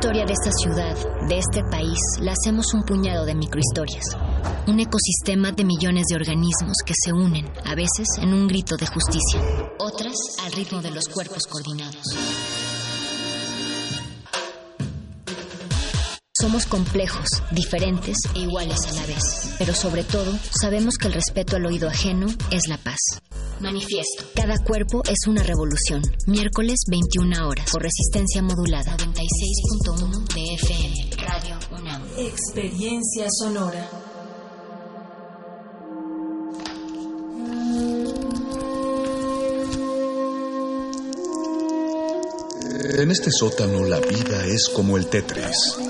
Historia de esta ciudad, de este país, la hacemos un puñado de microhistorias. Un ecosistema de millones de organismos que se unen, a veces en un grito de justicia, otras al ritmo de los cuerpos coordinados. Somos complejos, diferentes e iguales a la vez, pero sobre todo sabemos que el respeto al oído ajeno es la paz. Manifiesto. Cada cuerpo es una revolución. Miércoles 21 horas por resistencia modulada 96.1 de FM. Radio UNAM. Experiencia sonora. En este sótano la vida es como el Tetris.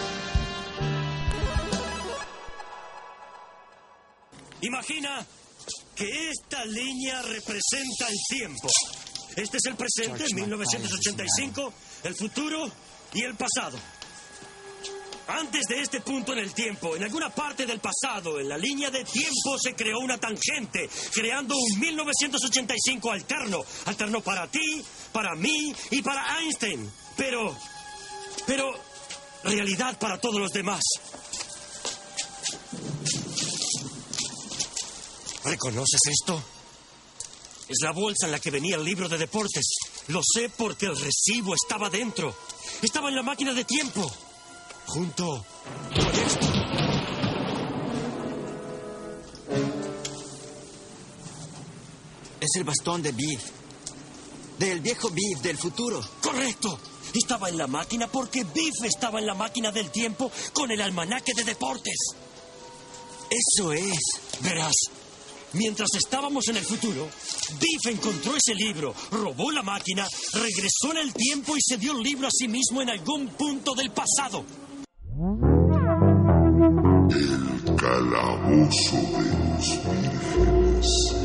Imagina que esta línea representa el tiempo. Este es el presente, 1985, el futuro y el pasado. Antes de este punto en el tiempo, en alguna parte del pasado, en la línea de tiempo se creó una tangente, creando un 1985 alterno. Alterno para ti, para mí y para Einstein. Pero, pero, realidad para todos los demás. ¿Reconoces esto? Es la bolsa en la que venía el libro de deportes. Lo sé porque el recibo estaba dentro. Estaba en la máquina de tiempo. Junto con esto. Es el bastón de Biff. Del viejo Biff del futuro. Correcto. Estaba en la máquina porque Biff estaba en la máquina del tiempo con el almanaque de deportes. Eso es. Verás, mientras estábamos en el futuro, Biff encontró ese libro, robó la máquina, regresó en el tiempo y se dio el libro a sí mismo en algún punto del pasado. El calabozo de los.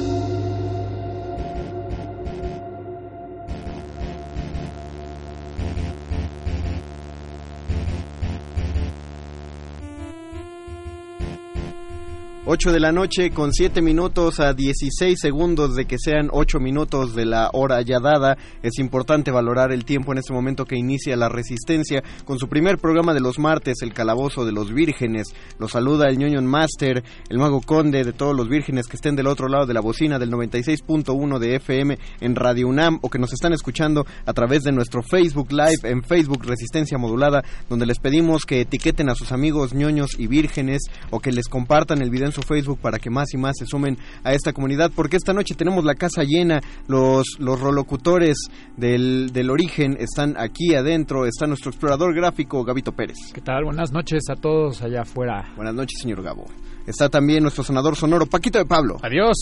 Ocho de la noche con siete minutos a 16 segundos de que sean ocho minutos de la hora ya dada. Es importante valorar el tiempo en este momento que inicia la resistencia con su primer programa de los martes, El Calabozo de los Vírgenes. Los saluda el ñoño Master, el mago conde de todos los vírgenes que estén del otro lado de la bocina del 96.1 de FM en Radio UNAM o que nos están escuchando a través de nuestro Facebook Live en Facebook Resistencia Modulada, donde les pedimos que etiqueten a sus amigos ñoños y vírgenes o que les compartan el video en su Facebook para que más y más se sumen a esta comunidad, porque esta noche tenemos la casa llena, los, los rolocutores del, del origen están aquí adentro, está nuestro explorador gráfico Gabito Pérez. ¿Qué tal? Buenas noches a todos allá afuera. Buenas noches, señor Gabo. Está también nuestro sonador sonoro, Paquito de Pablo. Adiós.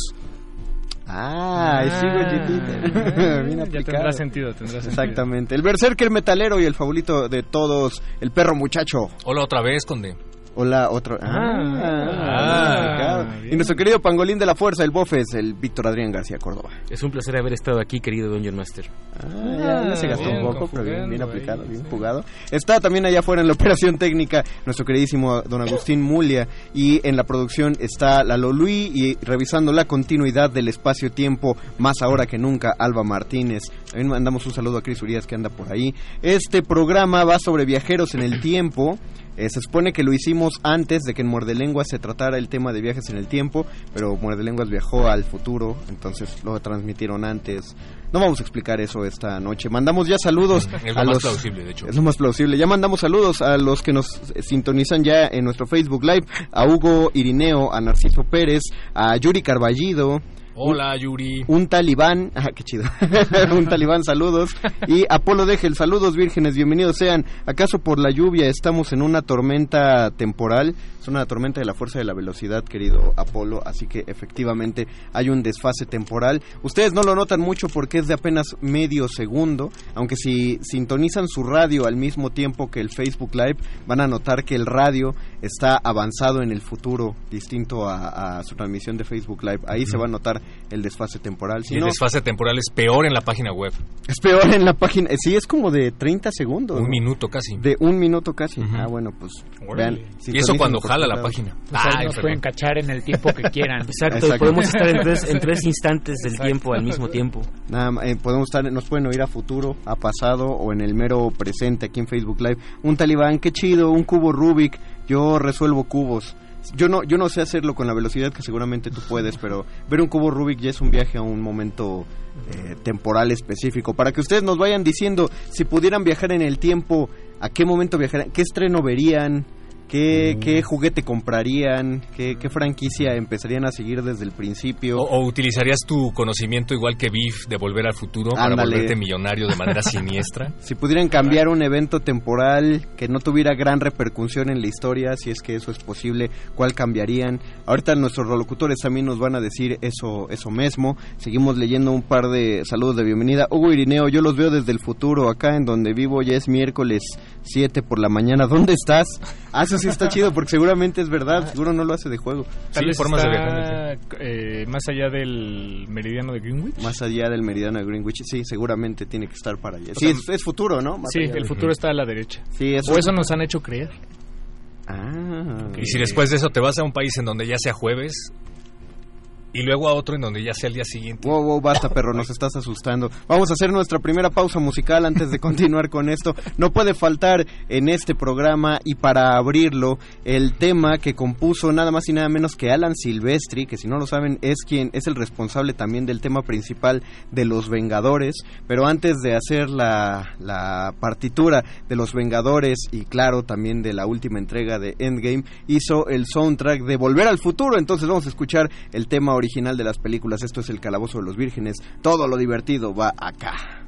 Ah, sigo. Bien ya tendrá sentido, tendrá sentido. Exactamente. El berserker metalero y el favorito de todos, el perro muchacho. Hola otra vez, Conde. Hola, otro. Ah, y nuestro querido pangolín de la fuerza, el Bofes, el Víctor Adrián García Córdoba. Es un placer haber estado aquí, querido Dungeon Master. Ah, ya, ya se gastó un poco, pero bien, bien aplicado, bien jugado. Está también allá afuera en la operación técnica nuestro queridísimo don Agustín Mulia. Y en la producción está Lalo Luis y revisando la continuidad del espacio-tiempo, más ahora que nunca, Alba Martínez. También mandamos un saludo a Cris Urias que anda por ahí. Este programa va sobre viajeros en el tiempo. Eh, se supone que lo hicimos antes de que en Muerde Lenguas se tratara el tema de viajes en el tiempo, pero Muerde Lenguas viajó al futuro, entonces lo transmitieron antes. No vamos a explicar eso esta noche. Mandamos ya saludos. Es lo a más los- plausible, de hecho. Es lo más plausible. Ya mandamos saludos a los que nos eh, sintonizan ya en nuestro Facebook Live, a Hugo Irineo, a Narciso Pérez, a Yuri Carballido. Hola, Yuri. Un talibán, ah, qué chido. un talibán, saludos. Y Apolo Degel, saludos vírgenes, bienvenidos sean. ¿Acaso por la lluvia estamos en una tormenta temporal? Es una tormenta de la fuerza de la velocidad, querido Apolo, así que efectivamente hay un desfase temporal. Ustedes no lo notan mucho porque es de apenas medio segundo, aunque si sintonizan su radio al mismo tiempo que el Facebook Live, van a notar que el radio está avanzado en el futuro, distinto a, a su transmisión de Facebook Live. Ahí se va a notar el desfase temporal. Si el no, desfase temporal es peor en la página web. es peor en la página. eh, Sí, es como de 30 segundos. Un ¿no? minuto casi. De un minuto casi. Ah, bueno, pues vean. Y eso cuando jala la página. O sea, Ay, nos pueden cachar en el tiempo que quieran. Exacto, Exacto. podemos estar en tres, en tres instantes del tiempo al mismo tiempo. Nada más, eh, podemos estar, nos pueden oír a futuro, a pasado o en el mero presente aquí en Facebook Live. Un talibán, qué chido, un cubo Rubik. Yo resuelvo cubos. Yo no, yo no sé hacerlo con la velocidad que seguramente tú puedes, pero ver un cubo Rubik ya es un viaje a un momento eh, temporal específico. Para que ustedes nos vayan diciendo si pudieran viajar en el tiempo, a qué momento viajarían, qué estreno verían, qué, qué juguete comprarían, qué, qué franquicia empezarían a seguir desde el principio. O, o utilizarías tu conocimiento igual que Biff de volver al futuro para Ándale. volverte millonario de manera siniestra. Si pudieran cambiar un evento temporal que no tuviera gran repercusión en la historia, si es que eso es posible, ¿cuál cambiarían? Ahorita nuestros relocutores también nos van a decir eso, eso mismo. Seguimos leyendo un par de saludos de bienvenida. Hugo Irineo, yo los veo desde el futuro. Acá en donde vivo ya es miércoles 7 por la mañana. ¿Dónde estás? Eso sí está chido porque seguramente es verdad. Seguro no lo hace de juego. Tal vez está, eh, más allá del meridiano de Greenwich. Más allá del meridiano de Greenwich, sí, seguramente tiene que estar para allá. O Sí, sea, es, es futuro, ¿no? Más Sí, el de- futuro está a la derecha. Sí, eso o es- eso nos han hecho creer. Ah. Y si después de eso te vas a un país en donde ya sea jueves y luego a otro en donde ya sea el día siguiente. Wow, wow, basta, perro, nos estás asustando. Vamos a hacer nuestra primera pausa musical antes de continuar con esto. No puede faltar en este programa y para abrirlo el tema que compuso nada más y nada menos que Alan Silvestri, que si no lo saben es quien es el responsable también del tema principal de Los Vengadores. Pero antes de hacer la, la partitura de Los Vengadores y claro también de la última entrega de Endgame, hizo el soundtrack de Volver al Futuro. Entonces vamos a escuchar el tema original de las películas. Esto es El Calabozo de los Vírgenes. Todo lo divertido va acá.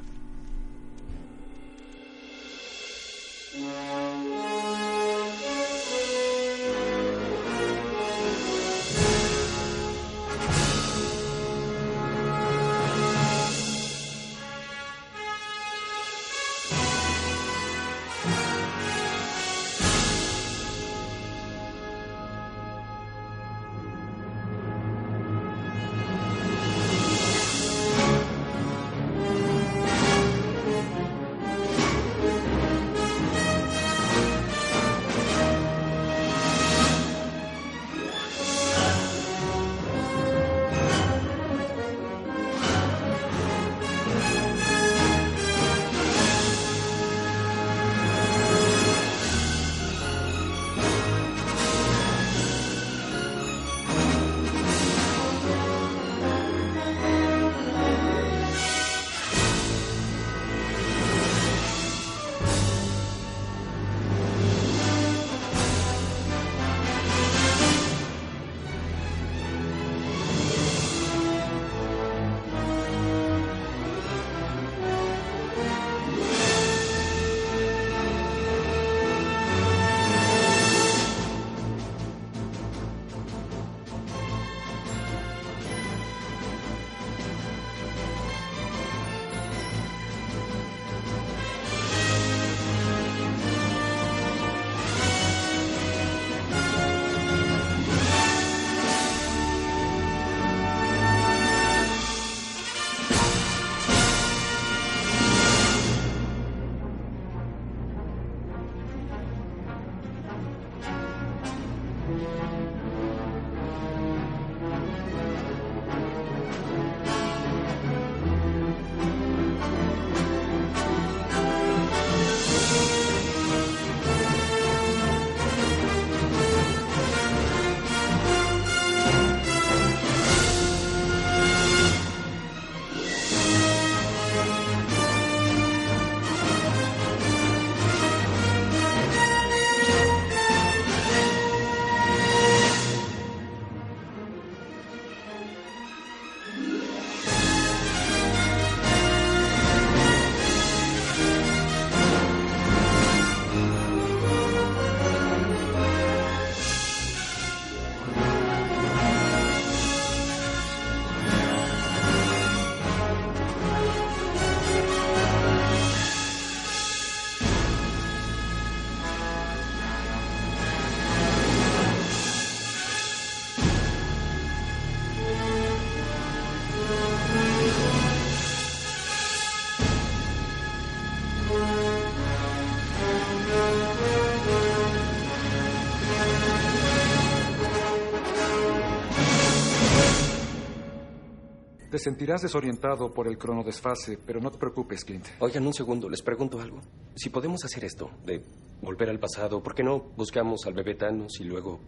Te sentirás desorientado por el cronodesfase, pero no te preocupes, Clint. Oigan, un segundo, les pregunto algo. Si podemos hacer esto, de volver al pasado, ¿por qué no buscamos al bebé Thanos y luego...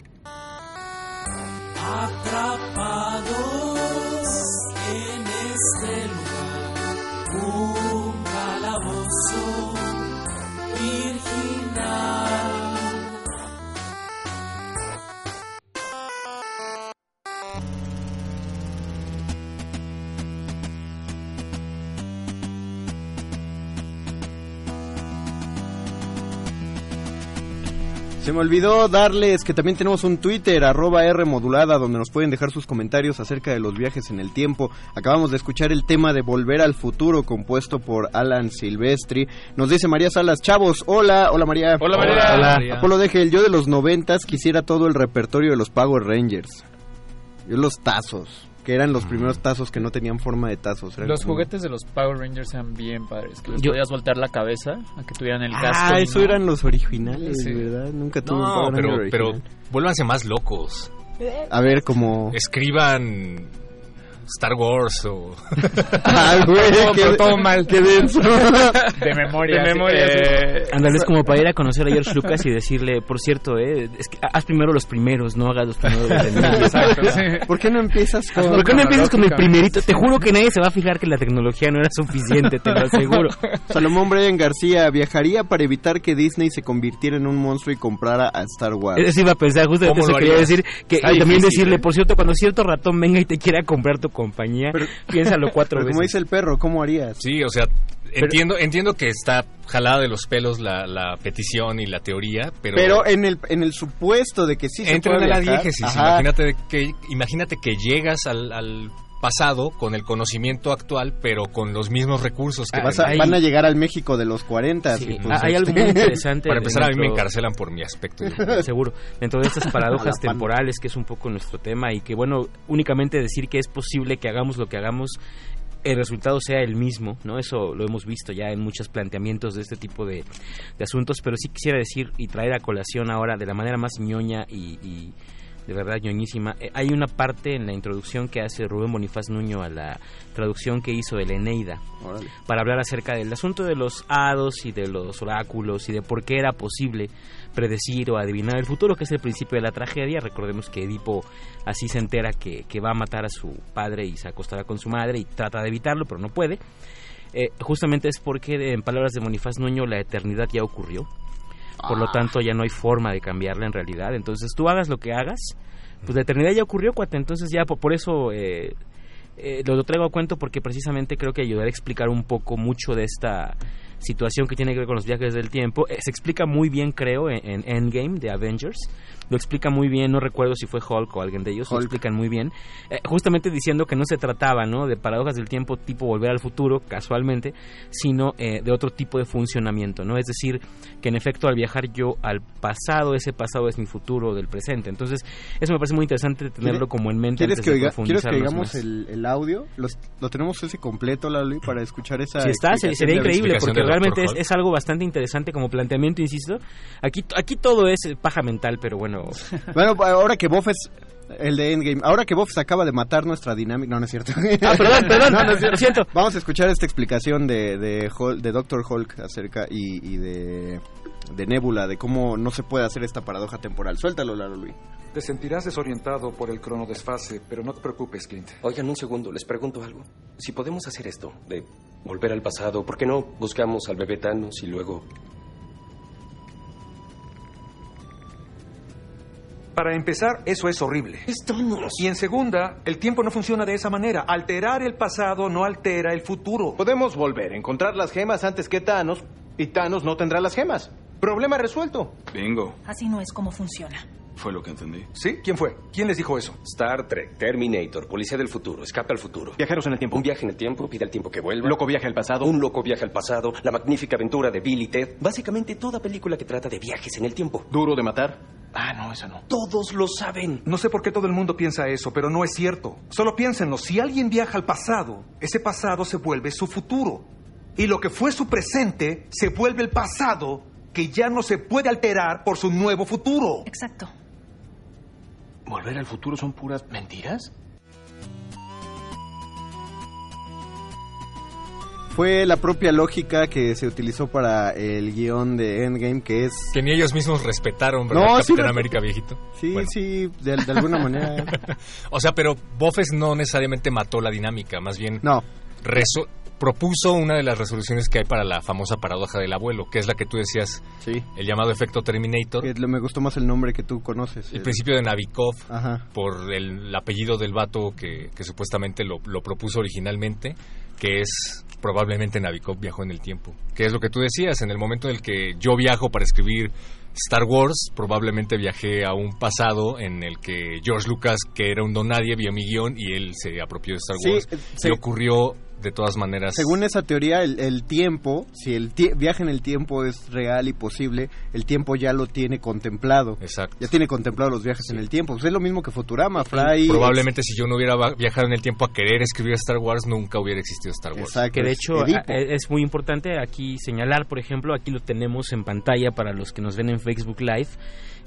Atrapados en este lugar, un calabozo virginal. Se me olvidó darles que también tenemos un Twitter, arroba R modulada, donde nos pueden dejar sus comentarios acerca de los viajes en el tiempo. Acabamos de escuchar el tema de Volver al Futuro, compuesto por Alan Silvestri. Nos dice María Salas, chavos, hola, hola María. Hola, María. Hola. María. Apolo Deje, yo de los noventas quisiera todo el repertorio de los Power Rangers. Yo los tazos, que eran los primeros tazos que no tenían forma de tazos. eran Los como- juguetes de los Power Rangers eran bien padres. Que les Yo- podías voltear la cabeza a que tuvieran el casco. Ah, eso no- eran los originales, Sí. ¿verdad? Nunca tuve un No, Power pero, Ranger pero original. vuélvanse más locos. A ver, como... Escriban Star Wars o... Ah, güey, Todo- qué- pero todo mal. qué denso. De memoria. De memoria, sí. Eh, Ándale, es como para ir a conocer a George Lucas y decirle, por cierto, eh, es que haz primero los primeros, no hagas los primeros. Exacto, sí. ¿Por qué no empiezas con... ¿Por qué no empiezas con el primerito? Te juro que nadie se va a fijar que la tecnología no era suficiente, te lo aseguro. Salomón Brian García viajaría para evitar que Disney se convirtiera en un monstruo y comprara a Star Wars. Eso iba a pensar, justamente ¿Cómo eso quería decir, que y también difícil, decirle, ¿eh? por cierto, cuando cierto ratón venga y te quiera comprar tu compañía, piénsalo cuatro Pero veces. como dice el perro, ¿cómo harías? Sí, o sea, entiendo, entiendo que está jalada de los pelos la, la petición y la teoría, pero... Pero en el, en el supuesto de que sí se puede a la viajar, diégesis. Imagínate que, imagínate que llegas al, al pasado con el conocimiento actual, pero con los mismos recursos que vas a- Ahí- van a llegar al México de los 40. Sí, y pues, hay algo muy este, interesante. Para empezar, a mí me encarcelan por mi aspecto. Seguro. Dentro de estas paradojas temporales, que es un poco nuestro tema, y que, bueno, únicamente decir que es posible que hagamos lo que hagamos, el resultado sea el mismo, ¿no? Eso lo hemos visto ya en muchos planteamientos de este tipo de, de asuntos, pero sí quisiera decir y traer a colación ahora de la manera más ñoña y, y de verdad ñoñísima. eh, hay una parte en la introducción que hace Rubén Bonifaz Nuño a la traducción que hizo de la Eneida órale. para hablar acerca del asunto de los hados y de los oráculos y de por qué era posible predecir o adivinar el futuro, que es el principio de la tragedia. Recordemos que Edipo así se entera que, que va a matar a su padre y se acostará con su madre y trata de evitarlo, pero no puede. Eh, justamente es porque, en palabras de Bonifaz Nuño, la eternidad ya ocurrió. Por lo Ah. tanto, ya no hay forma de cambiarla en realidad. Entonces, tú hagas lo que hagas, pues la eternidad ya ocurrió, cuate. Entonces, ya por, por eso eh, eh, lo, lo traigo a cuento porque precisamente creo que ayudará a explicar un poco mucho de esta situación que tiene que ver con los viajes del tiempo. Eh, se explica muy bien, creo, en, en Endgame de Avengers. Lo explica muy bien, no recuerdo si fue Hulk o alguien de ellos, lo explican muy bien. Eh, justamente diciendo que no se trataba ¿no? de paradojas del tiempo tipo volver al futuro, casualmente, sino eh, de otro tipo de funcionamiento. ¿no? Es decir, que en efecto al viajar yo al pasado, ese pasado es mi futuro del presente. Entonces, eso me parece muy interesante tenerlo como en mente. ¿Quieres antes que, de oiga- ¿Quieres que más. el, el audio? Los- ¿Lo tenemos ese completo, para escuchar esa Si está, sería increíble porque realmente es, es algo bastante interesante como planteamiento, insisto. Aquí, aquí todo es paja mental, pero bueno. Bueno, ahora que Boff es el de Endgame, ahora que Boff se acaba de matar nuestra dinámica, no, no es cierto. Ah, perdón, perdón, No, no es cierto. lo siento. Vamos a escuchar esta explicación de, de, Hul- de Dr. Hulk acerca y, y de, de Nebula, de cómo no se puede hacer esta paradoja temporal. Suéltalo, Lalo Luis. Te sentirás desorientado por el cronodesfase, pero no te preocupes, Clint. Oigan, un segundo, les pregunto algo. Si podemos hacer esto, de volver al pasado, ¿por qué no buscamos al bebé Thanos y luego... Para empezar, eso es horrible. Y en segunda, el tiempo no funciona de esa manera. Alterar el pasado no altera el futuro. Podemos volver, encontrar las gemas antes que Thanos, y Thanos no tendrá las gemas. Problema resuelto. Bingo. Así no es como funciona. Fue lo que entendí. ¿Sí? ¿Quién fue? ¿Quién les dijo eso? Star Trek, Terminator, Policía del Futuro, Escape al Futuro. Viajeros en el tiempo. Un viaje en el tiempo, pide al tiempo que vuelva. Loco viaje al pasado. Un loco viaje al pasado, La magnífica aventura de Bill y Ted. Básicamente toda película que trata de viajes en el tiempo. Duro de matar. Ah, no, esa no. Todos lo saben. No sé por qué todo el mundo piensa eso, pero no es cierto. Solo piénsenlo, si alguien viaja al pasado, ese pasado se vuelve su futuro. Y lo que fue su presente se vuelve el pasado que ya no se puede alterar por su nuevo futuro. Exacto. ¿Volver al futuro son puras mentiras? Fue la propia lógica que se utilizó para el guion de Endgame, que es... Que ni ellos mismos respetaron, ¿verdad? Capitán América viejito. Sí, sí, de, alguna manera. o sea, pero Buffes no necesariamente mató la dinámica, más bien... No. Reso propuso una de las resoluciones que hay para la famosa paradoja del abuelo, que es la que tú decías, Sí. el llamado efecto Terminator, me gustó más el nombre que tú conoces. el principio de Navikov, Ajá. por el, el apellido del vato que, que supuestamente lo, lo propuso originalmente, que es probablemente Navikov viajó en el tiempo. Que es lo que tú decías, en el momento en el que yo viajo para escribir Star Wars, probablemente viajé a un pasado en el que George Lucas, que era un don nadie, vio mi guion y él se apropió de Star Sí, Wars. eh, Y se- ocurrió de todas maneras. Según esa teoría, el, el tiempo, si el tie- viaje en el tiempo es real y posible, el tiempo ya lo tiene contemplado. Exacto. Ya tiene contemplado los viajes en el tiempo. Pues es lo mismo que Futurama, Fry. Probablemente si yo no hubiera viajado en el tiempo a querer escribir Star Wars, nunca hubiera existido Star Wars. Exacto. que de es hecho Edipo. a- e- es muy importante aquí señalar, por ejemplo, aquí lo tenemos en pantalla para los que nos ven en Facebook Live,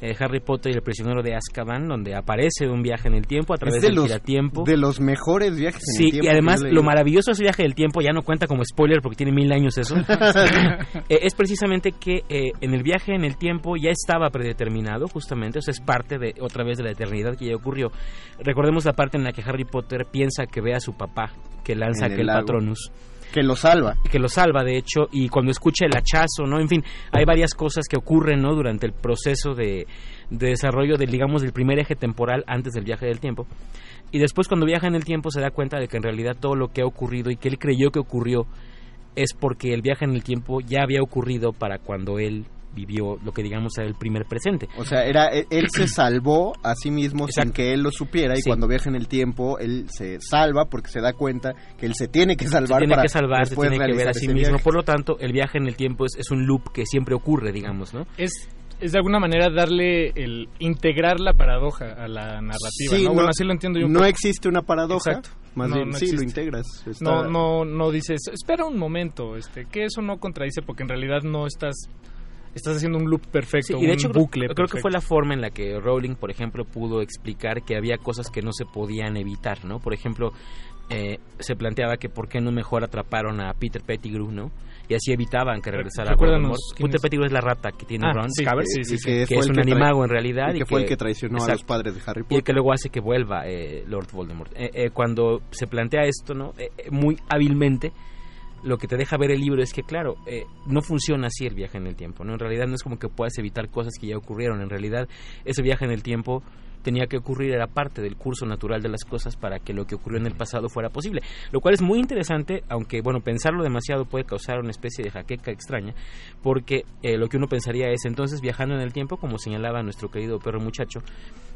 eh, Harry Potter y el prisionero de Azkaban, donde aparece un viaje en el tiempo a través de del los, giratiempo. de los mejores viajes en Sí, el tiempo. y además lo maravilloso de ese viaje del tiempo ya no cuenta como spoiler porque tiene mil años eso. Eh, es precisamente que eh, en el viaje en el tiempo ya estaba predeterminado justamente, o sea, es parte de otra vez de la eternidad que ya ocurrió. Recordemos la parte en la que Harry Potter piensa que ve a su papá que lanza En el aquel lago. Patronus Que lo salva. que lo salva de hecho y cuando escucha el hachazo no en fin hay varias cosas que ocurren no durante el proceso de, de desarrollo del digamos del primer eje temporal antes del viaje del tiempo. Y después cuando viaja en el tiempo se da cuenta de que en realidad todo lo que ha ocurrido y que él creyó que ocurrió es porque el viaje en el tiempo ya había ocurrido para cuando él vivió lo que digamos era el primer presente O sea, era él, él se salvó a sí mismo sin Exacto. que él lo supiera y Sí. cuando viaja en el tiempo él se salva porque se da cuenta que él se tiene que se salvar tiene para que salvar, se tiene que ver a sí mismo. viaje. Por lo tanto, el viaje en el tiempo es, es un loop que siempre ocurre, digamos, ¿no? Es, es de alguna manera darle el integrar la paradoja a la narrativa, Sí, ¿no? no- Bueno, así lo entiendo yo no poco. existe una paradoja, Exacto. más No, bien no sí lo integras. está- No, no, no dices, espera un momento, este, que eso no contradice porque en realidad no estás, estás haciendo un loop perfecto, Sí, y de un hecho creo- bucle creo, que perfecto. fue la forma en la que Rowling, por ejemplo, pudo explicar que había cosas que no se podían evitar, ¿no? Por ejemplo, eh, se planteaba que por qué no mejor atraparon a Peter Pettigrew, ¿no? Y así evitaban que regresara a Voldemort. Peter es. Pettigrew es la rata que tiene Ah, Ron sí, sí, sí, y que, que es un que animago en realidad. y que fue el que traicionó a los padres de Harry Y el Potter. que luego hace que vuelva eh, Lord Voldemort. Eh, eh, cuando se plantea esto, ¿no? Eh, eh, muy hábilmente, lo que te deja ver el libro es que, claro, eh, no funciona así el viaje en el tiempo, ¿no? En realidad no es como que puedas evitar cosas que ya ocurrieron. En realidad, ese viaje en el tiempo tenía que ocurrir, era parte del curso natural de las cosas para que lo que ocurrió en el pasado fuera posible. Lo cual es muy interesante, aunque, bueno, pensarlo demasiado puede causar una especie de jaqueca extraña, porque eh, lo que uno pensaría es, entonces, viajando en el tiempo, como señalaba nuestro querido perro muchacho,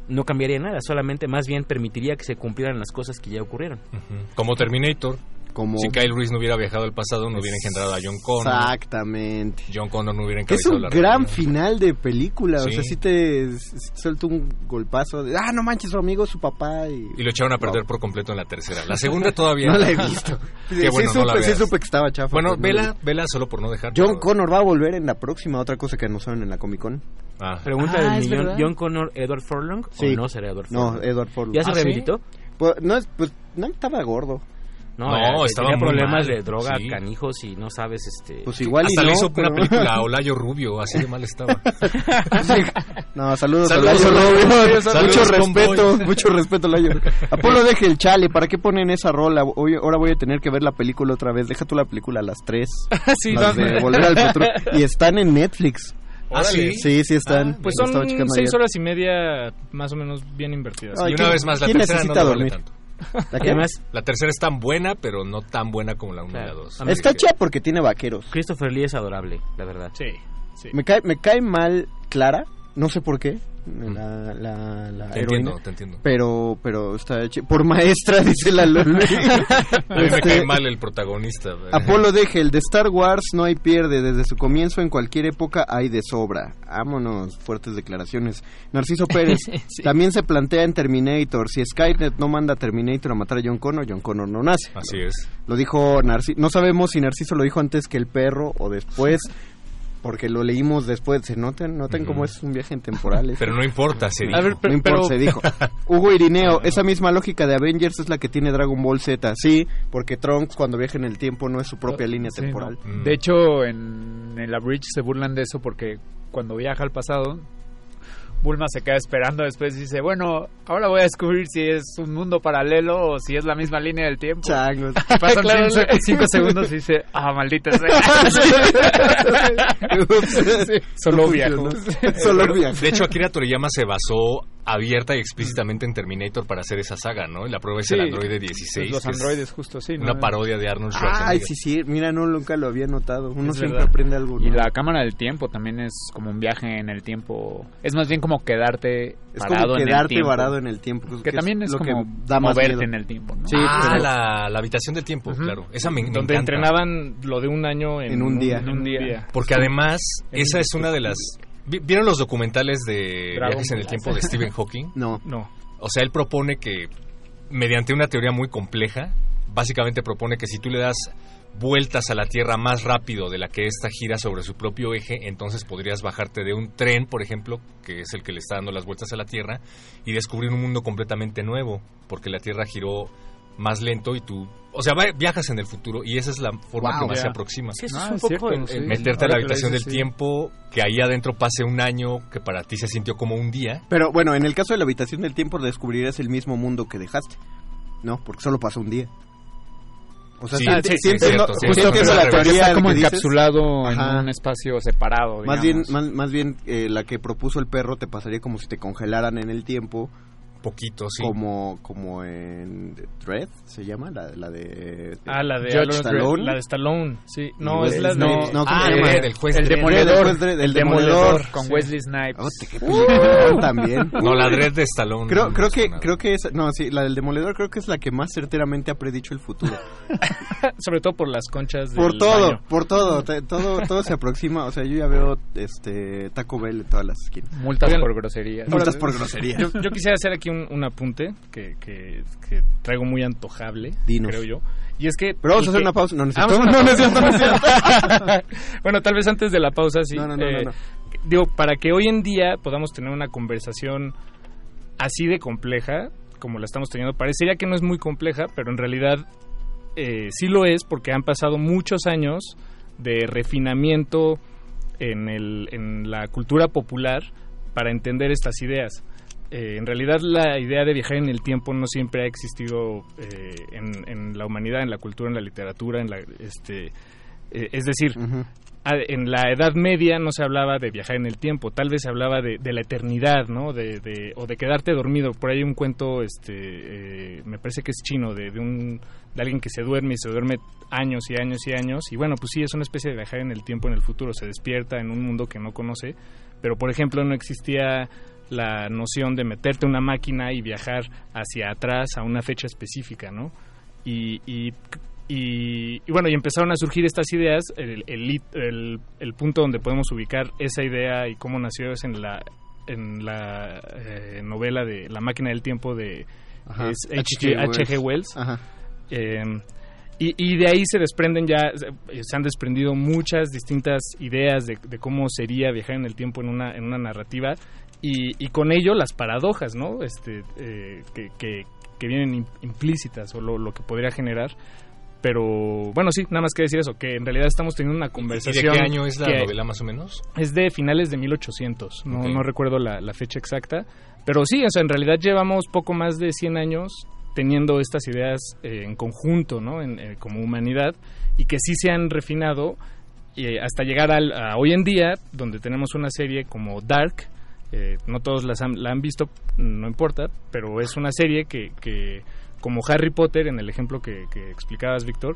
no cambiaría nada, solamente más bien permitiría que se cumplieran las cosas que ya ocurrieron. Como Terminator. Como... Si Kyle Reese no hubiera viajado al pasado, no hubiera engendrado a John Connor. Exactamente. John Connor no hubiera Que es encabezado un la gran rebelión. final de película. O Sí. sea, si te, sí te suelta un golpazo de, ah, no manches, su amigo, su papá. Y, Y lo echaron a perder por completo en la tercera. La segunda todavía No la he visto. Qué Sí, bueno, sí no la supe, sí supe que estaba chafa. Bueno, pero no la vela, vela solo por no dejar. John Connor va a volver en la próxima, otra cosa que anunciaron en la Comic Con. Ah. Pregunta Ah, del ¿es millón, verdad? ¿John Connor, Edward Furlong? Sí. ¿O no será Edward No, Furlong? Edward Furlong. ¿Ya se ¿Ah, sí? rehabilitó? Pues no, es- pues, no estaba gordo. No, No, era- estaba tenía problemas mal, de droga, sí. canijos y no sabes, este... Pues igual Hasta y le no, hizo pero- una película a Olayo Rubio, así de mal estaba. No, saludos, Saludos, a Layo Olayo. Rubio. Saludos, Mucho respeto, mucho respeto, Layo. Apolo deje el chale, ¿para qué ponen esa rola? Hoy, ahora voy a tener que ver la película otra vez. Deja tú la película a las 3. Sí, las no. de Volver al Futuro. Y están en Netflix. ¿Ah, sí? Sí, sí están. Pues Lo son seis ayer. horas y media más o menos bien invertidas. Ay, y una ¿quién- vez más, la quién tercera no le dormir? tanto. ¿La Y qué? además, La tercera es tan buena, pero no tan buena como la 1 y la Claro. 2. Está chida porque tiene vaqueros. Christopher Lee es adorable, la verdad. Sí, sí. Me cae, me cae mal Clara, no sé por qué. La, la, la Te heroína. entiendo, te entiendo. Pero, pero está chi- Por maestra, dice la Loli. Me Este, cae mal el protagonista. Apolo deje, el de Star Wars no hay pierde, desde su comienzo en cualquier época hay de sobra. Vámonos, fuertes declaraciones. Narciso Pérez, Sí. también se plantea en Terminator, si Skynet no manda a Terminator a matar a John Connor, John Connor no nace. Así es. Lo dijo Narciso, no sabemos si Narciso lo dijo antes que el perro o después. Porque lo leímos después. Se notan, notan cómo es un viaje en temporales. Pero no importa, se dijo. A ver, no pero- importa, pero- se dijo. Hugo Irineo, esa misma lógica de Avengers es la que tiene Dragon Ball Z. Sí, porque Trunks cuando viaja en el tiempo no es su propia línea Sí, temporal. ¿no? De hecho, en, en la Bridge se burlan de eso porque cuando viaja al pasado, Bulma se queda esperando después y dice, bueno, ahora voy a descubrir si es un mundo paralelo o si es la misma línea del tiempo. Changos. Pasan Claro. cinco, cinco segundos y dice, ah, maldita sea. Sí. Solo No funcionó. Solo viajo. De hecho, Akira Toriyama se basó abierta y explícitamente en Terminator para hacer esa saga, ¿no? La prueba es el Androide 16. Los que es androides, justo, sí. ¿no? Una parodia de Arnold Ay, Schwarzenegger. sí, sí. Mira, no, nunca lo había notado. Uno Es siempre verdad. aprende algo. Y la cámara del tiempo también es como un viaje en el tiempo. Es más bien como quedarte Es como en el quedarte tiempo. varado en el tiempo. Que también es lo que como da más moverte miedo. en el tiempo, ¿no? Sí, ah, pero- la, la habitación del tiempo, claro. Esa me, me donde encanta. entrenaban lo de un año en, En un día. en un día. Porque además, esa es una de las... ¿vi- ¿Vieron los documentales de Dragon viajes en el tiempo de Stephen Hawking? No. No. O sea, él propone que, mediante una teoría muy compleja, básicamente propone que si tú le das vueltas a la Tierra más rápido de la que ésta gira sobre su propio eje, entonces podrías bajarte de un tren, por ejemplo, que es el que le está dando las vueltas a la Tierra, y descubrir un mundo completamente nuevo, porque la Tierra giró más lento y tú... O sea, va- viajas en el futuro y esa es la forma Wow. que más se aproxima. Sí, eso Ah, es un es poco cierto, el- sí. el- Meterte a la habitación del sí. tiempo, que ahí adentro pase un año que para ti se sintió como un día. Pero bueno, en el caso de la habitación del tiempo descubrirás el mismo mundo que dejaste. No, porque solo pasó un día. O sea, Sí, sí, es cierto, justo es la teoría está como que encapsulado en un espacio separado. Más bien, más, más bien eh, la que propuso el perro te pasaría como si te congelaran en el tiempo, Poquito, sí. como como en Dread, se llama la, la de Ah, la de Stallone. La de Stallone, sí. No, es la de... Wesley- no, ¿cómo Ah, el juez el demoledor, El demoledor con sí. Wesley Snipes. Oh, te- peliculón también. No, la Dread de Stallone. Creo, no creo que creo que es no sí la del demoledor creo que es la que más certeramente ha predicho el futuro Sobre todo por las conchas del por todo baño. por todo te- todo todo se aproxima o sea yo ya veo este Taco Bell en todas las esquinas Multas Oigan, por groserías. multas por grosería Yo, yo quisiera hacer aquí un, un apunte que, que, que traigo muy antojable, Dinos. creo yo. Y es que... pero vamos a hacer que- una pausa no, Ah, a no, pausa. cierto. bueno, tal vez antes de la pausa, sí. No, no, no, eh, no. Digo, para que hoy en día podamos tener una conversación así de compleja, como la estamos teniendo, parecería que no es muy compleja, pero en realidad eh, sí lo es porque han pasado muchos años de refinamiento en, el, en la cultura popular para entender estas ideas. Eh, en realidad la idea de viajar en el tiempo no siempre ha existido eh, en, en la humanidad, en la cultura, en la literatura, en la, este, eh, es decir, a- en la Edad Media no se hablaba de viajar en el tiempo, tal vez se hablaba de, de la eternidad, ¿no? De, de- o de quedarte dormido. Por ahí hay un cuento, este, eh, me parece que es chino, de, de un de alguien que se duerme y se duerme años y años y años. Y bueno, pues sí, es una especie de viajar en el tiempo, en el futuro. Se despierta en un mundo que no conoce. Pero, por ejemplo, no existía la noción de meterte una máquina y viajar hacia atrás a una fecha específica, ¿no? Y, y, y- y bueno, y empezaron a surgir estas ideas. El, el, el- el punto donde podemos ubicar esa idea y cómo nació es en la, en la eh, novela de La máquina del tiempo de H.G. Wells. Ajá. Eh, y, y de ahí se desprenden ya, se- se han desprendido muchas distintas ideas de, de cómo sería viajar en el tiempo en una, en una narrativa y, y con ello las paradojas, ¿no? Este, eh, que, que, que vienen im- implícitas o lo, lo que podría generar. Pero bueno, sí, nada más que decir eso, que en realidad estamos teniendo una ¿Y de conversación. qué año es la novela más o menos? es de finales de 1800, no, no recuerdo la, la fecha exacta, pero sí, o sea, en realidad llevamos poco más de 100 años teniendo estas ideas eh, en conjunto, ¿no? En, eh, como humanidad, y que sí se han refinado eh, hasta llegar al, a hoy en día, donde tenemos una serie como Dark, eh, no todos las han- la han visto, no importa, pero es una serie que, que como Harry Potter, en el ejemplo que, que explicabas, Víctor,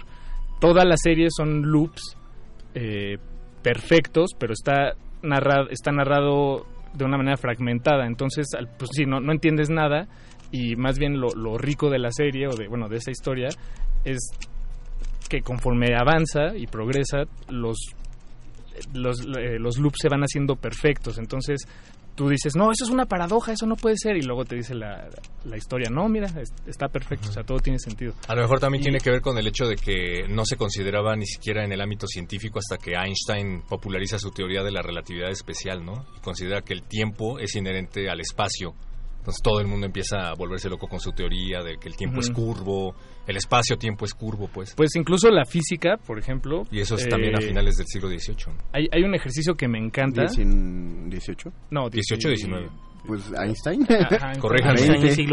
toda la serie son loops eh, perfectos, pero está narrado, está narrado de una manera fragmentada. Entonces, pues sí, no, no entiendes nada y más bien lo, lo rico de la serie o de, bueno, de esa historia es que conforme avanza y progresa, los, los, eh, los loops se van haciendo perfectos. Entonces, tú dices, no, eso es una paradoja, eso no puede ser, y luego te dice la, la historia, no, mira, es- está perfecto, o sea, todo tiene sentido. A lo mejor también Y- tiene que ver con el hecho de que no se consideraba ni siquiera en el ámbito científico hasta que Einstein populariza su teoría de la relatividad especial, ¿no? Y considera que el tiempo es inherente al espacio. Entonces todo el mundo empieza a volverse loco con su teoría de que el tiempo es Ujú. curvo, el espacio-tiempo es curvo, pues. Pues incluso la física, por ejemplo. Y eso es también a eh, finales del siglo XVIII. Hay, hay un ejercicio que me encanta. ¿18? No, 18, 19. Pues Einstein. Ajá, Corríjame.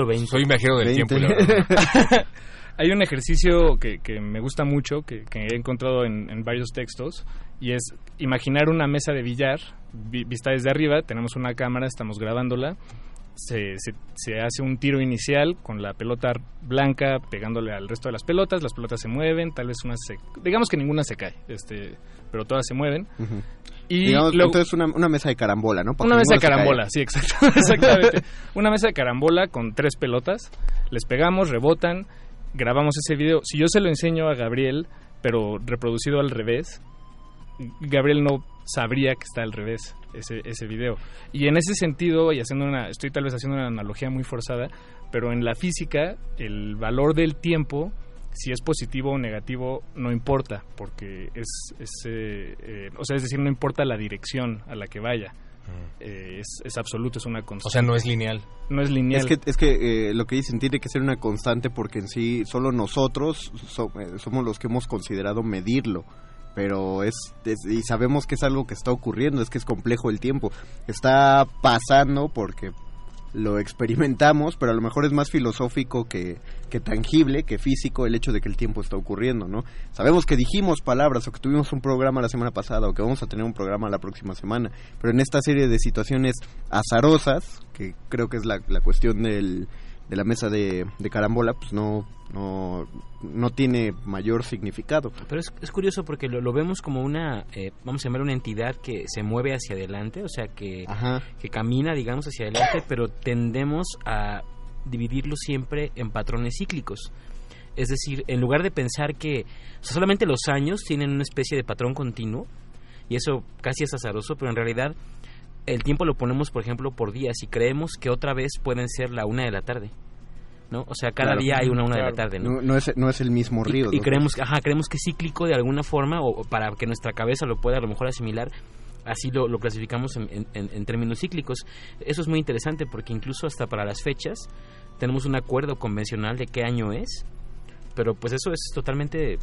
Veinte. Soy viajero del Veinte. tiempo, y la verdad. Hay un ejercicio que, que me gusta mucho, que, que he encontrado en, en varios textos, y es imaginar una mesa de billar vi- vista desde arriba, tenemos una cámara, estamos grabándola, se, se, se hace un tiro inicial con la pelota blanca pegándole al resto de las pelotas, las pelotas se mueven, tal vez una se... digamos que ninguna se cae, este, pero todas se mueven. Y Digamos, luego- entonces una, una mesa de carambola, ¿no? Una mesa de carambola, sí, exacto, exactamente. Una mesa de carambola con tres pelotas, les pegamos, rebotan, grabamos ese video. Si yo se lo enseño a Gabriel, pero reproducido al revés, Gabriel no sabría que está al revés ese, ese video. Y en ese sentido, y haciendo una, estoy tal vez haciendo una analogía muy forzada, pero en la física el valor del tiempo, si es positivo o negativo, no importa, porque es, es eh, eh, o sea, es decir, no importa la dirección a la que vaya. Eh, es, es absoluto, es una constante. O sea, no es lineal. No es lineal. Es que, es que eh, lo que dicen tiene que ser una constante porque en sí solo nosotros so- eh, somos los que hemos considerado medirlo. Pero es, y sabemos que es algo que está ocurriendo, es que es complejo el tiempo. Está pasando porque lo experimentamos, pero a lo mejor es más filosófico que, que tangible, que físico el hecho de que el tiempo está ocurriendo, ¿no? Sabemos que dijimos palabras o que tuvimos un programa la semana pasada o que vamos a tener un programa la próxima semana, pero en esta serie de situaciones azarosas, que creo que es la, la cuestión del, de la mesa de, de carambola, pues no, no, no tiene mayor significado. Pero es, es curioso porque lo, lo vemos como una, eh, vamos a llamar una entidad que se mueve hacia adelante, o sea, que, Ajá. que camina, digamos, hacia adelante, pero tendemos a dividirlo siempre en patrones cíclicos. Es decir, en lugar de pensar que o sea, solamente los años tienen una especie de patrón continuo, y eso casi es azaroso, pero en realidad el tiempo lo ponemos, por ejemplo, por días y creemos que otra vez pueden ser la una de la tarde. ¿No? O sea, cada Claro. día hay una una de la tarde, ¿no? No, no es, no es el mismo Y- río. Y, ¿no? creemos, que- ajá, creemos que es cíclico de alguna forma o, o para que nuestra cabeza lo pueda a lo mejor asimilar. Así lo, lo clasificamos en, en- en- en términos cíclicos. Eso es muy interesante porque incluso hasta para las fechas tenemos un acuerdo convencional de qué año es. Pero pues eso es totalmente...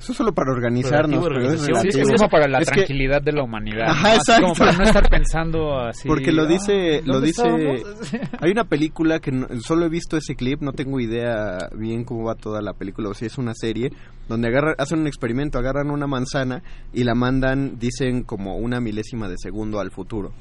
Eso es solo para organizarnos, pero es. Sí, es como para la Es que- tranquilidad de la humanidad. Ajá, exacto. como para no estar pensando así. Porque lo "Ah, dice, lo ¿dónde dice. estábamos?" Hay una película que no- solo he visto ese clip, no tengo idea bien cómo va toda la película o si es una serie donde agarran, hacen un experimento, agarran una manzana y la mandan, dicen como una milésima de segundo al futuro.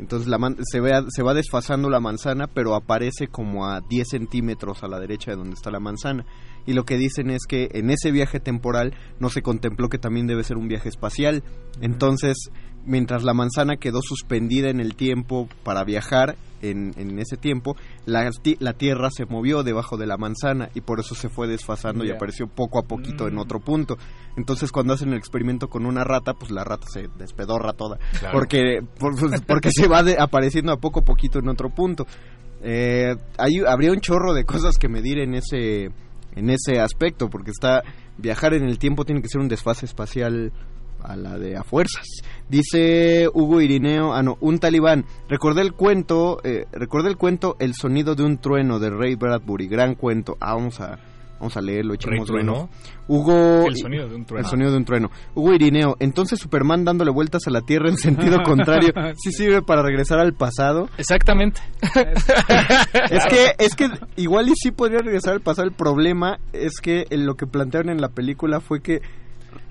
Entonces la man- se, ve, se va desfasando la manzana, pero aparece como a 10 centímetros a la derecha de donde está la manzana. Y lo que dicen es que en ese viaje temporal no se contempló que también debe ser un viaje espacial. Entonces, mientras la manzana quedó suspendida en el tiempo para viajar en, en ese tiempo, la, la Tierra se movió debajo de la manzana y por eso se fue desfasando y apareció poco a poquito en otro punto. Entonces, cuando hacen el experimento con una rata, pues la rata se despedorra toda. Claro. Porque, por- pues, porque se va de- apareciendo a poco a poquito en otro punto. Eh, hay, habría un chorro de cosas que medir en ese en ese aspecto porque está viajar en el tiempo tiene que ser un desfase espacial a la de a fuerzas. Dice Hugo Irineo ah no un talibán. Recordé el cuento eh, recordé el cuento el sonido de un trueno de Ray Bradbury. Gran cuento. Ah vamos a vamos a leerlo echemos. Hugo El sonido de un trueno. el sonido de un trueno Hugo Irineo entonces Superman dándole vueltas a la Tierra en sentido contrario sí sirve para regresar al pasado Exactamente. es que, es que igual y sí podría regresar al pasado. El problema es que en lo que plantearon en la película fue que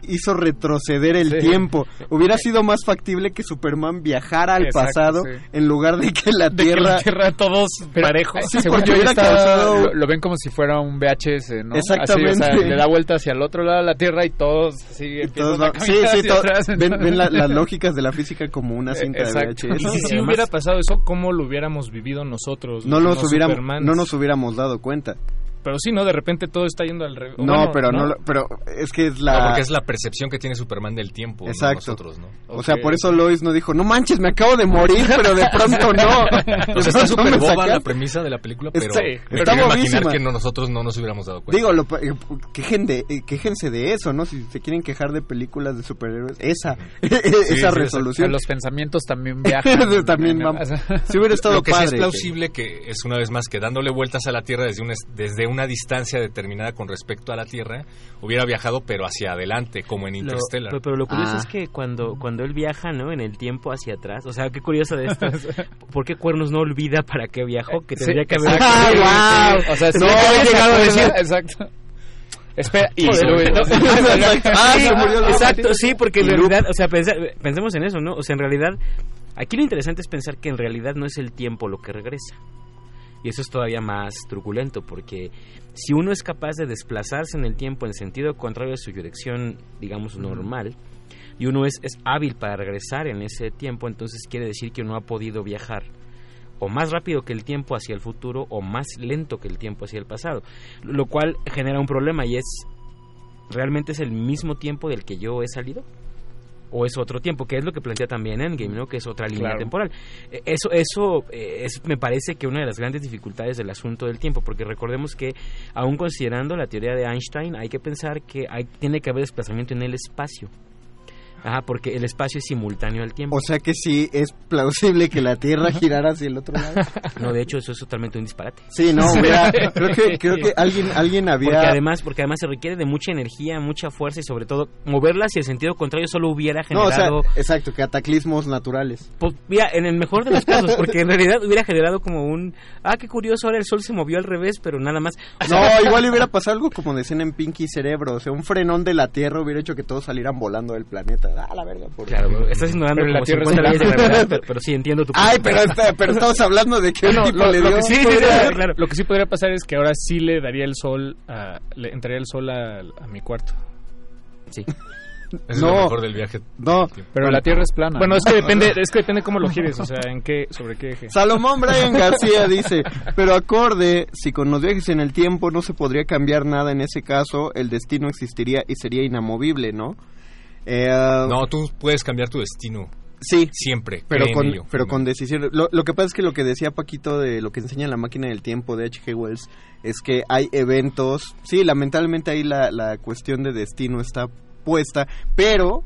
hizo retroceder el Sí. tiempo. Hubiera sido más factible que Superman viajara al Exacto, pasado sí. en lugar de que la De que Tierra... la Tierra todos Pero, parejos. Sí, según porque hubiera está, causado- lo, lo ven como si fuera un VHS, ¿no? Exactamente. Así, o sea, le da vuelta hacia el otro lado de la Tierra y todos así y todos va- sí, sí, hacia to- atrás. ven, ven la- las lógicas de la física como una cinta Exacto. de Y VHS. si sí hubiera pasado eso, ¿cómo lo hubiéramos vivido nosotros? no, los hubiéramos, Supermans? no nos hubiéramos dado cuenta. Pero sí, ¿no? De repente todo está yendo al revés. No, pero no, lo- pero es que es la No, porque es la percepción que tiene Superman del tiempo, no Exacto. nosotros, ¿no? O sea, por eso Lois no dijo, no manches, me acabo de morir, pero de pronto no. O sea, está No súper boba la premisa de la película, pero Está- me está quiero imaginar bobísima. que no- nosotros no nos hubiéramos dado cuenta. Digo, lo, eh, quejen de, eh, quéjense de eso, ¿no? Si se quieren quejar de películas de superhéroes, esa, esa resolución. Los pensamientos también viajan. También vamos. Si hubiera estado Lo que sí padre. es plausible que es una vez más que dándole vueltas a la Tierra desde una, desde una distancia determinada con respecto a la Tierra, hubiera viajado pero hacia adelante, como en Lo- Interstellar. pero, pero lo curioso Ah. es que cuando, cuando él viaja, ¿no? En el tiempo hacia atrás, o sea, qué curioso de esto. ¿Por qué Cuernos no olvida para qué viajó? Que Sí, tendría que haber... ¡Ah, wow! O sea, no, que haber llegado a decir... Exacto. Espera, y Joder, ¿no? Exacto. Ah, Sí, se murió Luis. Exacto, sí, porque en realidad, o sea, pensemos en eso, ¿no? O sea, en realidad, aquí lo interesante es pensar que en realidad no es el tiempo lo que regresa. Y eso es todavía más truculento, porque si uno es capaz de desplazarse en el tiempo en sentido contrario a su dirección, digamos, normal, y uno es, es hábil para regresar en ese tiempo, entonces quiere decir que uno ha podido viajar o más rápido que el tiempo hacia el futuro o más lento que el tiempo hacia el pasado, lo cual genera un problema y es ¿realmente es el mismo tiempo del que yo he salido? ¿O es otro tiempo? Que es lo que plantea también Endgame, ¿no? Que es otra línea Claro. temporal. Eh, Eso, eso eh, es, me parece que una de las grandes dificultades del asunto del tiempo, porque recordemos que, aún considerando la teoría de Einstein, hay que pensar que hay, tiene que haber desplazamiento en el espacio. Ajá, porque el espacio es simultáneo al tiempo. O sea que sí es plausible que la Tierra girara hacia el otro lado. No, de hecho, eso es totalmente un disparate. Sí, no, hubiera- creo que creo que alguien alguien había Porque además, porque además se requiere de mucha energía, mucha fuerza y sobre todo moverla hacia el sentido contrario solo hubiera No, o sea, generado... exacto, cataclismos naturales. Pues, mira, en el mejor de los casos, porque en realidad hubiera generado como un... Ah, qué curioso, ahora el sol se movió al revés, pero nada más... O No, sea, igual hubiera pasado algo como decían en Pinky Cerebro, o sea, un frenón de la Tierra hubiera hecho que todos salieran volando del planeta. Ah, la verga. Por Claro, bro, estás ignorando Pero la Tierra 50 es leyes de plana. gravedad, pero, pero sí entiendo tu Ay, pero, está- pero estamos hablando de que tipo lo, le lo dio... que sí podría- podría- claro, lo que sí podría pasar es que ahora sí le daría el sol a, le entraría el sol a, a mi cuarto. Sí. Eso es lo mejor del viaje. No, Pero la Tierra es plana. Bueno, ¿no? es que depende, es que depende cómo lo gires, o sea, en qué, sobre qué eje. Salomón Brian García dice, pero acorde, si con los viajes en el tiempo no se podría cambiar nada en ese caso, el destino existiría y sería inamovible, ¿no? Eh, No, tú puedes cambiar tu destino. Sí. Siempre. Pero con, ello. pero con decisiones. Lo, lo que pasa es que lo que decía Paquito de lo que enseña la máquina del tiempo de H.G. Wells es que hay eventos. Sí, lamentablemente ahí la, la cuestión de destino está puesta, pero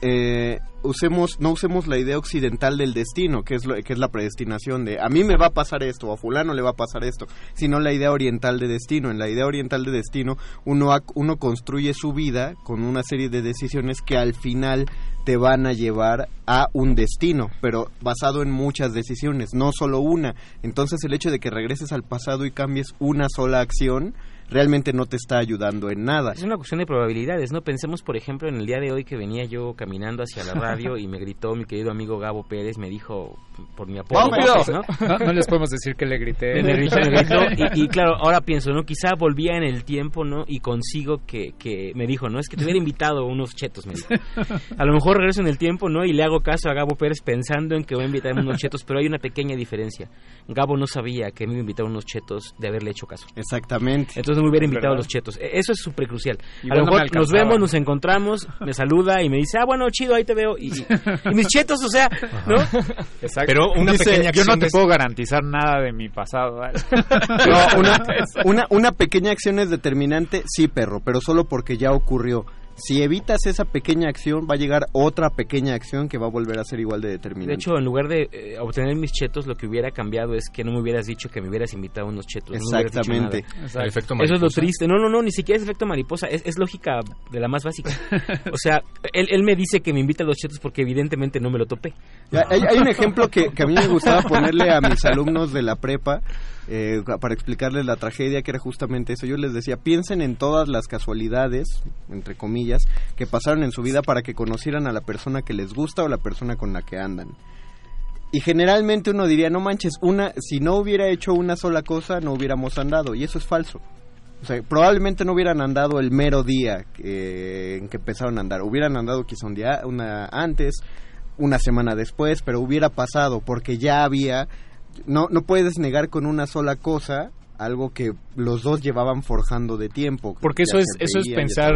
eh, usemos no usemos la idea occidental del destino, que es lo, que es la predestinación de a mí me va a pasar esto o a fulano le va a pasar esto, sino la idea oriental de destino. En la idea oriental de destino uno uno construye su vida con una serie de decisiones que al final te van a llevar a un destino, pero basado en muchas decisiones, no solo una. Entonces el hecho de que regreses al pasado y cambies una sola acción realmente no te está ayudando en nada. Es una cuestión de probabilidades, ¿no? Pensemos, por ejemplo, en el día de hoy que venía yo caminando hacia la radio y me gritó mi querido amigo Gabo Pérez, me dijo por mi ¡Vámonos! López, ¿no? No, no les podemos decir que le grité. Me me y, y claro, ahora pienso, ¿no? Quizá volvía en el tiempo, ¿no? Y consigo que, que me dijo, ¿no? Es que te hubiera invitado unos chetos, me dijo. A lo mejor regreso en el tiempo, ¿no? Y le hago caso a Gabo Pérez pensando en que voy a invitarme unos chetos, pero hay una pequeña diferencia. Gabo no sabía que me iba a invitar unos chetos de haberle hecho caso. Exactamente. Entonces no me hubiera invitado a los chetos. E- Eso es súper crucial. Igual a lo no me mejor nos vemos, nos encontramos, me saluda y me dice, ah, bueno, chido, ahí te veo. Y, y mis chetos, o sea, ¿no? Exacto. Pero una Dice, pequeña Yo no te puedo garantizar nada de mi pasado. ¿vale? No, una, una, una pequeña acción es determinante, sí, perro, pero solo porque ya ocurrió. Si evitas esa pequeña acción, va a llegar otra pequeña acción que va a volver a ser igual de determinante. De hecho, en lugar de eh, obtener mis chetos, lo que hubiera cambiado es que no me hubieras dicho que me hubieras invitado a unos chetos. no Exactamente. El efecto Eso es lo triste. No, no, no, ni siquiera es efecto mariposa. Es, es lógica de la más básica. O sea, él, él me dice que me invita a los chetos porque evidentemente no me lo topé. Hay un ejemplo que, que a mí me gustaba ponerle a mis alumnos de la prepa eh, para explicarles la tragedia, que era justamente eso. Yo les decía, piensen en todas las casualidades, entre comillas, que pasaron en su vida para que conocieran a la persona que les gusta o la persona con la que andan. Y generalmente uno diría, no manches, una, si no hubiera hecho una sola cosa, no hubiéramos andado. Y eso es falso. O sea, probablemente no hubieran andado el mero día en que empezaron a andar. Hubieran andado quizá un día una antes, una semana después, pero hubiera pasado porque ya había... No, no puedes negar con una sola cosa algo que los dos llevaban forjando de tiempo. Porque eso es eso es pensar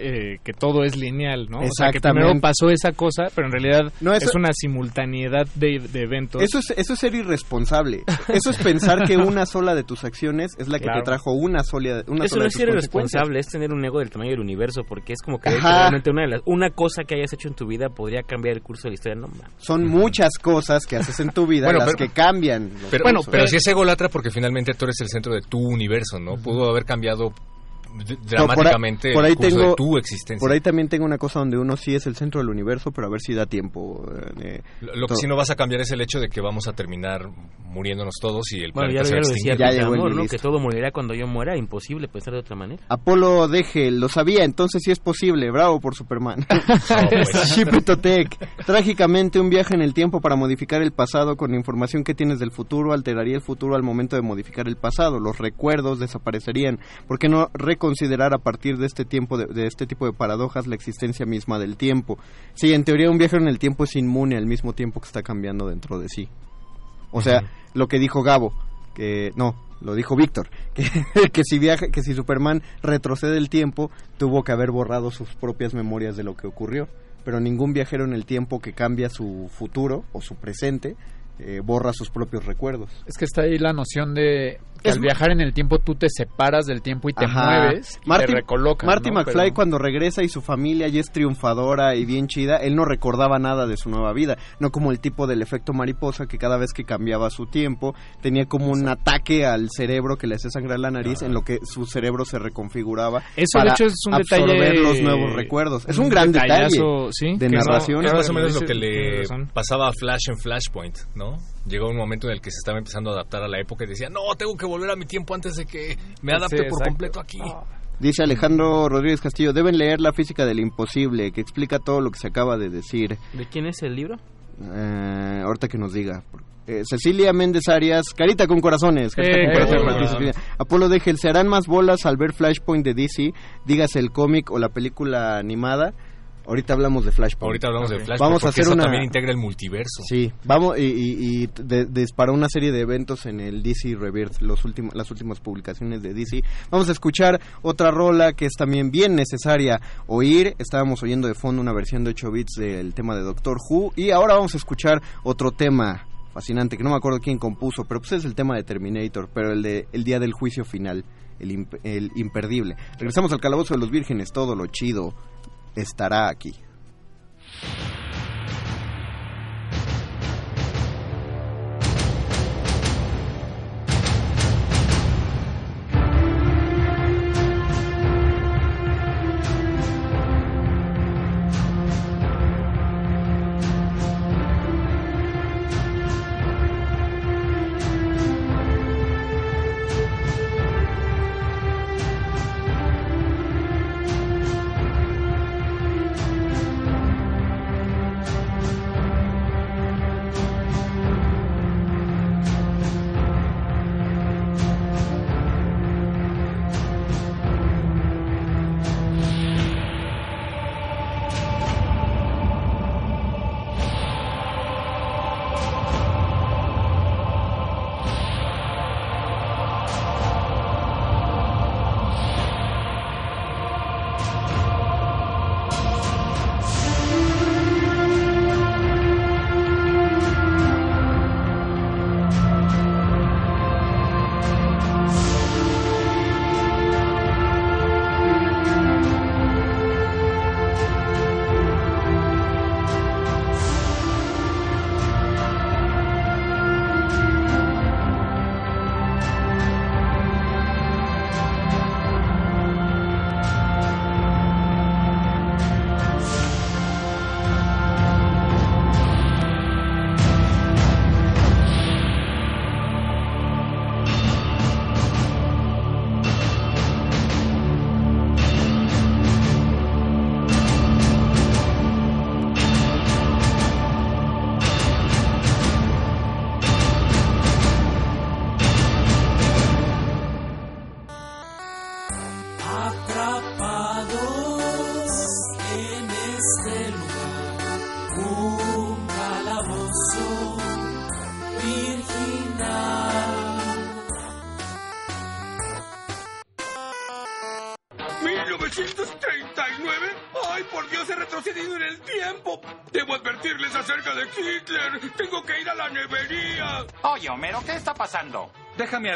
eh, que todo es lineal, ¿no? O sea, que primero pasó esa cosa, pero en realidad No, eso- es una simultaneidad de, de eventos. Eso es, eso es ser irresponsable. Eso es pensar que una sola de tus acciones es la que Claro. te trajo una sola, una Eso sola no de es ser irresponsable, es tener un ego del tamaño del universo, porque es como que realmente una, de las, una cosa que hayas hecho en tu vida podría cambiar el curso de la historia. No, man. Son muchas cosas que haces en tu vida Bueno, las pero- que cambian. Pero, cursos. pero si es egolatra porque finalmente tú eres el centro de tu universo, ¿no? Pudo haber cambiado d- No, dramáticamente por ahí, el curso tengo, de tu existencia. Por ahí también tengo una cosa donde uno sí es el centro del universo, pero a ver si da tiempo. eh, de- Lo lo que sí no vas a cambiar es el hecho de que vamos a terminar muriéndonos todos y el Bueno, planeta ya, lo- se ya lo decía listo. Que todo morirá cuando yo muera. Imposible pensar de otra manera. Apolo deje, lo sabía, entonces sí es posible. Bravo por Superman. pues. Chipitotec. Trágicamente, un viaje en el tiempo para modificar el pasado con la información que tienes del futuro alteraría el futuro al momento de modificar el pasado. Los recuerdos desaparecerían. ¿Por qué no reconsiderar a partir de este tiempo de, de este tipo de paradojas la existencia misma del tiempo? Sí, en teoría un viaje en el tiempo es inmune al mismo tiempo que está cambiando dentro de sí. O sea, lo que dijo Gabo, que no, lo dijo Víctor, que, que si viaja, que si Superman retrocede el tiempo, tuvo que haber borrado sus propias memorias de lo que ocurrió. Pero ningún viajero en el tiempo que cambia su futuro o su presente eh, borra sus propios recuerdos. Es que está ahí la noción de que Es al viajar en el tiempo tú te separas del tiempo y te Ajá. mueves y Marty- te recolocas. Marty ¿no? McFly Pero- cuando regresa y su familia ya es triunfadora y bien chida, él no recordaba nada de su nueva vida, no como el tipo del efecto mariposa que cada vez que cambiaba su tiempo tenía como un ataque al cerebro que le hacía sangrar la nariz en lo que su cerebro se reconfiguraba Eso, de para hecho, es un absorber detalle- los nuevos recuerdos. Es un, gran detalle sí, de no- narración. Es más o menos lo que le pasaba a Flash en Flashpoint, ¿no? Llegó un momento en el que se estaba empezando a adaptar a la época y decía, no, tengo que volver a mi tiempo antes de que me adapte Sí, por completo aquí. Dice Alejandro Rodríguez Castillo, deben leer La física del imposible, que explica todo lo que se acaba de decir. ¿De quién es el libro? Eh, ahorita que nos diga. Eh, Cecilia Méndez Arias, carita con corazones. carita Eh, con corazones. Apolo Degel, ¿se harán más bolas al ver Flashpoint de DC? Dígase el cómic o la película animada. Ahorita hablamos de Flashpoint. Ahorita hablamos de Flashpoint Vamos a hacer eso una... también integra el multiverso. Sí, vamos y, y, y de- disparó una serie de eventos en el DC Rebirth, los últimos, las últimas publicaciones de DC. Vamos a escuchar otra rola que es también bien necesaria oír. Estábamos oyendo de fondo una versión de 8 bits del tema de Doctor Who y ahora vamos a escuchar otro tema fascinante que no me acuerdo quién compuso, pero pues es el tema de Terminator, pero el de el día del juicio final, el, imp- el imperdible. Regresamos al calabozo de los vírgenes, todo lo chido estará aquí.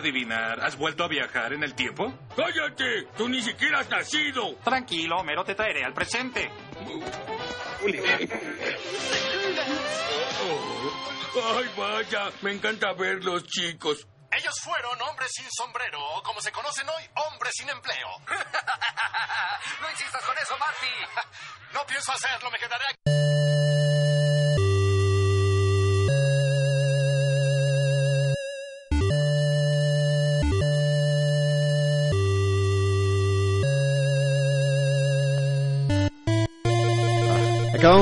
Adivinar, ¿has vuelto a viajar en el tiempo? ¡Cállate! ¡Tú ni siquiera has nacido! Tranquilo, Homero, te traeré al presente. ¡Ay, vaya! Me encanta verlos, chicos. Ellos fueron hombres sin sombrero, o como se conocen hoy, hombres sin empleo. no insistas con eso, Marty. No pienso hacerlo, me quedaré aquí.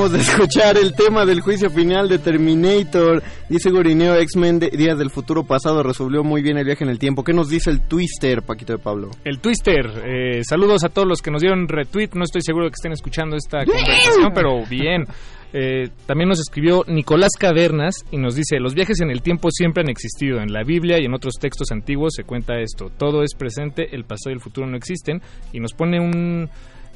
Acabamos de escuchar el tema del juicio final de Terminator. Dice Gorineo, X-Men de Días del Futuro Pasado resolvió muy bien el viaje en el tiempo. ¿Qué nos dice el Twister, Paquito de Pablo? El Twister, eh, saludos a todos los que nos dieron retweet. No estoy seguro de que estén escuchando esta conversación, pero bien. Eh, también nos escribió Nicolás Cavernas y nos dice, los viajes en el tiempo siempre han existido. En la Biblia y en otros textos antiguos se cuenta esto. Todo es presente, el pasado y el futuro no existen. Y nos pone un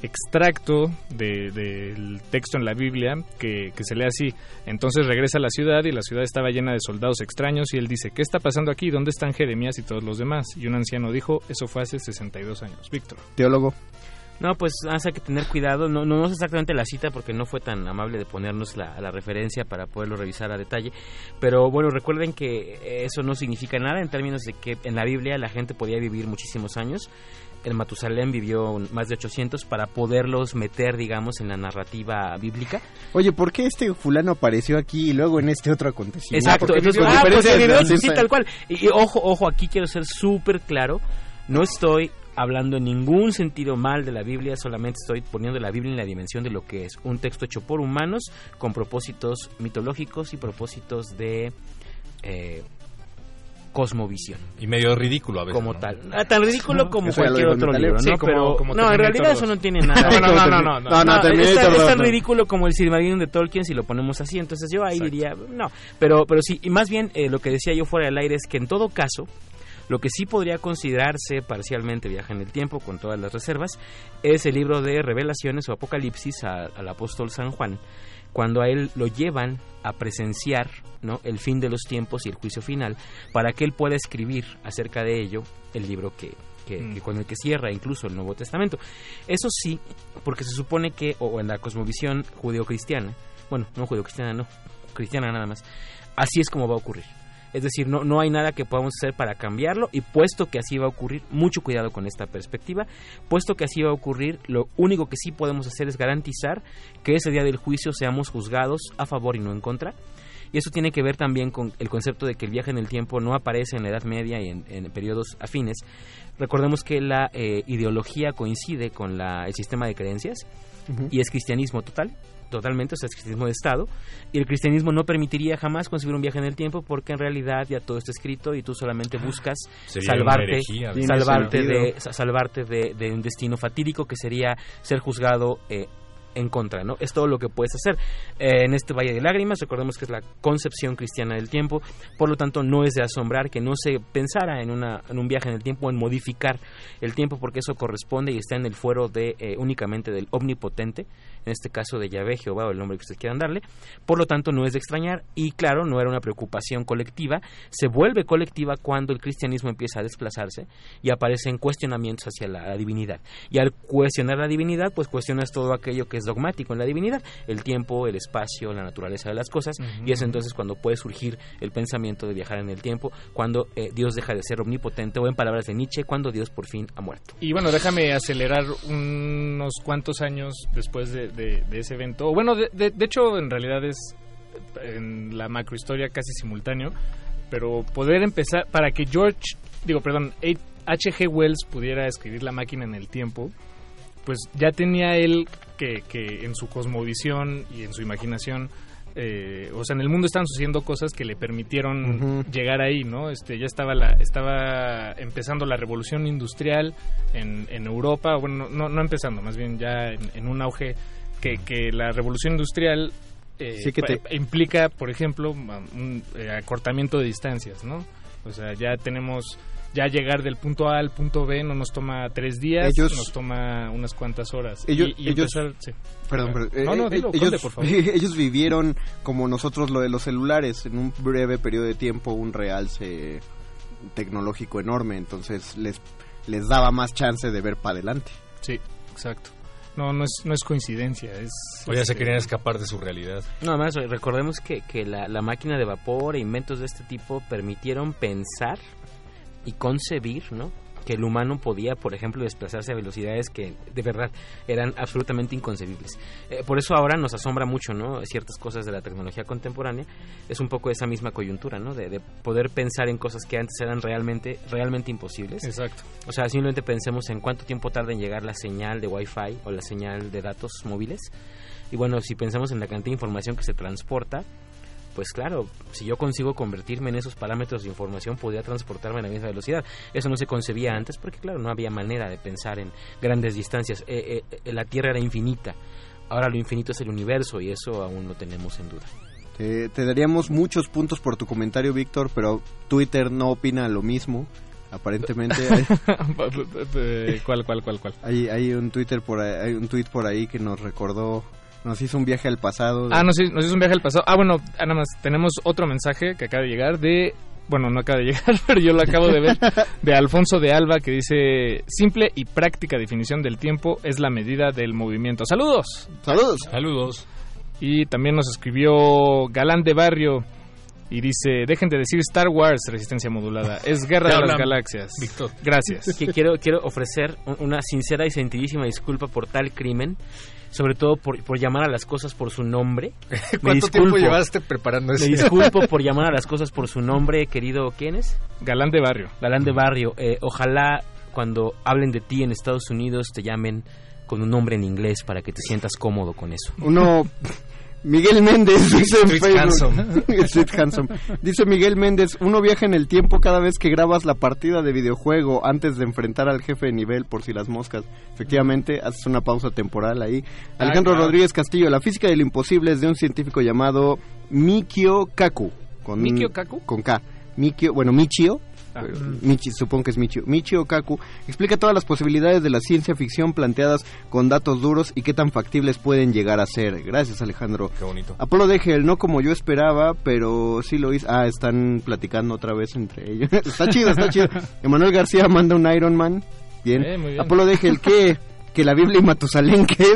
extracto de- del texto en la Biblia que, que se lee así. Entonces regresa a la ciudad y la ciudad estaba llena de soldados extraños y él dice, ¿qué está pasando aquí? ¿Dónde están Jeremías y todos los demás? Y un anciano dijo, eso fue hace 62 años. Víctor. Teólogo. No, pues hay que tener cuidado. No, no, no sé exactamente la cita porque no fue tan amable de ponernos la, la referencia para poderlo revisar a detalle. Pero bueno, recuerden que eso no significa nada en términos de que en la Biblia la gente podía vivir muchísimos años. El Matusalén vivió más de 800 para poderlos meter, digamos, en la narrativa bíblica. Oye, ¿por qué este fulano apareció aquí y luego en este otro acontecimiento? Exacto, entonces, con ah, pues, sí, tal cual. Y, y ojo, ojo, aquí quiero ser súper claro. No estoy hablando en ningún sentido mal de la Biblia, solamente estoy poniendo la Biblia en la dimensión de lo que es un texto hecho por humanos con propósitos mitológicos y propósitos de eh, cosmovisión. Y medio ridículo a veces. Como ¿no? tal. Ah, tan ridículo como Eso cualquier otro libro, ¿no? Sí, como- Pero como no, en realidad eso 2. no tiene nada. No, no, no, no, no, no. No, no, es, tan, es 2, tan no. ridículo como el Silmarillion de Tolkien si lo ponemos así. Entonces yo ahí diría, no. Pero, pero sí, y más bien eh, lo que decía yo fuera del aire es que en todo caso, lo que sí podría considerarse parcialmente viaje en el tiempo, con todas las reservas, es el libro de Revelaciones o Apocalipsis a- al apóstol San Juan, cuando a él lo llevan a presenciar ¿no? el fin de los tiempos y el juicio final, para que él pueda escribir acerca de ello el libro que, que- que con el que cierra incluso el Nuevo Testamento. Eso sí, porque se supone que, o en la cosmovisión judeocristiana, bueno, no judeocristiana, no, cristiana nada más, así es como va a ocurrir. Es decir, no, no hay nada que podamos hacer para cambiarlo y puesto que así va a ocurrir, mucho cuidado con esta perspectiva, puesto que así va a ocurrir, lo único que sí podemos hacer es garantizar que ese día del juicio seamos juzgados a favor y no en contra. Y eso tiene que ver también con el concepto de que el viaje en el tiempo no aparece en la Edad Media y en, en periodos afines. Recordemos que la eh, ideología coincide con la- el sistema de creencias y es cristianismo total, totalmente, o sea, es cristianismo de Estado. Y el cristianismo no permitiría jamás concebir un viaje en el tiempo porque en realidad ya todo está escrito y tú solamente buscas Sería una salvarte, herejía. Salvarte, de, sa- salvarte de, de un destino fatídico que sería ser juzgado eh, en contra, ¿no? Es todo lo que puedes hacer. Eh, en este Valle de Lágrimas, recordemos que es la concepción cristiana del tiempo, por lo tanto no es de asombrar que no se pensara en, una, en un viaje en el tiempo, en modificar el tiempo, porque eso corresponde y está en el fuero de eh, únicamente del omnipotente, en este caso de Yahvé, Jehová o el nombre que ustedes quieran darle, por lo tanto no es de extrañar y claro, no era una preocupación colectiva, se vuelve colectiva cuando el cristianismo empieza a desplazarse y aparecen cuestionamientos hacia la, la divinidad. Y al cuestionar la divinidad, pues cuestionas todo aquello que es dogmático en la divinidad, el tiempo, el espacio, la naturaleza de las cosas, y es entonces cuando puede surgir el pensamiento de viajar en el tiempo, cuando eh, Dios deja de ser omnipotente, o en palabras de Nietzsche, cuando Dios por fin ha muerto. Y bueno, déjame acelerar unos cuantos años después de, de- de ese evento. O Bueno, de, de- de hecho, en realidad es en la macrohistoria casi simultáneo. Pero poder empezar, para que George, digo, perdón, H.G. Wells pudiera escribir La máquina en el tiempo, pues ya tenía él que, que en su cosmovisión y en su imaginación eh, o sea, en el mundo estaban sucediendo cosas que le permitieron llegar ahí, ¿no? Este, ya estaba la, estaba empezando la revolución industrial en, en Europa, bueno, no, no empezando, más bien ya en, en un auge que, que la revolución industrial eh, Sí, que te- implica, por ejemplo, un eh, acortamiento de distancias, ¿no? O sea, ya tenemos ya llegar del punto A al punto B no nos toma tres días, Ellos- nos toma unas cuantas horas. Ellos, Y- y ellos- empezar- sí. perdón, perdón, eh, no, no, dilo, ellos, Conde, por favor. ellos vivieron como nosotros lo de los celulares, en un breve periodo de tiempo un realce tecnológico enorme, entonces les les daba más chance de ver para adelante. Sí, exacto. No, no es, no es coincidencia, es... O ya se este, querían escapar de su realidad. No, más recordemos que, que la, la máquina de vapor e inventos de este tipo permitieron pensar y concebir, ¿no? Que el humano podía, por ejemplo, desplazarse a velocidades que de verdad eran absolutamente inconcebibles. Eh, por eso ahora nos asombra mucho, ¿no? Ciertas cosas de la tecnología contemporánea. Es un poco esa misma coyuntura, ¿no? De, de poder pensar en cosas que antes eran realmente, realmente imposibles. Exacto. O sea, simplemente pensemos en cuánto tiempo tarda en llegar la señal de Wi-Fi o la señal de datos móviles. Y bueno, si pensamos en la cantidad de información que se transporta, pues claro, si yo consigo convertirme en esos parámetros de información, podría transportarme a la misma velocidad. Eso no se concebía antes porque, claro, no había manera de pensar en grandes distancias. Eh, eh, eh, la Tierra era infinita. Ahora lo infinito es el universo y eso aún lo tenemos en duda. Te, te daríamos muchos puntos por tu comentario, Víctor, pero Twitter no opina lo mismo. Aparentemente hay, Eh, ¿Cuál, cuál, cuál, cuál? hay, hay un Twitter por ahí, hay un tweet por ahí que nos recordó, nos hizo un viaje al pasado. de- Ah, nos, hizo- nos hizo un viaje al pasado. Ah, bueno, ah, nada más, tenemos otro mensaje que acaba de llegar de... Bueno, no acaba de llegar, pero yo lo acabo de ver, de Alfonso de Alba, que dice, simple y práctica definición del tiempo es la medida del movimiento. Saludos. Saludos. Saludos. Y también nos escribió Galán de Barrio y dice, dejen de decir Star Wars, resistencia modulada, es Guerra de las Galaxias. Víctor. Gracias. Que quiero, quiero ofrecer un- una sincera y sentidísima disculpa por tal crimen, sobre todo por, por llamar a las cosas por su nombre. Me ¿Cuánto disculpo. tiempo llevaste preparando eso? Me disculpo por llamar a las cosas por su nombre, querido. ¿Quién es? Galán de Barrio. Galán de Barrio. Eh, ojalá cuando hablen de ti en Estados Unidos te llamen con un nombre en inglés para que te sientas cómodo con eso. Uno, Miguel Méndez dice en Facebook- Handsome. Dice Miguel Méndez, uno viaja en el tiempo cada vez que grabas la partida de videojuego antes de enfrentar al jefe de nivel por si las moscas. Efectivamente, haces una pausa temporal ahí. Alejandro claro. Rodríguez Castillo, la física del imposible es de un científico llamado Mikio Kaku. Con, ¿Mikio Kaku? Con K. Mikio, bueno, Michio. Ah. eh, Michi, supongo que es Michio. Michio Kaku explica todas las posibilidades de la ciencia ficción planteadas con datos duros y qué tan factibles pueden llegar a ser. Gracias, Alejandro. Qué bonito. Apolo no como yo esperaba, pero sí lo hizo. Ah, están platicando otra vez entre ellos. está chido, está chido. Emanuel García manda un Iron Man. Bien. Eh, bien. Apolo ¿qué? Que la Biblia y Matusalén, ¿qué?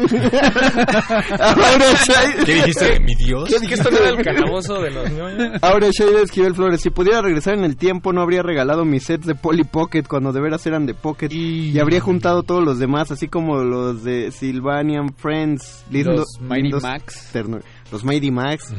Ahora Shai- ¿Qué dijiste de mi Dios? ¿Qué ¿Que esto no era el calabozo de los ñoños? Ahora Shader Esquivel Flores, si pudiera regresar en el tiempo no habría regalado mis sets de Polly Pocket cuando de veras eran de Pocket y, habría juntado todos los demás, así como los de Sylvanian Friends, Los Mighty Max. terno- los Mighty Max.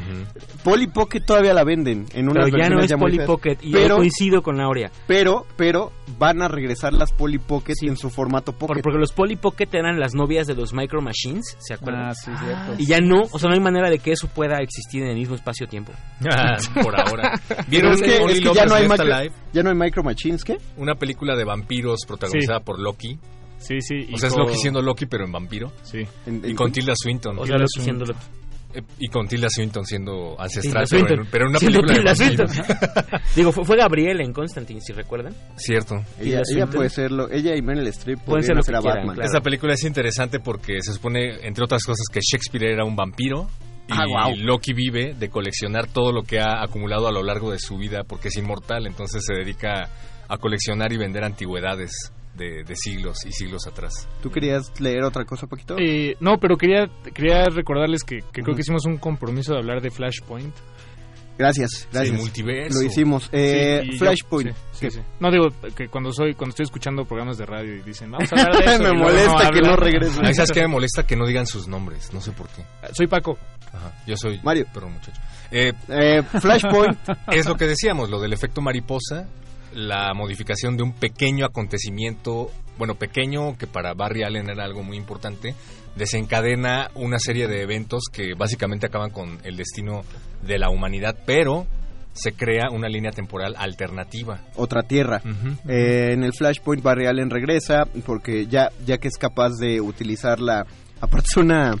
Polly Pocket todavía la venden en unas Pero ya no es ya Polly. Pocket y pero, yo coincido con Aurea. pero, pero van a regresar las Polly Pocket en su formato Pocket. Por- porque los Polly Pocket eran las novias de los Micro Machines, ¿se acuerdan? Ah, sí, cierto. Y ya no, o sea, no hay manera de que eso pueda existir en el mismo espacio-tiempo. Ah, por ahora. ¿Vieron es que, es que ya no hay micro, ya no hay Micro Machines, ¿qué? Una película de vampiros protagonizada Sí. por Loki. Sí, sí. O sea, es Loki siendo Loki, pero en vampiro. Sí. En- Y en- con Tilda Swinton. O sea, Loki siendo Loki. Eh, Y con Tilda Swinton siendo ancestral, Tilda pero, en, Swinton. pero en una Siendo película de. Digo, fue, fue Gabriel en Constantine, si recuerdan. Cierto. ella, puede serlo, ella y Meryl Streep Pueden ser lo que a quieran, Batman. claro. Esta película es interesante porque se supone, entre otras cosas, que Shakespeare era un vampiro. Y Ah. Loki vive de coleccionar todo lo que ha acumulado a lo largo de su vida porque es inmortal. Entonces se dedica a coleccionar y vender antigüedades de, de siglos y siglos atrás. ¿Tú querías leer otra cosa, Paquito? Eh, no, pero quería, quería recordarles que, que creo Ujú. que hicimos un compromiso de hablar de Flashpoint. Gracias, gracias. El multiverso. Lo hicimos. Eh, Sí, Flashpoint. sí, sí, sí. No digo que cuando soy cuando estoy escuchando programas de radio y dicen, vamos a hablar de eso. Me molesta que hablan. no regresen. A mí, ¿sabes qué me molesta? Que no digan sus nombres. No sé por qué. Soy Paco. Ajá. Yo soy Mario. Perdón, muchacho. Eh, Eh, Flashpoint. es lo que decíamos, lo del efecto mariposa, la modificación de un pequeño acontecimiento, bueno, pequeño, que para Barry Allen era algo muy importante, desencadena una serie de eventos que básicamente acaban con el destino de la humanidad, pero se crea una línea temporal alternativa. Otra tierra. Eh, en el Flashpoint Barry Allen regresa porque ya, ya que es capaz de utilizar la... Aparte es una...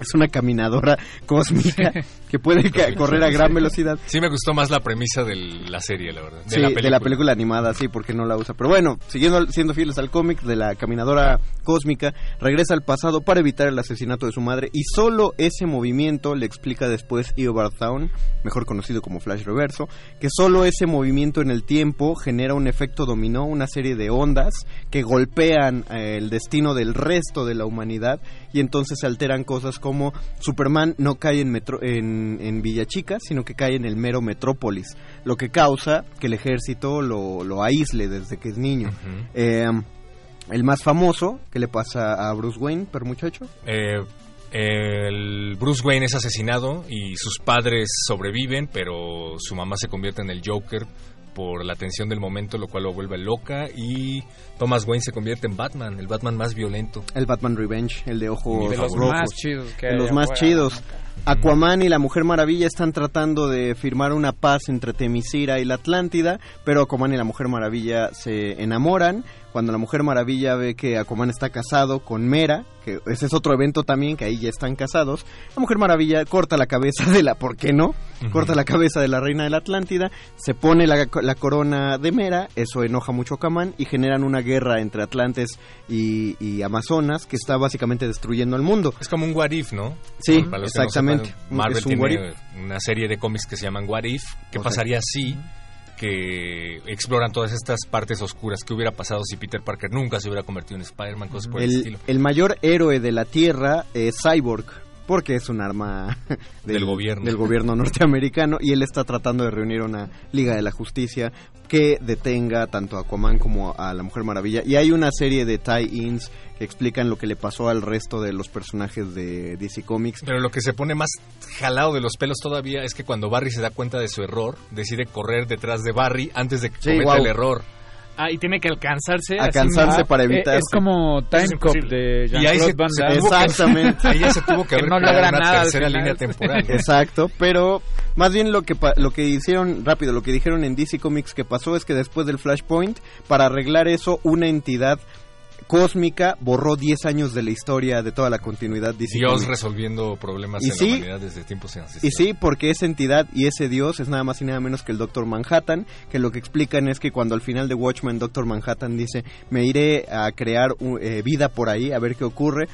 Es una caminadora cósmica que puede ca- correr a gran velocidad. Sí me gustó más la premisa de la serie, la verdad. De, Sí, la, de película. la película animada, sí, porque no la usa. Pero bueno, siguiendo siendo fieles al cómic de la caminadora cósmica, regresa al pasado para evitar el asesinato de su madre y solo ese movimiento le explica después Eobard Thawne, mejor conocido como Flash Reverso, que solo ese movimiento en el tiempo genera un efecto dominó, una serie de ondas que golpean eh, el destino del resto de la humanidad y entonces se alteran cosas como Superman no cae en, metro, en, en Villa Chica, sino que cae en el mero Metrópolis, lo que causa que el ejército lo, lo aísle desde que es niño. Eh, el más famoso, que le pasa a Bruce Wayne, per muchacho? Eh, el Bruce Wayne es asesinado y sus padres sobreviven, pero su mamá se convierte en el Joker por la tensión del momento, lo cual lo vuelve loca y Thomas Wayne se convierte en Batman, el Batman más violento. El Batman Revenge, el de ojos De los rojos. más chidos que De hay los más chidos. Aquaman y la Mujer Maravilla están tratando de firmar una paz entre Temisira y la Atlántida, pero Aquaman y la Mujer Maravilla se enamoran. Cuando la Mujer Maravilla ve que Aquaman está casado con Mera, que ese es otro evento también, que ahí ya están casados, la Mujer Maravilla corta la cabeza de la, ¿por qué no? Corta la cabeza de la reina de la Atlántida, se pone la, la corona de Mera, eso enoja mucho a Aquaman y generan una guerra entre Atlantes y, y Amazonas que está básicamente destruyendo el mundo. Es como un What If, ¿no? Sí, no exactamente. Marvel Es un what tiene una serie de cómics que se llaman What If. ¿Qué O sea, pasaría si? Que exploran todas estas partes oscuras. ¿Qué hubiera pasado si Peter Parker nunca se hubiera convertido en Spider-Man? Cosas por el, el, estilo. el mayor héroe de la Tierra es Cyborg, porque es un arma Del gobierno. del gobierno norteamericano y él está tratando de reunir una Liga de la Justicia que detenga tanto a Aquaman como a la Mujer Maravilla. Y hay una serie de tie-ins que explican lo que le pasó al resto de los personajes de DC Comics. Pero lo que se pone más jalado de los pelos todavía es que cuando Barry se da cuenta de su error, decide correr detrás de Barry antes de que Sí, cometa el error. Ah, y tiene que alcanzarse. Alcanzarse para Eh, evitar- Es como Time Cop de Y ahí Jean-Claude se- Van Damme. Exactamente. Ahí ya se tuvo que haber no logra una nada tercera línea temporal. ¿no? Exacto, pero más bien lo que pa- lo que hicieron rápido, lo que dijeron en DC Comics que pasó es que después del Flashpoint, para arreglar eso, una entidad cósmica borró 10 años de la historia de toda la continuidad DC Dios Comics. resolviendo problemas Y en sí, la humanidad desde tiempos Y sí, porque esa entidad y ese dios es nada más y nada menos que el Doctor Manhattan, que lo que explican es que cuando al final de Watchmen Doctor Manhattan dice, me iré a crear eh, vida por ahí, a ver qué ocurre,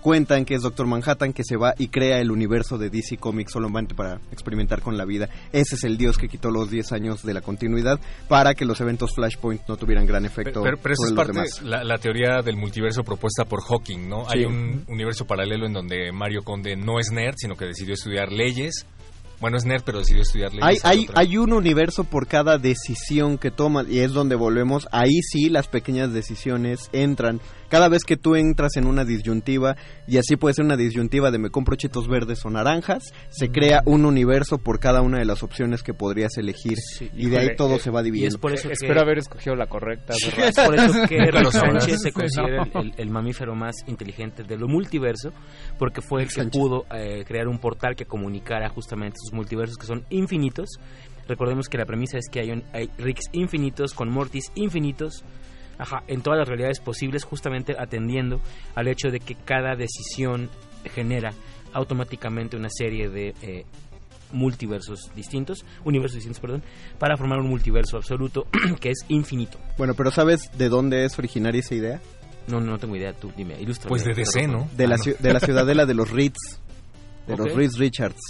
cuentan que es Doctor Manhattan que se va y crea el universo de DC Comics solamente para experimentar con la vida. Ese es el dios que quitó los 10 años de la continuidad para que los eventos Flashpoint no tuvieran gran efecto Pero, pero eso sobre es los parte la, la teoría del multiverso propuesta por Hawking, ¿no? Sí. Hay un universo paralelo en donde Mario Conde no es nerd, sino que decidió estudiar leyes. Bueno, es nerd, pero decidió estudiar leyes. Hay, hay, hay un universo por cada decisión que tomas y es donde volvemos. Ahí sí las pequeñas decisiones entran. Cada vez que tú entras en una disyuntiva, y así puede ser una disyuntiva de me compro chetos verdes o naranjas, se crea un universo por cada una de las opciones que podrías elegir. y de ahí todo eh, se va y dividiendo. es por eso que- Espero haber escogido la correcta. Es por eso que lo sabrás. Sánchez se considera el, el- el mamífero más inteligente del multiverso, porque fue el que Sánchez. pudo eh, crear un portal que comunicara justamente sus multiversos que son infinitos. Recordemos que la premisa es que hay, un- hay Ricks infinitos con Mortis infinitos. Ajá, en todas las realidades posibles, justamente atendiendo al hecho de que cada decisión genera automáticamente una serie de eh, multiversos distintos, universos distintos, perdón, para formar un multiverso absoluto que es infinito. Bueno, pero ¿sabes de dónde es originaria esa idea? No, no tengo idea, tú dime, ilustra. Pues de DC, ¿no? De, la, Ah, no. de la ciudadela de los Ritz. De los Ritz Richards.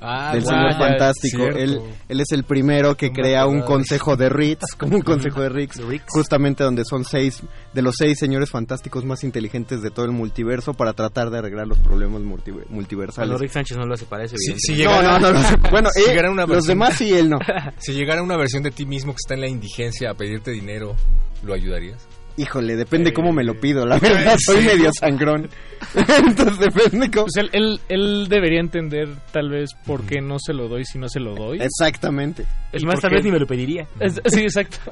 Ah, del señor fantástico. Él, él es el primero que No crea un consejo de Ritz, como un consejo de Ritz. justamente donde son seis de los seis señores fantásticos más inteligentes de todo el multiverso para tratar de arreglar los problemas multi- multiversales. Rick Sánchez no lo hace para eso, Si, si evidentemente. No, llegara, no, no, no. Bueno, si eh, llegara una los demás sí, él no. Si llegara una versión de ti mismo que está en la indigencia a pedirte dinero, ¿lo ayudarías? Híjole, depende cómo me lo pido, la verdad, soy medio sangrón. Entonces depende cómo... Pues él, él, él debería entender tal vez por qué no se lo doy si no se lo doy. Exactamente. Es ¿Y más, tal vez ni me lo pediría. Es- sí, exacto.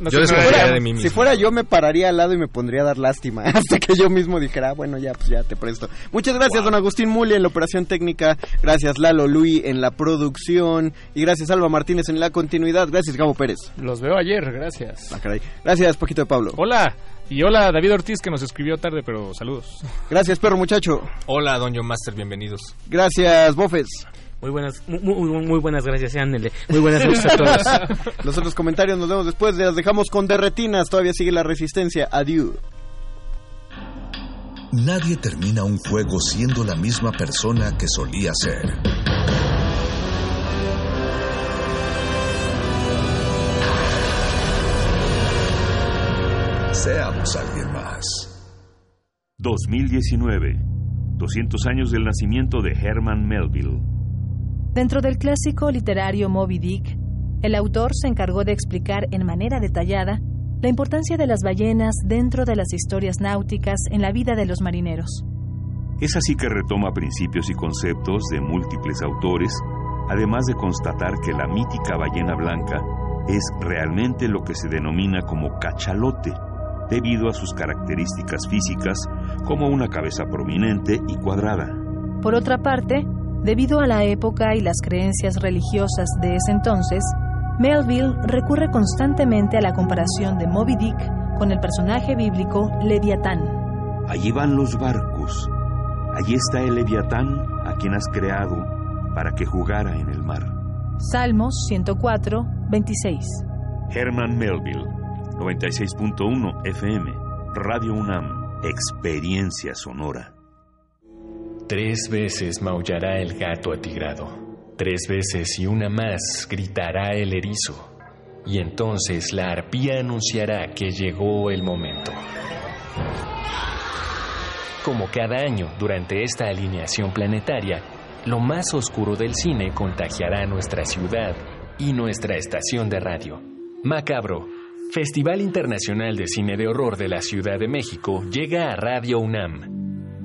No Yo desconfiaría fuera- de mí mismo. Si fuera yo me pararía al lado y me pondría a dar lástima hasta que yo mismo dijera, ah, bueno, ya, pues ya te presto. Muchas gracias, don Agustín Muli en la operación técnica, gracias Lalo Luis en la producción y gracias Alba Martínez en la continuidad, gracias Gabo Pérez. Los veo ayer, gracias. Ah, caray. Gracias Paquito de Pablo. Hola. Y hola David Ortiz que nos escribió tarde, pero saludos. Gracias Perro Muchacho. Hola, Don John Master, bienvenidos. Gracias Bofes. Muy buenas, muy, muy, muy buenas gracias, ándele. Muy buenas noches a todos. Los otros comentarios nos vemos después. Las dejamos con derretinas. Todavía sigue la resistencia. Adiós. Nadie termina un juego siendo la misma persona que solía ser. Seamos alguien más. 2019. 200 años del nacimiento de Herman Melville. Dentro del clásico literario Moby Dick, el autor se encargó de explicar en manera detallada la importancia de las ballenas dentro de las historias náuticas en la vida de los marineros. Es así que retoma principios y conceptos de múltiples autores, además de constatar que la mítica ballena blanca es realmente lo que se denomina como cachalote, debido a sus características físicas como una cabeza prominente y cuadrada. Por otra parte, debido a la época y las creencias religiosas de ese entonces, Melville recurre constantemente a la comparación de Moby Dick con el personaje bíblico Leviatán. Allí van los barcos. Allí está el Leviatán a quien has creado para que jugara en el mar. Salmos 104, 26. Herman Melville, 96.1 FM, Radio UNAM, Experiencia Sonora. Tres veces maullará el gato atigrado. Tres veces y una más gritará el erizo. Y entonces la arpía anunciará que llegó el momento. Como cada año durante esta alineación planetaria, lo más oscuro del cine contagiará nuestra ciudad y nuestra estación de radio. Macabro, Festival Internacional de Cine de Horror de la Ciudad de México, llega a Radio UNAM.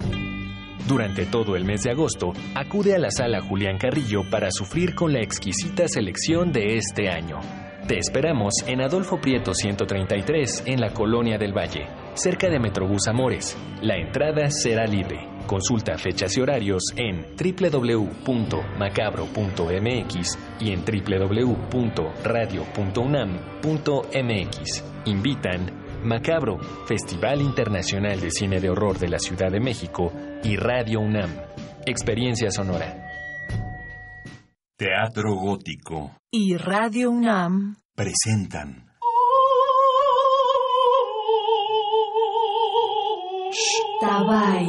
Durante todo el mes de agosto, acude a la sala Julián Carrillo para sufrir con la exquisita selección de este año. Te esperamos en Adolfo Prieto 133, en la Colonia del Valle, cerca de Metrobús Amores. La entrada será libre. Consulta fechas y horarios en www.macabro.mx y en www.radio.unam.mx. Invitan Macabro, Festival Internacional de Cine de Horror de la Ciudad de México y Radio UNAM. Experiencia sonora. Teatro Gótico. Y Radio UNAM presentan. Tabay.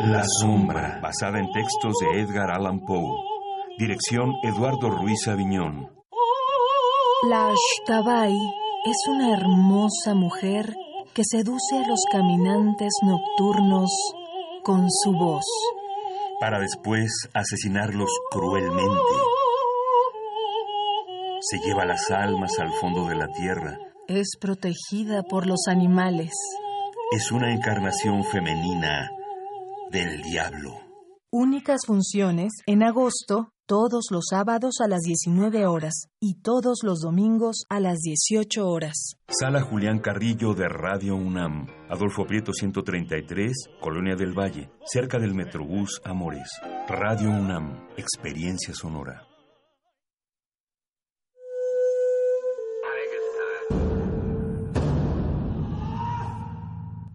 La sombra, basada en textos de Edgar Allan Poe. Dirección Eduardo Ruiz Aviñón. La Shtabai es una hermosa mujer que seduce a los caminantes nocturnos con su voz. Para después asesinarlos cruelmente. Se lleva las almas al fondo de la tierra. Es protegida por los animales. Es una encarnación femenina del diablo. Únicas funciones en agosto, todos los sábados a las 19 horas y todos los domingos a las 18 horas. Sala Julián Carrillo de Radio UNAM, Adolfo Prieto 133, Colonia del Valle, cerca del Metrobús Amores. Radio UNAM, Experiencia Sonora.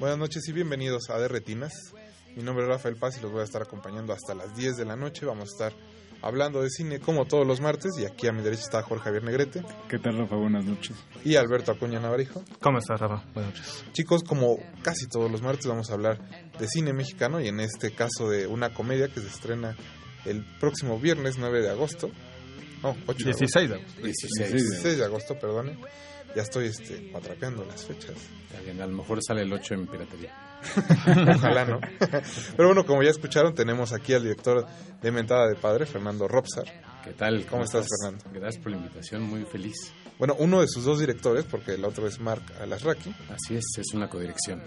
Buenas noches y bienvenidos a De Retinas. Mi nombre es Rafael Paz y los voy a estar acompañando hasta las 10 de la noche. Vamos a estar hablando de cine como todos los martes y aquí a mi derecha está Jorge Javier Negrete. ¿Qué tal, Rafa? Buenas noches. Y Alberto Acuña Navarijo. ¿Cómo estás, Rafa? Buenas noches. Chicos, como casi todos los martes vamos a hablar de cine mexicano y en este caso de una comedia que se estrena el próximo viernes 9 de agosto. No, 8 16 de agosto. 16, 16 de agosto, perdone. Ya estoy este, cuatrapeando las fechas. Bien, a lo mejor sale el 8 en piratería. Ojalá no. Pero bueno, como ya escucharon, tenemos aquí al director de Mentada de Padre, Fernando Robsar. ¿Qué tal? ¿Cómo, estás, Fernando? Gracias por la invitación, muy feliz. Bueno, uno de sus dos directores, porque el otro es Mark Alasraki. Así es, es una codirección.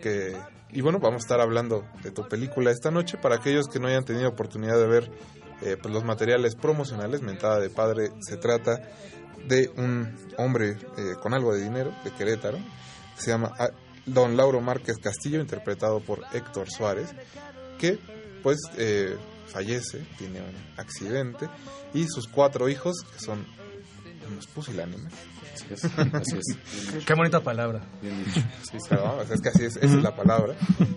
Que y bueno, vamos a estar hablando de tu película esta noche. Para aquellos que no hayan tenido oportunidad de ver eh, pues los materiales promocionales, Mentada de Padre, se trata de un hombre eh, con algo de dinero de Querétaro, que se llama ah, Don Lauro Márquez Castillo, interpretado por Héctor Suárez, que pues eh, fallece, tiene un accidente, y sus cuatro hijos, que son unos pusilánimes. Así es, así es. Qué bonita palabra. Bien dicho. Sí, sí, no, o sea, es que así es, esa es la palabra.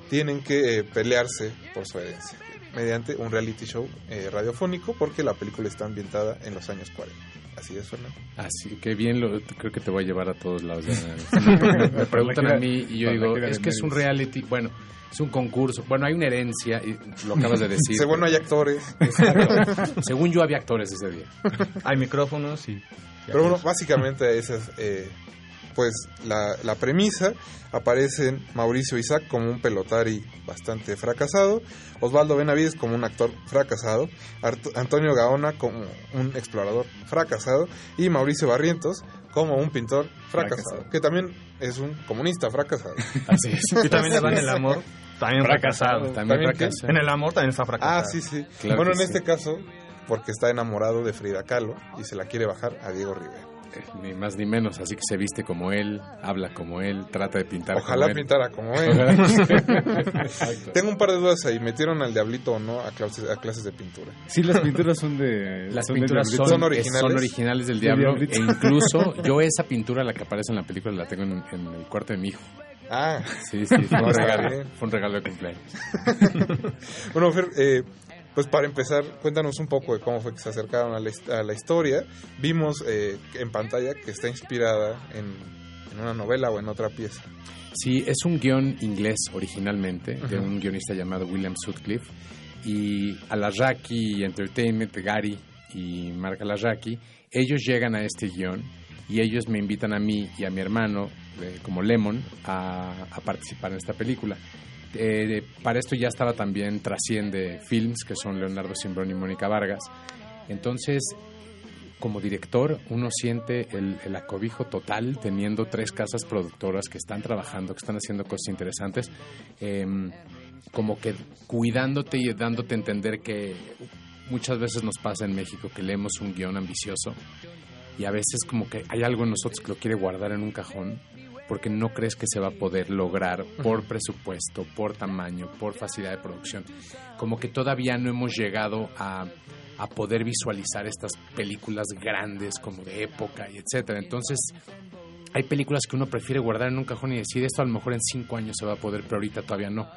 Tienen que eh, pelearse por su herencia mediante un reality show eh, radiofónico porque la película está ambientada en los años 40. Así es, Fernando. Así que bien, lo, creo que te voy a llevar a todos lados. me, me preguntan a mí y yo digo, es que es un reality, bueno, es un concurso, bueno, hay una herencia, y lo acabas de decir. Según no hay actores. Exacto. Según yo había actores ese día. Hay micrófonos y... Pero bueno, básicamente esa es eh, pues la, la premisa. Aparecen Mauricio Isaac como un pelotari bastante fracasado, Osvaldo Benavides como un actor fracasado, Art- Antonio Gaona como un explorador fracasado y Mauricio Barrientos como un pintor fracasado, Fracasado. que también es un comunista fracasado. Así es. Y también le van el amor, también fracasado. También ¿También fracasado. En el amor también está fracasado. Ah, sí, sí. Claro bueno, en sí. este caso, porque está enamorado de Frida Kahlo y se la quiere bajar a Diego Rivera. Ni más ni menos, así que se viste como él, habla como él, trata de pintar Ojalá como él. pintara como él. Tengo un par de dudas ahí. ¿Metieron al diablito o no a clases, a clases de pintura? Sí, las pinturas son de... Las son pinturas son, ¿Son originales? son originales del diablo. Diablito. E incluso yo esa pintura, la que aparece en la película, la tengo en, en el cuarto de mi hijo. Ah, Sí, sí, fue un regalo. Fue un regalo de cumpleaños. Bueno, Fer, eh, pues para empezar, cuéntanos un poco de cómo fue que se acercaron a la, his- a la historia. Vimos eh, en pantalla que está inspirada en, en una novela o en otra pieza. Sí, es un guion inglés originalmente, de un guionista llamado William Sutcliffe. Y Alarraqui Entertainment, Gary y Mark Alarraqui, ellos llegan a este guion y ellos me invitan a mí y a mi hermano, eh, como Lemon, a, a participar en esta película. Eh, para esto ya estaba también Trasciende Films, que son Leonardo Simbrón y Mónica Vargas. Entonces, como director, uno siente el, acobijo total teniendo tres casas productoras que están trabajando, que están haciendo cosas interesantes, em, como que cuidándote y dándote a entender que muchas veces nos pasa en México que leemos un guion ambicioso y a veces como que hay algo en nosotros que lo quiere guardar en un cajón porque no crees que se va a poder lograr por presupuesto, por tamaño, por facilidad de producción. Como que todavía no hemos llegado a, a poder visualizar estas películas grandes como de época y etcétera. Entonces, hay películas que uno prefiere guardar en un cajón y decir esto a lo mejor en cinco años se va a poder, pero ahorita todavía no.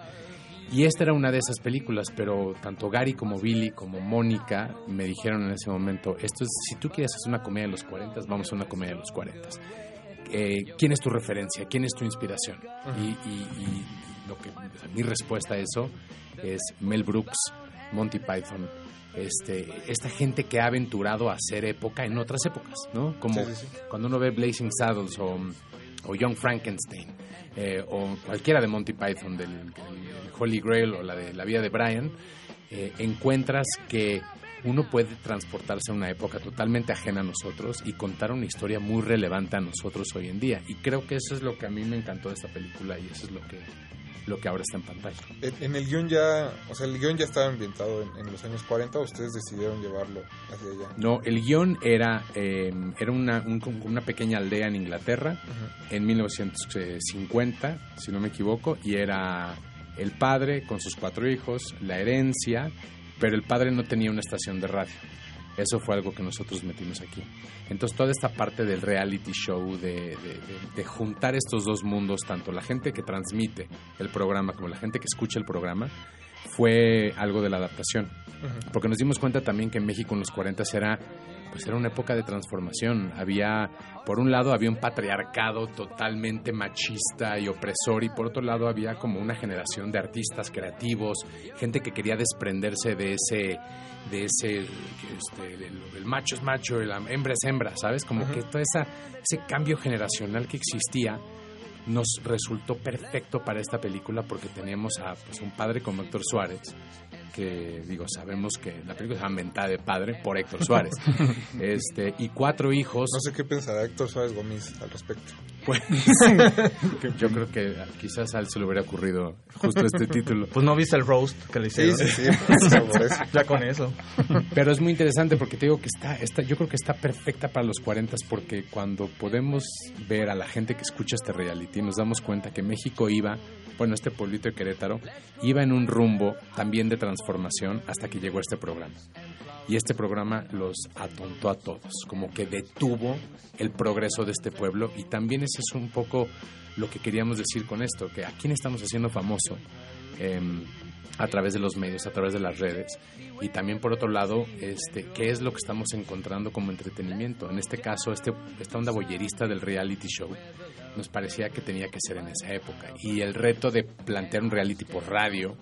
Y esta era una de esas películas, pero tanto Gary como Billy como Mónica me dijeron en ese momento, esto es, si tú quieres hacer una comedia de los 40, vamos a una comedia de los 40. Eh, ¿Quién es tu referencia? ¿Quién es tu inspiración? Y, y- y lo que, o sea, mi respuesta a eso es Mel Brooks, Monty Python, este, esta gente que ha aventurado a hacer época en otras épocas, ¿no? Como Sí, sí, sí. cuando uno ve Blazing Saddles o, o Young Frankenstein eh, o cualquiera de Monty Python, del, del Holy Grail o la de La vida de Brian, eh, encuentras que uno puede transportarse a una época totalmente ajena a nosotros y contar una historia muy relevante a nosotros hoy en día. Y creo que eso es lo que a mí me encantó de esta película y eso es lo que, lo que ahora está en pantalla. En, el guion ya, o sea, el guion ya estaba ambientado en, en los años 40, ¿o ustedes decidieron llevarlo hacia allá? No, el guion era, eh, era una, un- una pequeña aldea en Inglaterra en 1950, si no me equivoco, y era el padre con sus cuatro hijos, la herencia, pero el padre no tenía una estación de radio. Eso fue algo que nosotros metimos aquí. Entonces toda esta parte del reality show, de, de- de- de juntar estos dos mundos, tanto la gente que transmite el programa como la gente que escucha el programa, fue algo de la adaptación. Porque nos dimos cuenta también que en México en los 40 era, pues era una época de transformación. Había, por un lado, había un patriarcado totalmente machista y opresor, y por otro lado había como una generación de artistas creativos, gente que quería desprenderse de ese, de ese, este, el macho es macho, la hembra es hembra, ¿sabes? Como que todo esa, ese cambio generacional que existía nos resultó perfecto para esta película porque teníamos a pues, un padre como Héctor Suárez que digo, sabemos que la película se llama Mentada de Padre por Héctor Suárez. este Y cuatro hijos. No sé qué pensará Héctor Suárez Gómez al respecto. Pues, yo creo que quizás a él se le hubiera ocurrido justo este título. Pues no viste el roast que le hicieron. Sí, sí, sí, por eso, por eso. ya con eso. Pero es muy interesante porque te digo que está, está, yo creo que está perfecta para los 40 porque cuando podemos ver a la gente que escucha este reality nos damos cuenta que México iba, bueno, este pueblito de Querétaro, iba en un rumbo también de transformación hasta que llegó este programa. Y este programa los atontó a todos, como que detuvo el progreso de este pueblo y también ese es un poco lo que queríamos decir con esto, que a quién estamos haciendo famoso. Em, a través de los medios, a través de las redes. Y también, por otro lado, este, qué es lo que estamos encontrando como entretenimiento. En este caso, este, esta onda boyerista del reality show nos parecía que tenía que ser en esa época. Y el reto de plantear un reality por radio,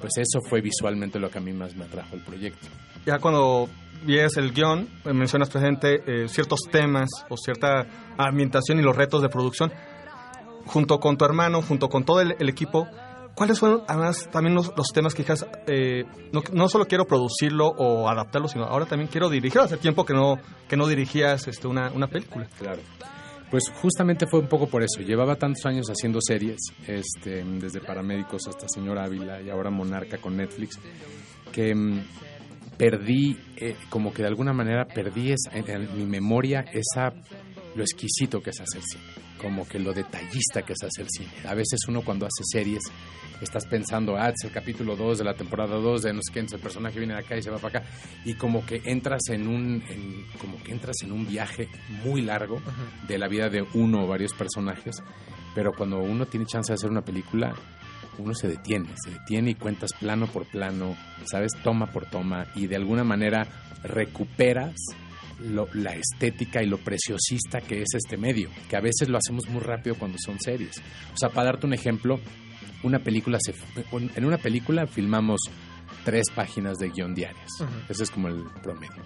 pues eso fue visualmente lo que a mí más me atrajo el proyecto. Ya cuando vienes el guion, eh, mencionas presente eh, ciertos temas o cierta ambientación y los retos de producción. Junto con tu hermano, junto con todo el, el equipo, ¿Cuáles fueron además también los, los temas que dijeras, eh, no, no, solo quiero producirlo o adaptarlo, sino ahora también quiero dirigirlo? Hace tiempo que no, que no dirigías este, una, una película. Claro. Pues justamente fue un poco por eso. Llevaba tantos años haciendo series, este, desde Paramédicos hasta Señor Ávila y ahora Monarca con Netflix, que mm, perdí, eh, como que de alguna manera perdí esa, en, en mi memoria esa, lo exquisito que es hacer cine como que lo detallista que es hacer cine. A veces uno cuando hace series estás pensando, ah, es el capítulo 2 de la temporada 2 de no sé qué, el personaje viene de acá y se va para acá y como que entras en un en, como que entras en un viaje muy largo de la vida de uno o varios personajes, pero cuando uno tiene chance de hacer una película uno se detiene, se detiene y cuentas plano por plano, sabes, toma por toma y de alguna manera recuperas lo, la estética y lo preciosista que es este medio, que a veces lo hacemos muy rápido cuando son series. O sea, para darte un ejemplo, una película se, en una película filmamos tres páginas de guion diarias. Uh -huh. Ese es como el promedio.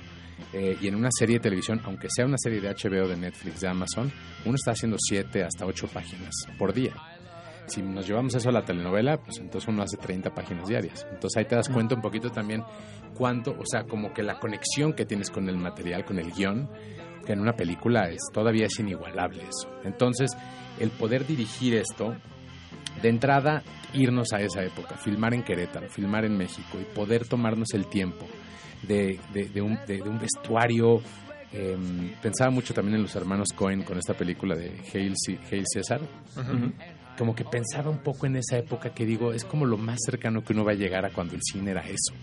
Eh, y en una serie de televisión, aunque sea una serie de HBO, de Netflix, de Amazon, uno está haciendo siete hasta ocho páginas por día. Si nos llevamos eso a la telenovela, pues entonces uno hace 30 páginas diarias. Entonces ahí te das cuenta un poquito también cuánto, o sea, como que la conexión que tienes con el material, con el guion, que en una película es todavía es inigualable eso. Entonces, el poder dirigir esto, de entrada, irnos a esa época, filmar en Querétaro, filmar en México y poder tomarnos el tiempo de, de, de, un, de un, vestuario. Eh, pensaba mucho también en los hermanos Cohen con esta película de Hail, Hail César. Uh -huh. Como que pensaba un poco en esa época que digo, es como lo más cercano que uno va a llegar a cuando el cine era eso,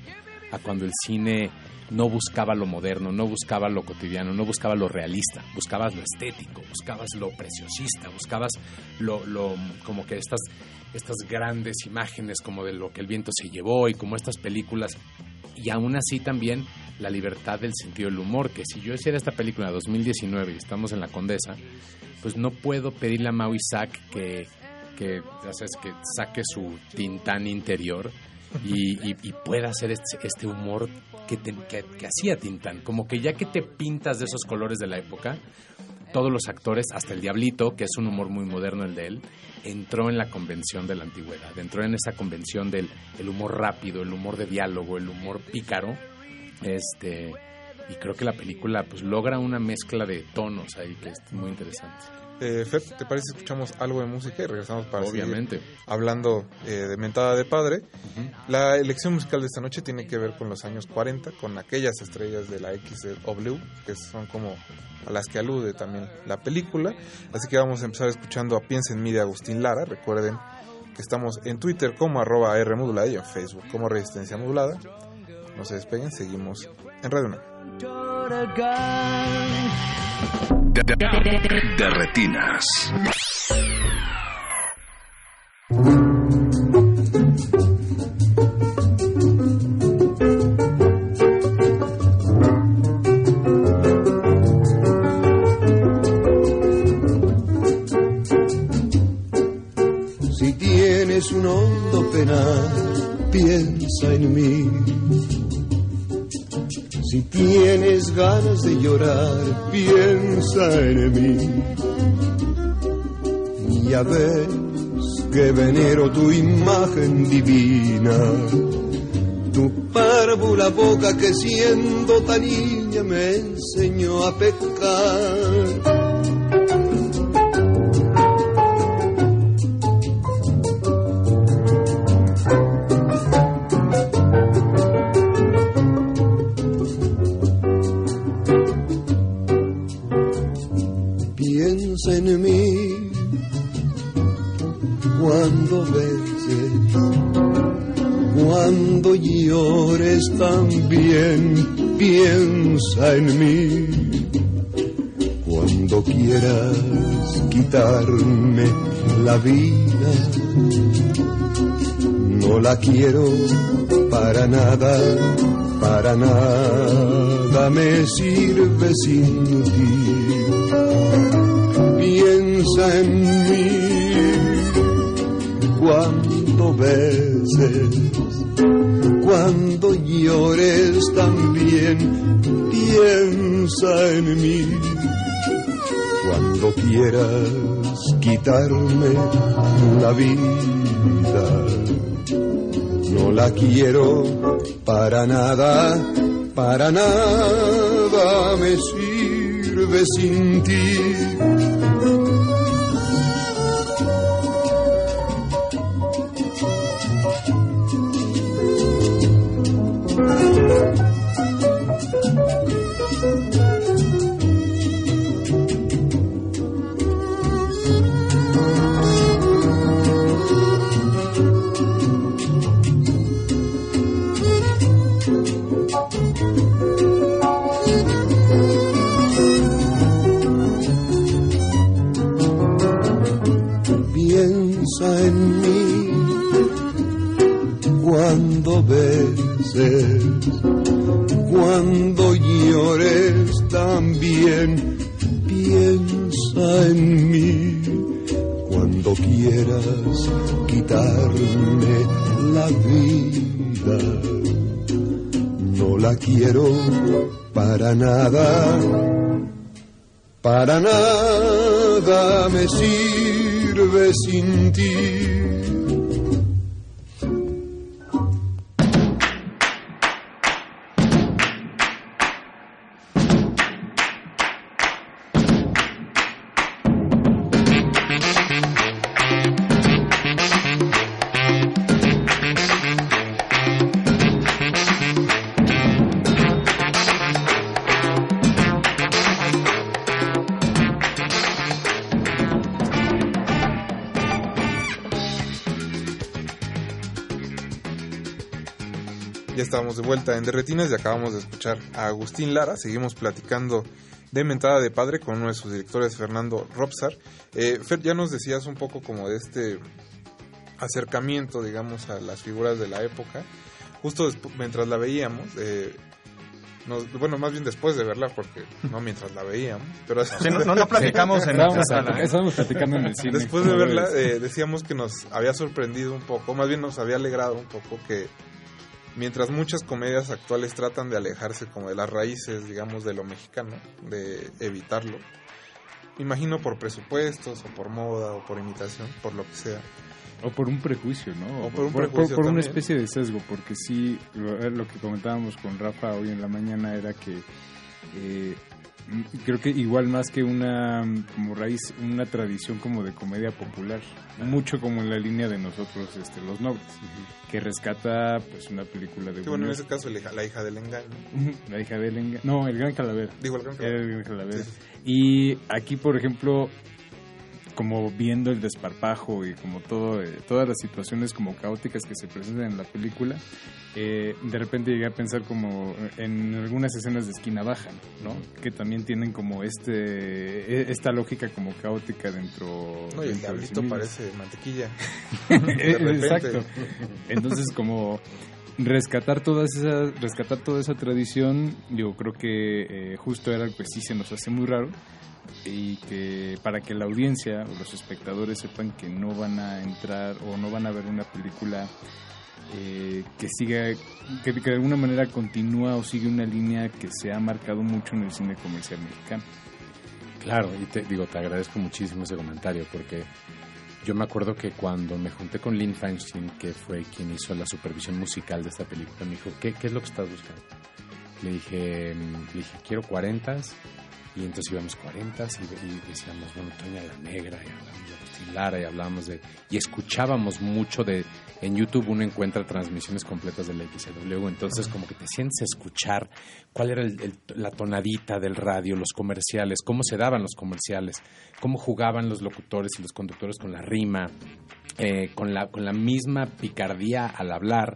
a cuando el cine no buscaba lo moderno, no buscaba lo cotidiano, no buscaba lo realista, buscabas lo estético, buscabas lo preciosista, buscabas lo, lo como que estas, estas grandes imágenes como de lo que el viento se llevó y como estas películas. Y aún así también la libertad del sentido del humor, que si yo hiciera esta película en 2019 y estamos en la Condesa, pues no puedo pedirle a Mau Isaac que, que, ya que saque su tintán interior y, pueda hacer este, este humor que, hacía Tintán. Como que ya que te pintas de esos colores de la época, todos los actores, hasta el Diablito, que es un humor muy moderno el de él, entró en la convención de la antigüedad, entró en esa convención del el humor rápido, el humor de diálogo, el humor pícaro, este y creo que la película pues logra una mezcla de tonos ahí que es muy interesante. Eh, Fer, ¿te parece si escuchamos algo de música y regresamos para Obviamente. hablando eh, de Mentada de Padre? Uh -huh. La elección musical de esta noche tiene que ver con los años 40, con aquellas estrellas de la XW, que son como a las que alude también la película. Así que vamos a empezar escuchando a Piensa en mí de Agustín Lara. Recuerden que estamos en Twitter como arroba R modulada y en Facebook como Resistencia Modulada. No se despeguen, seguimos en Radio 1. De, retinas. Siendo tan niña me enseñó a pecar. Quiero para nada, para nada me sirve sin ti. Piensa en mí cuando beses, cuando llores también, piensa en mí. Cuando quieras quitarme la vida, la quiero para nada, para nada me sirve sin ti. Derretinas y acabamos de escuchar a Agustín Lara. Seguimos platicando de Mentada de Padre con uno de sus directores, Fernando Robsar. Eh, Fer, ya nos decías un poco como de este acercamiento, digamos, a las figuras de la época. Justo despu- mientras la veíamos, eh, nos- bueno, más bien después de verla, porque no mientras la veíamos, pero Sí, no- no- no platicamos en la sala, ¿eh? estábamos platicando en el cine. Después de ¿Cómo verla, eh, decíamos que nos había sorprendido un poco, más bien nos había alegrado un poco que mientras muchas comedias actuales tratan de alejarse como de las raíces, digamos, de lo mexicano, de evitarlo, imagino por presupuestos o por moda o por imitación, por lo que sea. O por un prejuicio, ¿no? O por un por, prejuicio por una especie de sesgo, porque sí, lo, eh, lo que comentábamos con Rafa hoy en la mañana era que eh, creo que igual más que una como raíz, una tradición como de comedia popular, mucho como en la línea de nosotros, este, los nobles, que rescata pues una película de Que bueno, en ese caso la hija, la hija del engaño. Ujú, La hija del enga- No, el gran calavera. Digo, el gran Era calavera. el gran calavera. Sí, sí. Y aquí, por ejemplo, como viendo el desparpajo y como todo, eh, todas las situaciones como caóticas que se presentan en la película, eh, de repente llegué a pensar como en algunas escenas de esquina baja, ¿no? Que también tienen como este e- esta lógica como caótica dentro, No, y el sí diablito parece mantequilla. Exacto. Entonces, como rescatar todas esas, rescatar toda esa tradición, yo creo que eh, justo era pues sí se nos hace muy raro y que para que la audiencia o los espectadores sepan que no van a entrar o no van a ver una película eh, que siga que, de alguna manera continúa o sigue una línea que se ha marcado mucho en el cine comercial mexicano. Claro, y te digo, te agradezco muchísimo ese comentario porque yo me acuerdo que cuando me junté con Lynn Feinstein, que fue quien hizo la supervisión musical de esta película, me dijo, ¿qué, es lo que estás buscando? Le dije, mm, le dije quiero 40 y entonces íbamos 40 y, y decíamos, bueno, Toña la Negra, y hablamos de Lara, y hablábamos de... Y escuchábamos mucho de... En YouTube uno encuentra transmisiones completas de la XW, entonces como que te sientes a escuchar cuál era el- la tonadita del radio, los comerciales, cómo se daban los comerciales, cómo jugaban los locutores y los conductores con la rima, eh, con, la, con la misma picardía al hablar,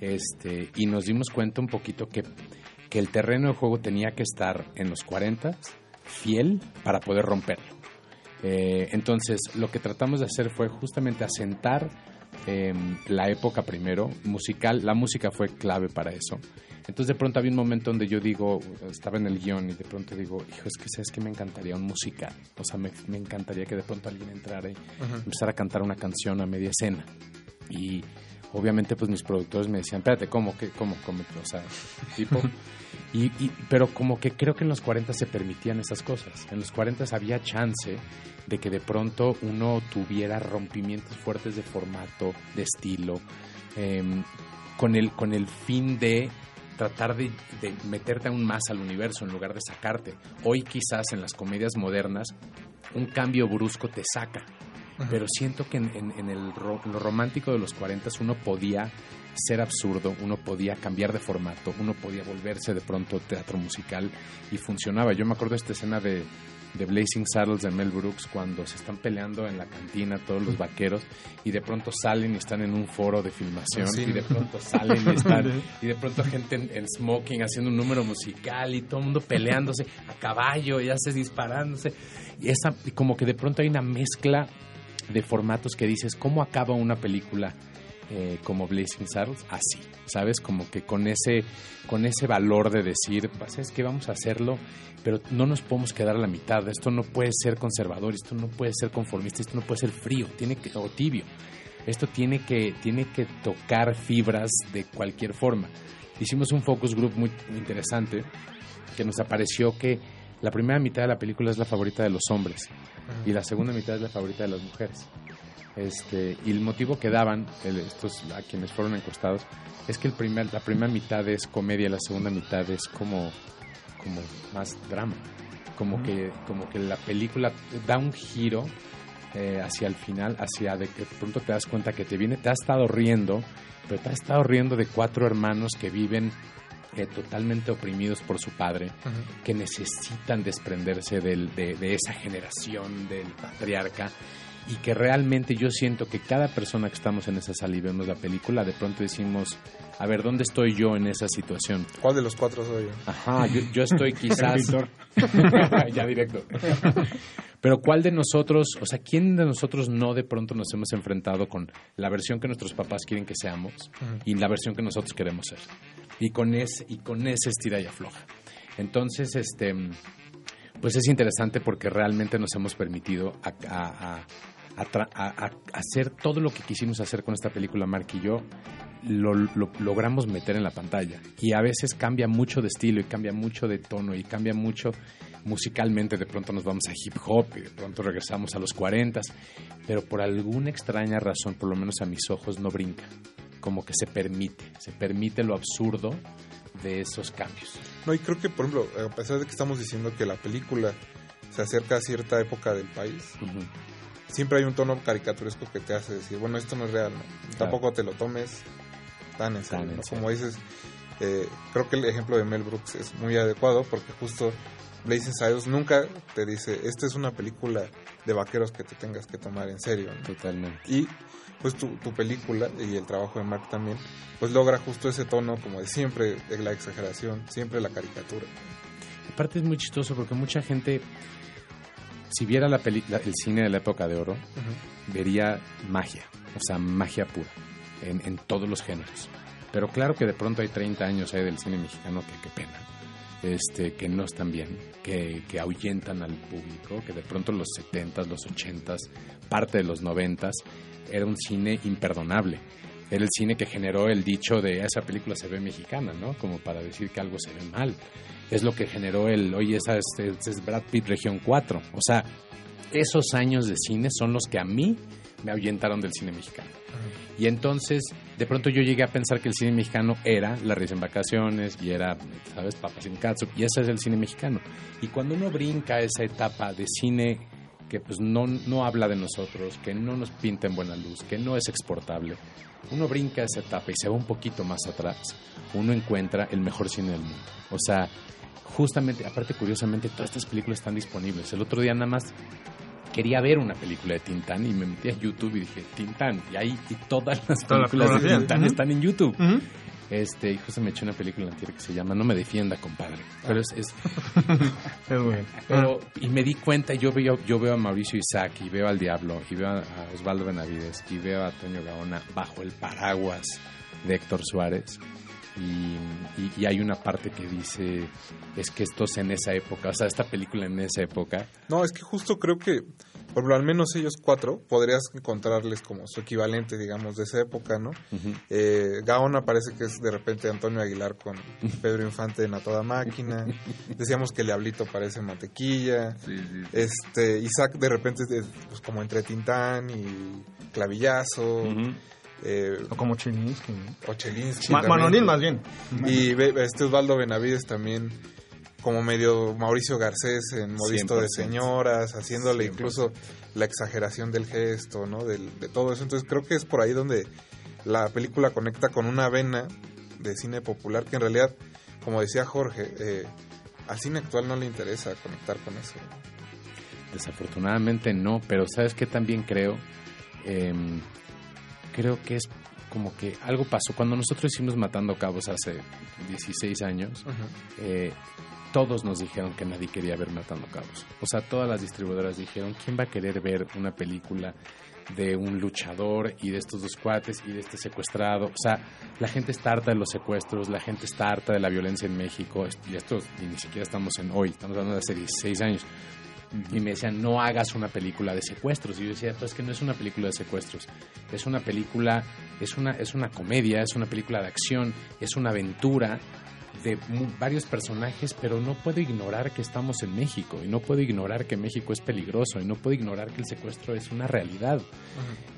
este, y nos dimos cuenta un poquito que, que el terreno de juego tenía que estar en los 40 fiel para poder romperlo. Eh, entonces, lo que tratamos de hacer fue justamente asentar eh, la época primero, musical, la música fue clave para eso. Entonces, de pronto había un momento donde yo digo, estaba en el guion y de pronto digo, hijo, es que sabes que me encantaría un musical. O sea, me, me encantaría que de pronto alguien entrara y empezara a cantar una canción a media escena. Y obviamente, pues mis productores me decían, espérate, ¿cómo? ¿Qué? ¿Cómo? ¿Cómo? O sea, tipo. Y, y- pero como que creo que en los 40 se permitían esas cosas. En los 40 había chance de que de pronto uno tuviera rompimientos fuertes de formato, de estilo, em, con, el, con el fin de tratar de, de meterte aún más al universo en lugar de sacarte. Hoy quizás en las comedias modernas un cambio brusco te saca. Pero siento que en, en- en el ro- lo romántico de los 40 uno podía ser absurdo, uno podía cambiar de formato, uno podía volverse de pronto teatro musical y funcionaba. Yo me acuerdo de esta escena de, de Blazing Saddles de Mel Brooks cuando se están peleando en la cantina todos los vaqueros y de pronto salen y están en un foro de filmación Sí. y de pronto salen y están y de pronto gente en, en smoking haciendo un número musical y todo el mundo peleándose a caballo y hace disparándose y esa y como que de pronto hay una mezcla de formatos que dices cómo acaba una película eh, como Blazing Saddles así sabes como que con ese con ese valor de decir pues es que vamos a hacerlo pero no nos podemos quedar a la mitad. Esto no puede ser conservador esto no puede ser conformista esto no puede ser frío tiene que o tibio. Esto tiene que tiene que tocar fibras de cualquier forma. Hicimos un focus group muy interesante que nos apareció que la primera mitad de la película es la favorita de los hombres y la segunda mitad es la favorita de las mujeres. Este, y el motivo que daban el- estos a quienes fueron encuestados es que el primer, la primera mitad es comedia, la segunda mitad es como, como más drama. Como que, como que la película da un giro eh, hacia el final, hacia de que de pronto te das cuenta que te viene, te has estado riendo, pero te has estado riendo de cuatro hermanos que viven eh, totalmente oprimidos por su padre, que necesitan desprenderse del- de, de esa generación del patriarca y que realmente yo siento que cada persona que estamos en esa sala y vemos la película, de pronto decimos, a ver, ¿dónde estoy yo en esa situación? ¿Cuál de los cuatro soy yo? Ajá, yo, yo estoy quizás... Ya directo. Pero ¿cuál de nosotros, o sea, quién de nosotros no de pronto nos hemos enfrentado con la versión que nuestros papás quieren que seamos y la versión que nosotros queremos ser? Y con ese, y con ese estira y afloja. Entonces, este, pues es interesante porque realmente nos hemos permitido a, a- a- a a- a- hacer todo lo que quisimos hacer con esta película, Mark y yo, lo, lo logramos meter en la pantalla. Y a veces cambia mucho de estilo y cambia mucho de tono y cambia mucho musicalmente. De pronto nos vamos a hip hop y de pronto regresamos a los 40, pero por alguna extraña razón, por lo menos a mis ojos, no brinca. Como que se permite, se permite lo absurdo de esos cambios. No, y creo que, por ejemplo, a pesar de que estamos diciendo que la película se acerca a cierta época del país, siempre hay un tono caricaturesco que te hace decir, bueno, esto no es real, ¿no? Tampoco te lo tomes tan en serio. Como dices, eh, creo que el ejemplo de Mel Brooks es muy adecuado porque justo Blazing Saddles nunca te dice, esta es una película de vaqueros que te tengas que tomar en serio. ¿no? Totalmente. Y pues tu, tu película y el trabajo de Mark también, pues logra justo ese tono como de siempre, de la exageración, siempre la caricatura. Aparte es muy chistoso porque mucha gente, si viera la película, el cine de la época de oro, vería magia, o sea, magia pura, en, en todos los géneros. Pero claro que de pronto hay 30 años ahí del cine mexicano que qué pena, este, que no están bien, que, que ahuyentan al público, que de pronto los 70s, los 80s, parte de los 90s, era un cine imperdonable. Era el cine que generó el dicho de esa película se ve mexicana, ¿no? Como para decir que algo se ve mal. Es lo que generó el, oye, esa es, es- es Brad Pitt Región 4. O sea, esos años de cine son los que a mí me ahuyentaron del cine mexicano. Y entonces, de pronto yo llegué a pensar que el cine mexicano era La risa en vacaciones y era, ¿sabes? Papas en Katsup, y ese es el cine mexicano. Y cuando uno brinca esa etapa de cine que pues no, no habla de nosotros, que no nos pinta en buena luz, que no es exportable, uno brinca esa etapa y se va un poquito más atrás, uno encuentra el mejor cine del mundo. O sea, justamente, aparte curiosamente, todas estas películas están disponibles. El otro día nada más quería ver una película de Tintán y me metí a YouTube y dije Tintán y ahí y todas las Toda la películas de. Tintán están en YouTube. Este, y justo me eché una película anterior que se llama No me defienda, compadre. Pero es, es- bien. pero, y me di cuenta, yo veo, yo veo a Mauricio Isaac y veo al Diablo y veo a, a Osvaldo Benavides y veo a Antonio Gaona bajo el paraguas de Héctor Suárez. Y, y- y hay una parte que dice, es que estos en esa época, o sea, esta película en esa época, No, es que justo creo que, por al menos ellos cuatro, podrías encontrarles como su equivalente, digamos, de esa época, ¿no? Eh, Gaona parece que es de repente Antonio Aguilar con Pedro Infante en A Toda Máquina. Decíamos que el Diablito parece mantequilla. Este, Isaac de repente es de- pues, como entre Tintán y Clavillazo. Eh, O como Chelinsky. ¿no? o Chelinsky Ma-. Manolín, más bien. Y este Osvaldo Benavides también como medio Mauricio Garcés en Modisto de 100%. Señoras, haciéndole incluso la exageración del gesto, ¿no? Del- de todo eso. Entonces creo que es por ahí donde la película conecta con una vena de cine popular que en realidad, como decía Jorge, eh, al cine actual no le interesa conectar con eso. desafortunadamente no, pero ¿sabes qué también creo? Em, creo que es como que algo pasó. Cuando nosotros hicimos Matando Cabos hace 16 años, eh, todos nos dijeron que nadie quería ver Matando Cabos. O sea, todas las distribuidoras dijeron, ¿quién va a querer ver una película de un luchador y de estos dos cuates y de este secuestrado? O sea, la gente está harta de los secuestros, la gente está harta de la violencia en México. Y esto y ni siquiera estamos en hoy, estamos hablando de hace 16 años. Y me decían, no hagas una película de secuestros. Y yo decía, pues que no es una película de secuestros. Es una película, es una, es una comedia, es una película de acción, es una aventura de varios personajes, pero no puedo ignorar que estamos en México y no puedo ignorar que México es peligroso y no puedo ignorar que el secuestro es una realidad.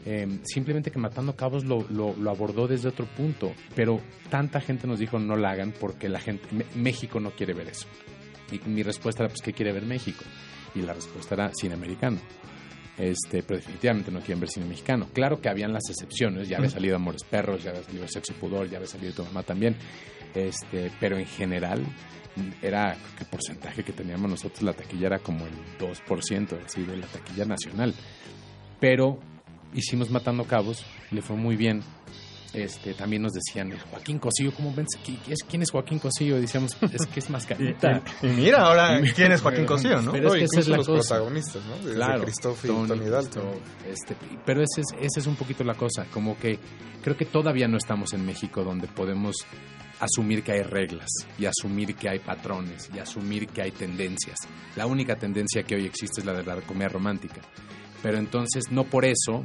Eh, simplemente que Matando Cabos lo, lo- lo abordó desde otro punto, pero tanta gente nos dijo no la hagan porque la gente, México no quiere ver eso. Y mi respuesta era, pues, ¿qué quiere ver México? Y la respuesta era cine americano. Este, pero definitivamente no quieren ver cine mexicano. Claro que habían las excepciones, ya había salido Amores Perros, ya había salido Sexo y Pudor, ya había salido Tu Mamá también. Este, pero en general era que el porcentaje que teníamos nosotros la taquilla era como el 2% así, de la taquilla nacional. Pero hicimos Matando Cabos, le fue muy bien. Este, también nos decían, Joaquín Cosillo, ¿cómo ven? ¿Qui- qui- es- ¿Quién es Joaquín Cosillo? Decíamos, es que es mascarita. Y- y mira ahora quién es Joaquín Cosío, ¿no? Pero es No, que esa es la los cosa. protagonistas, ¿no? Desde Claro, Christoph y Tony Dalton. Este, pero ese es, ese es un poquito la cosa, como que creo que todavía no estamos en México donde podemos asumir que hay reglas y asumir que hay patrones y asumir que hay tendencias. La única tendencia que hoy existe es la de la comedia romántica. Pero entonces no por eso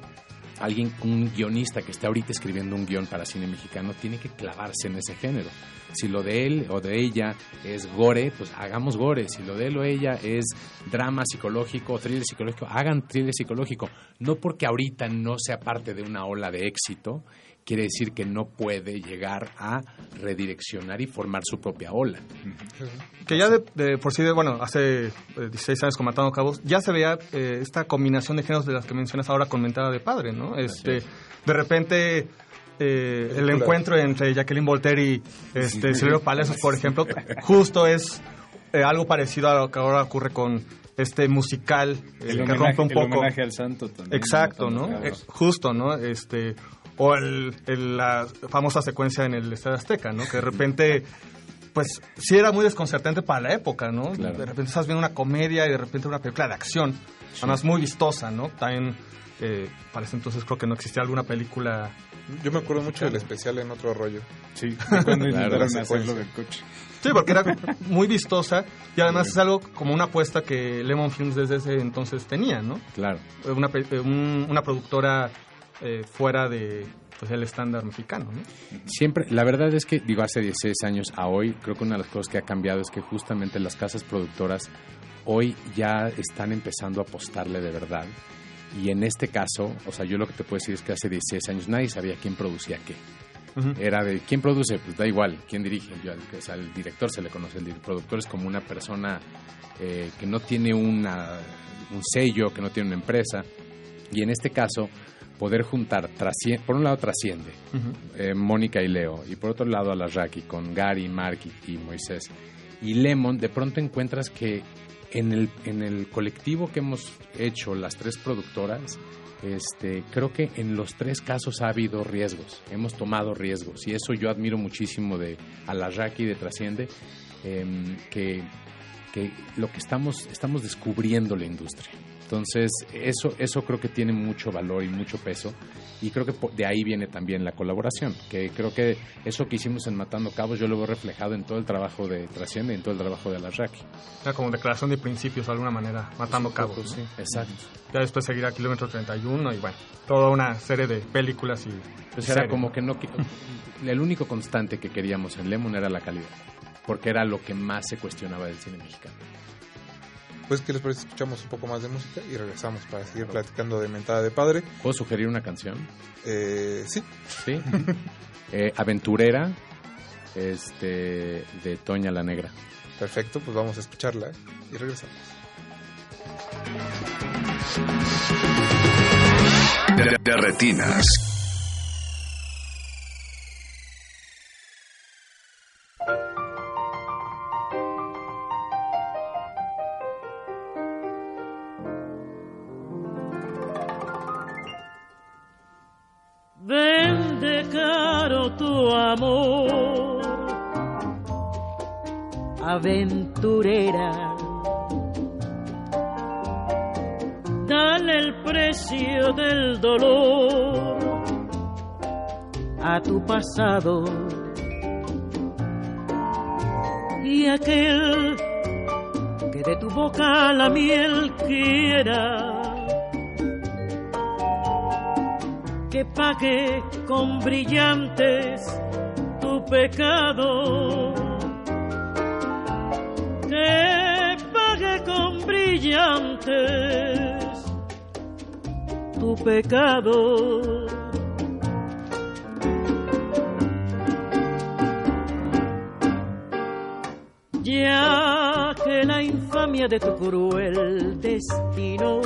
alguien, un guionista que esté ahorita escribiendo un guion para cine mexicano tiene que clavarse en ese género. Si lo de él o de ella es gore, pues hagamos gore. Si lo de él o ella es drama psicológico thriller psicológico, hagan thriller psicológico. No porque ahorita no sea parte de una ola de éxito, quiere decir que no puede llegar a redireccionar y formar su propia ola. Que ya de, de por sí, de- bueno, hace eh, 16 años con Matando Cabos, ya se veía eh, esta combinación de géneros de las que mencionas ahora con Mentada de Padre, ¿no? Este, de repente, eh, el encuentro entre Jacqueline Voltaire y este, Silvio Palacios, por ejemplo, justo es eh, algo parecido a lo que ahora ocurre con este musical eh, El que homenaje- rompe un el poco. homenaje al santo también, Exacto, ¿no? Eh, justo, ¿no? Este, o el, el- la famosa secuencia en el Estadio Azteca, ¿no? Que de repente pues sí era muy desconcertante para la época, ¿no? Claro. De repente estás viendo una comedia y de repente una película de acción, además muy vistosa, ¿no? También eh, para ese entonces creo que no existía alguna película. Yo me acuerdo mucho del especial en otro rollo. Sí, cuando hacerlo del coche. Sí, porque era muy vistosa y además es algo como una apuesta que Lemon Films desde ese entonces tenía, ¿no? Claro. Una, pe- eh, un- una productora eh, fuera de pues, el estándar mexicano, ¿no? Siempre, la verdad es que, digo, hace 16 años a hoy, creo que una de las cosas que ha cambiado es que justamente las casas productoras hoy ya están empezando a apostarle de verdad Y en este caso, o sea, yo lo que te puedo decir es que hace 16 años nadie sabía quién producía qué. Ujú. Era de quién produce, pues da igual, quién dirige. Yo, o sea, al director se le conoce, el productor es como una persona eh, que no tiene una, un sello, que no tiene una empresa. Y en este caso, poder juntar, por un lado trasciende, eh, Mónica y Leo, y por otro lado a Raki con Gary, Mark y, y Moisés. Y Lemon, de pronto encuentras que en el, en el colectivo que hemos hecho, las tres productoras, este, creo que en los tres casos ha habido riesgos, hemos tomado riesgos, y eso yo admiro muchísimo de a la Raki de Trasciende, em, que, que lo que estamos, estamos descubriendo la industria. Entonces, eso, eso creo que tiene mucho valor y mucho peso. Y creo que de ahí viene también la colaboración. Que creo que eso que hicimos en Matando Cabos, yo lo veo reflejado en todo el trabajo de Trasciende y en todo el trabajo de Alarraqui. Era como declaración de principios de alguna manera, matando cabos. ¿no? Exacto. Ya después seguirá Kilómetro 31 y bueno, toda una serie de películas y. Pues y era series, como ¿no? que no. El único constante que queríamos en Lemon era la calidad. Porque era lo que más se cuestionaba del cine mexicano. Pues, ¿qué les parece? Escuchamos un poco más de música y regresamos para seguir platicando de Mentada de Padre. ¿Puedo sugerir una canción? Eh, sí. Sí. Eh, Aventurera, este, de Toña la Negra. Perfecto, pues vamos a escucharla y regresamos. De, de retinas. Dale el precio del dolor a tu pasado y aquel que de tu boca la miel quiera. que pague con brillantes tu pecado. Pague con brillantes tu pecado. Ya que la infamia de tu cruel destino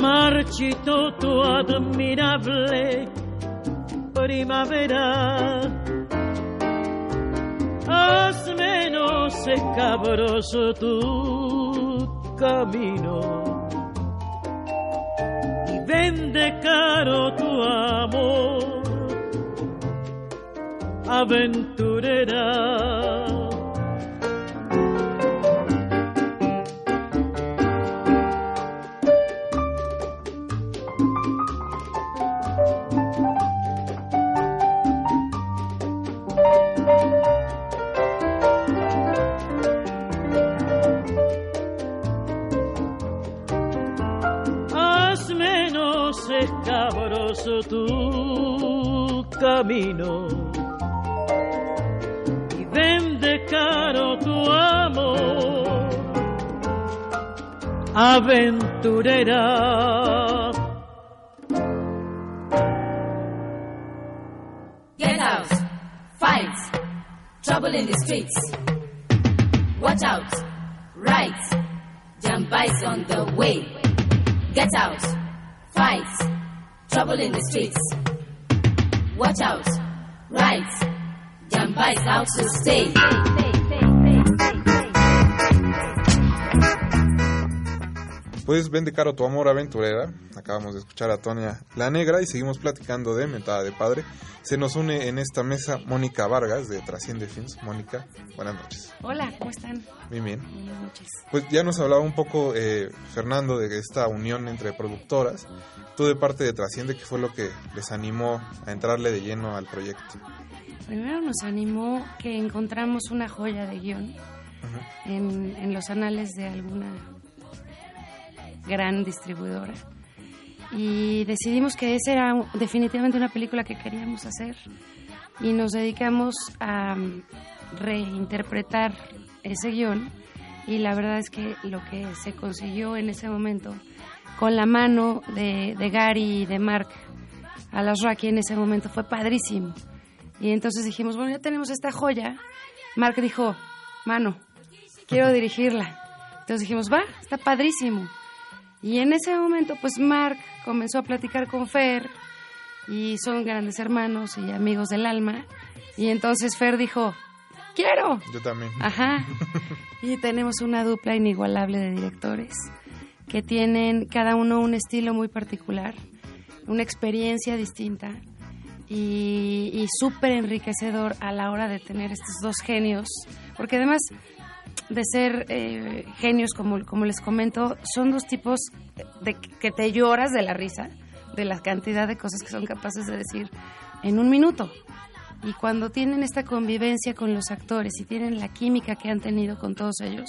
marchito tu admirable primavera. Menos escabroso tu camino y vende caro tu amor, aventurera. Aventurera. Get out, fight, trouble in the streets. Watch out, right, jump on the way. Get out, fight, trouble in the streets. Watch out, right, jump out to stay. Pues vende caro tu amor aventurera. Acabamos de escuchar a Tonia La Negra y seguimos platicando de Mentada de Padre. Se nos une en esta mesa Mónica Vargas de Trasciende Films. Mónica, buenas noches. Hola, ¿cómo están? Bien, bien. Buenas noches. Pues ya nos hablaba un poco eh, Fernando de esta unión entre productoras. Tú de parte de Trasciende, ¿qué fue lo que les animó a entrarle de lleno al proyecto? Primero nos animó que encontramos una joya de guion en, en los anales de alguna gran distribuidora y decidimos que esa era definitivamente una película que queríamos hacer y nos dedicamos a mm, reinterpretar ese guion y la verdad es que lo que se consiguió en ese momento con la mano de, de Gary y de Mark a las Rocky en ese momento fue padrísimo. Y entonces dijimos, bueno, ya tenemos esta joya. Mark dijo, mano, quiero dirigirla. Entonces dijimos, va, está padrísimo. Y en ese momento, pues Mark comenzó a platicar con Fer y son grandes hermanos y amigos del alma. Y entonces Fer dijo, quiero. Yo también. Ajá. Y tenemos una dupla inigualable de directores que tienen cada uno un estilo muy particular, una experiencia distinta y, y súper enriquecedor a la hora de tener estos dos genios, porque además de ser eh, genios, como, como les comento, son dos tipos de que te lloras de la risa, de la cantidad de cosas que son capaces de decir en un minuto. Y cuando tienen esta convivencia con los actores y tienen la química que han tenido con todos ellos,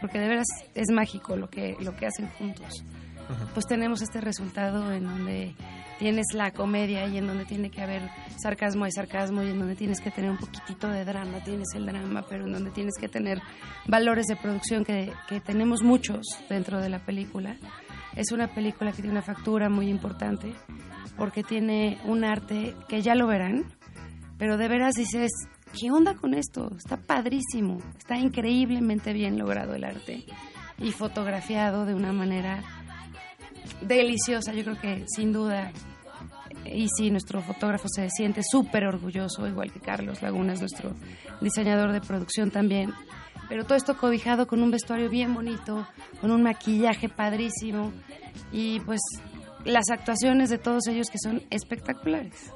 porque de veras es mágico lo que, lo que hacen juntos, pues tenemos este resultado en donde tienes la comedia y en donde tiene que haber sarcasmo hay sarcasmo y en donde tienes que tener un poquitito de drama, tienes el drama, pero en donde tienes que tener valores de producción que, que tenemos muchos dentro de la película. Es una película que tiene una factura muy importante porque tiene un arte que ya lo verán, pero de veras dices, ¿qué onda con esto? Está padrísimo, está increíblemente bien logrado el arte y fotografiado de una manera deliciosa. Yo creo que sin duda, y sí, nuestro fotógrafo se siente súper orgulloso, igual que Carlos Lagunas, nuestro diseñador de producción también. Pero todo esto cobijado con un vestuario bien bonito, con un maquillaje padrísimo y pues las actuaciones de todos ellos que son espectaculares.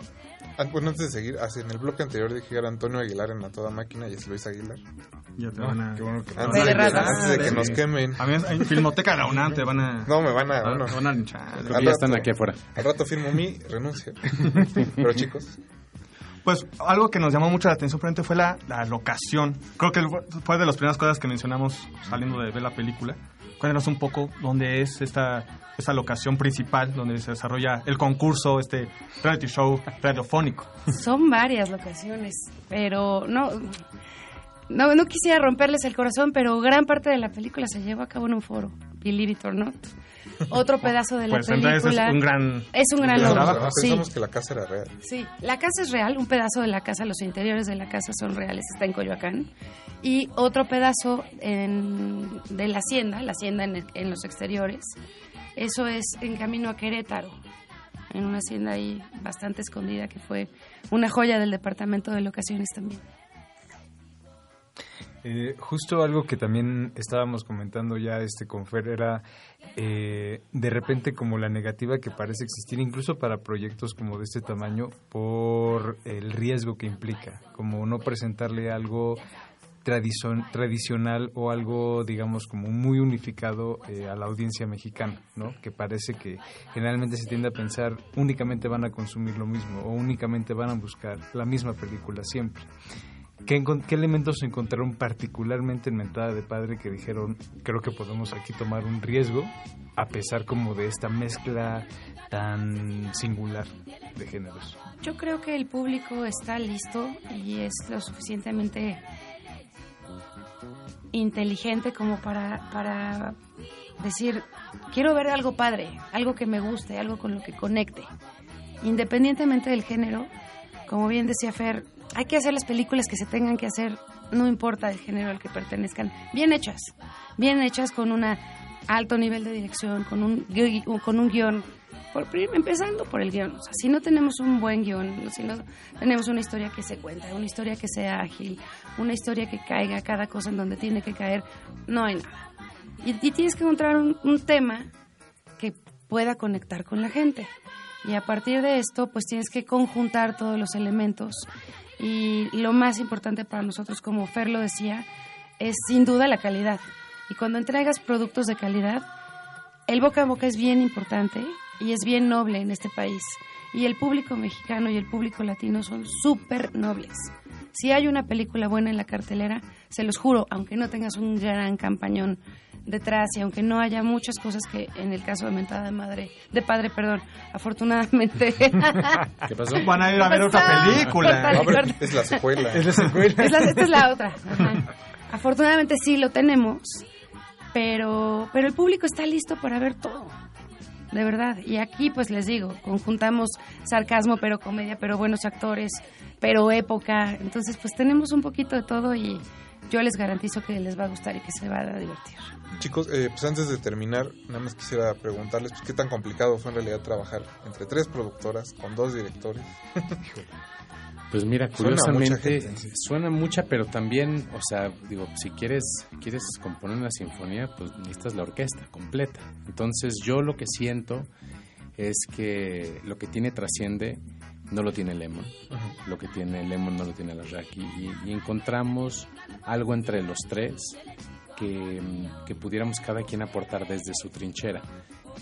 Ah, bueno, antes de seguir, así, en el bloque anterior dije que era Antonio Aguilar en A Toda Máquina y es Luis Aguilar. Ya te van a... Qué bueno que- Ah, antes, de, que- antes de que Sí. nos quemen. A mí en Filmoteca la UNAM te van a... No, me van a... Ah, bueno. te van a linchar. Al Creo que ya están rato- aquí afuera. Al rato firmo mi renuncia. Pero chicos, Pues algo que nos llamó mucho la atención frente fue la, la locación. Creo que fue de las primeras cosas que mencionamos saliendo de ver la película. Cuéntanos un poco dónde es esta, esta locación principal donde se desarrolla el concurso, este reality show radiofónico. Son varias locaciones, pero no, no, quisiera romperles el corazón, pero gran parte de la película se llevó a cabo en un foro, believe it or not. Otro pedazo de la Pues entonces película es un gran... es un gran logro. Sí, pensamos que la casa era real. sí. La casa es real, un pedazo de la casa, los interiores de la casa son reales, está en Coyoacán. Y otro pedazo en- de la hacienda, la hacienda en, en los exteriores, eso es en camino a Querétaro, en una hacienda ahí bastante escondida que fue una joya del departamento de locaciones también. Eh, justo algo que también estábamos comentando ya este con Fer era eh, de repente como la negativa que parece existir incluso para proyectos como de este tamaño por el riesgo que implica, como no presentarle algo tradicion- tradicional o algo digamos como muy unificado eh, a la audiencia mexicana, ¿no? Que parece que generalmente se tiende a pensar únicamente van a consumir lo mismo o únicamente van a buscar la misma película siempre. ¿Qué, qué elementos encontraron particularmente en Mentada de Padre que dijeron, creo que podemos aquí tomar un riesgo, a pesar como de esta mezcla tan singular de géneros? Yo creo que el público está listo y es lo suficientemente inteligente como para, para decir, quiero ver algo padre, algo que me guste, algo con lo que conecte. Independientemente del género, como bien decía Fer, hay que hacer las películas que se tengan que hacer, no importa el género al que pertenezcan, bien hechas, bien hechas con un alto nivel de dirección, con un, con un guion, por, empezando por el guion. Si no tenemos un buen guion, si no tenemos una historia que se cuenta, una historia que sea ágil, una historia que caiga cada cosa en donde tiene que caer, no hay nada. Y, y tienes que encontrar un, un tema que pueda conectar con la gente. Y a partir de esto, pues tienes que conjuntar todos los elementos. Y lo más importante para nosotros, como Fer lo decía, es sin duda la calidad. Y cuando entregas productos de calidad, el boca a boca es bien importante y es bien noble en este país. Y el público mexicano y el público latino son súper nobles. Si hay una película buena en la cartelera, se los juro, aunque no tengas un gran campañón detrás y aunque no haya muchas cosas que en el caso de Mentada de Madre, de Padre, perdón, afortunadamente. ¿Qué pasó? Van a ir a ver otra película. No, pero es la secuela. Es la secuela. Es la- esta es la otra. Ajá. Afortunadamente sí lo tenemos pero, pero el público está listo para ver todo. De verdad. Y aquí, pues les digo, conjuntamos sarcasmo, pero comedia, pero buenos actores, pero época. Entonces, pues tenemos un poquito de todo y yo les garantizo que les va a gustar y que se van a divertir. Chicos, eh, pues antes de terminar, nada más quisiera preguntarles pues, qué tan complicado fue en realidad trabajar entre tres productoras, con dos directores. Pues mira, Suena curiosamente mucha gente, suena mucha, pero también, o sea, digo, si quieres quieres componer una sinfonía, pues necesitas la orquesta completa. Entonces, yo lo que siento es que lo que tiene trasciende no lo tiene Lemon, lo que tiene Lemon no lo tiene Alarraqui y, y encontramos algo entre los tres que, mm, que pudiéramos cada quien aportar desde su trinchera.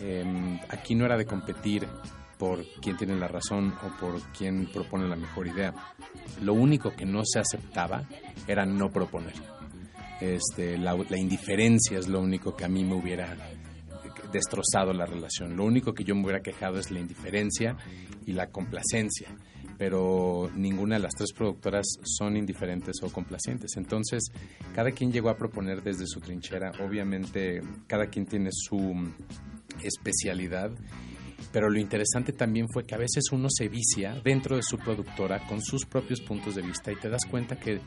Em, aquí no era de competir por quién tiene la razón o por quién propone la mejor idea. Lo único que no se aceptaba era no proponer. Este, la, la indiferencia es lo único que a mí me hubiera destrozado la relación. Lo único que yo me hubiera quejado es la indiferencia y la complacencia, pero ninguna de las tres productoras son indiferentes o complacientes. Entonces, cada quien llegó a proponer desde su trinchera. Obviamente, cada quien tiene su especialidad. Pero lo interesante también fue que a veces uno se vicia dentro de su productora con sus propios puntos de vista y te das cuenta que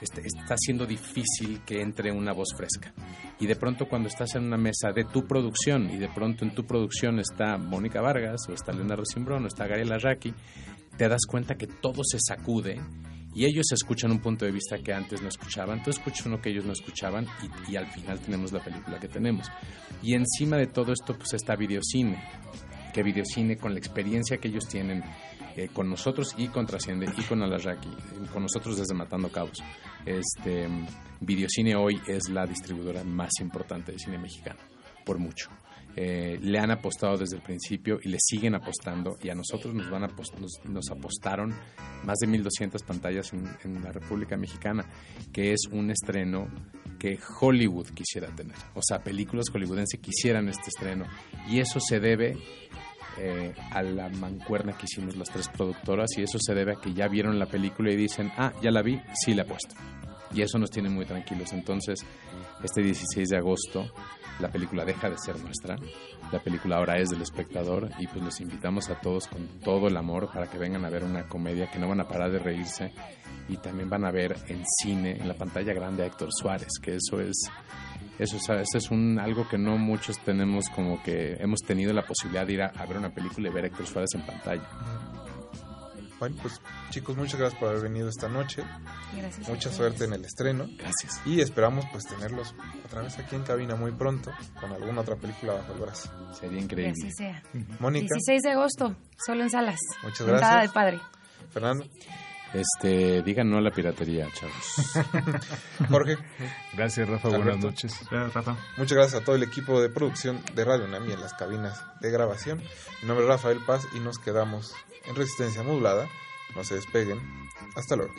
este- está siendo difícil que entre una voz fresca. Y de pronto cuando estás en una mesa de tu producción y de pronto en tu producción está Mónica Vargas o está Leonardo Simbrón o está Gabriel Arraqui, te das cuenta que todo se sacude y ellos escuchan un punto de vista que antes no escuchaban, tú escuchas uno que ellos no escuchaban y, y al final tenemos la película que tenemos. Y encima de todo esto pues está videocine, que videocine con la experiencia que ellos tienen eh, con nosotros y con Trasciende y con Alarraqui, eh, con nosotros desde Matando Cabos. Este, videocine hoy es la distribuidora más importante de cine mexicano, por mucho. Eh, le han apostado desde el principio y le siguen apostando y a nosotros nos van a nos apostaron más de 1200 pantallas en, en la República Mexicana que es un estreno que Hollywood quisiera tener o sea películas hollywoodenses quisieran este estreno y eso se debe eh, a la mancuerna que hicimos las tres productoras y eso se debe a que ya vieron la película y dicen, ah, ya la vi, sí la he puesto. Y eso nos tiene muy tranquilos. Entonces, este 16 de agosto, la película deja de ser nuestra. La película ahora es del espectador y pues los invitamos a todos con todo el amor para que vengan a ver una comedia que no van a parar de reírse y también van a ver en cine, en la pantalla grande a Héctor Suárez, que eso es eso, es- eso es un, algo que no muchos tenemos como que hemos tenido la posibilidad de ir a, a ver una película y ver a Héctor Suárez en pantalla. Bueno, pues chicos, muchas gracias por haber venido esta noche. Gracias Mucha suerte en el estreno. Gracias. Y esperamos pues tenerlos otra vez aquí en cabina muy pronto con alguna otra película bajo el brazo. Sería Que increíble. así sea. Mónica, 16 de agosto, solo en salas. Muchas gracias. de padre. Fernando, Este, digan no a la piratería, chavos. Jorge. Gracias, Rafa. Alberto. Buenas noches. Rafa. Muchas gracias a todo el equipo de producción de Radio Nami en las cabinas de grabación. Mi nombre es Rafael Paz y nos quedamos en resistencia modulada. No se despeguen. Hasta luego.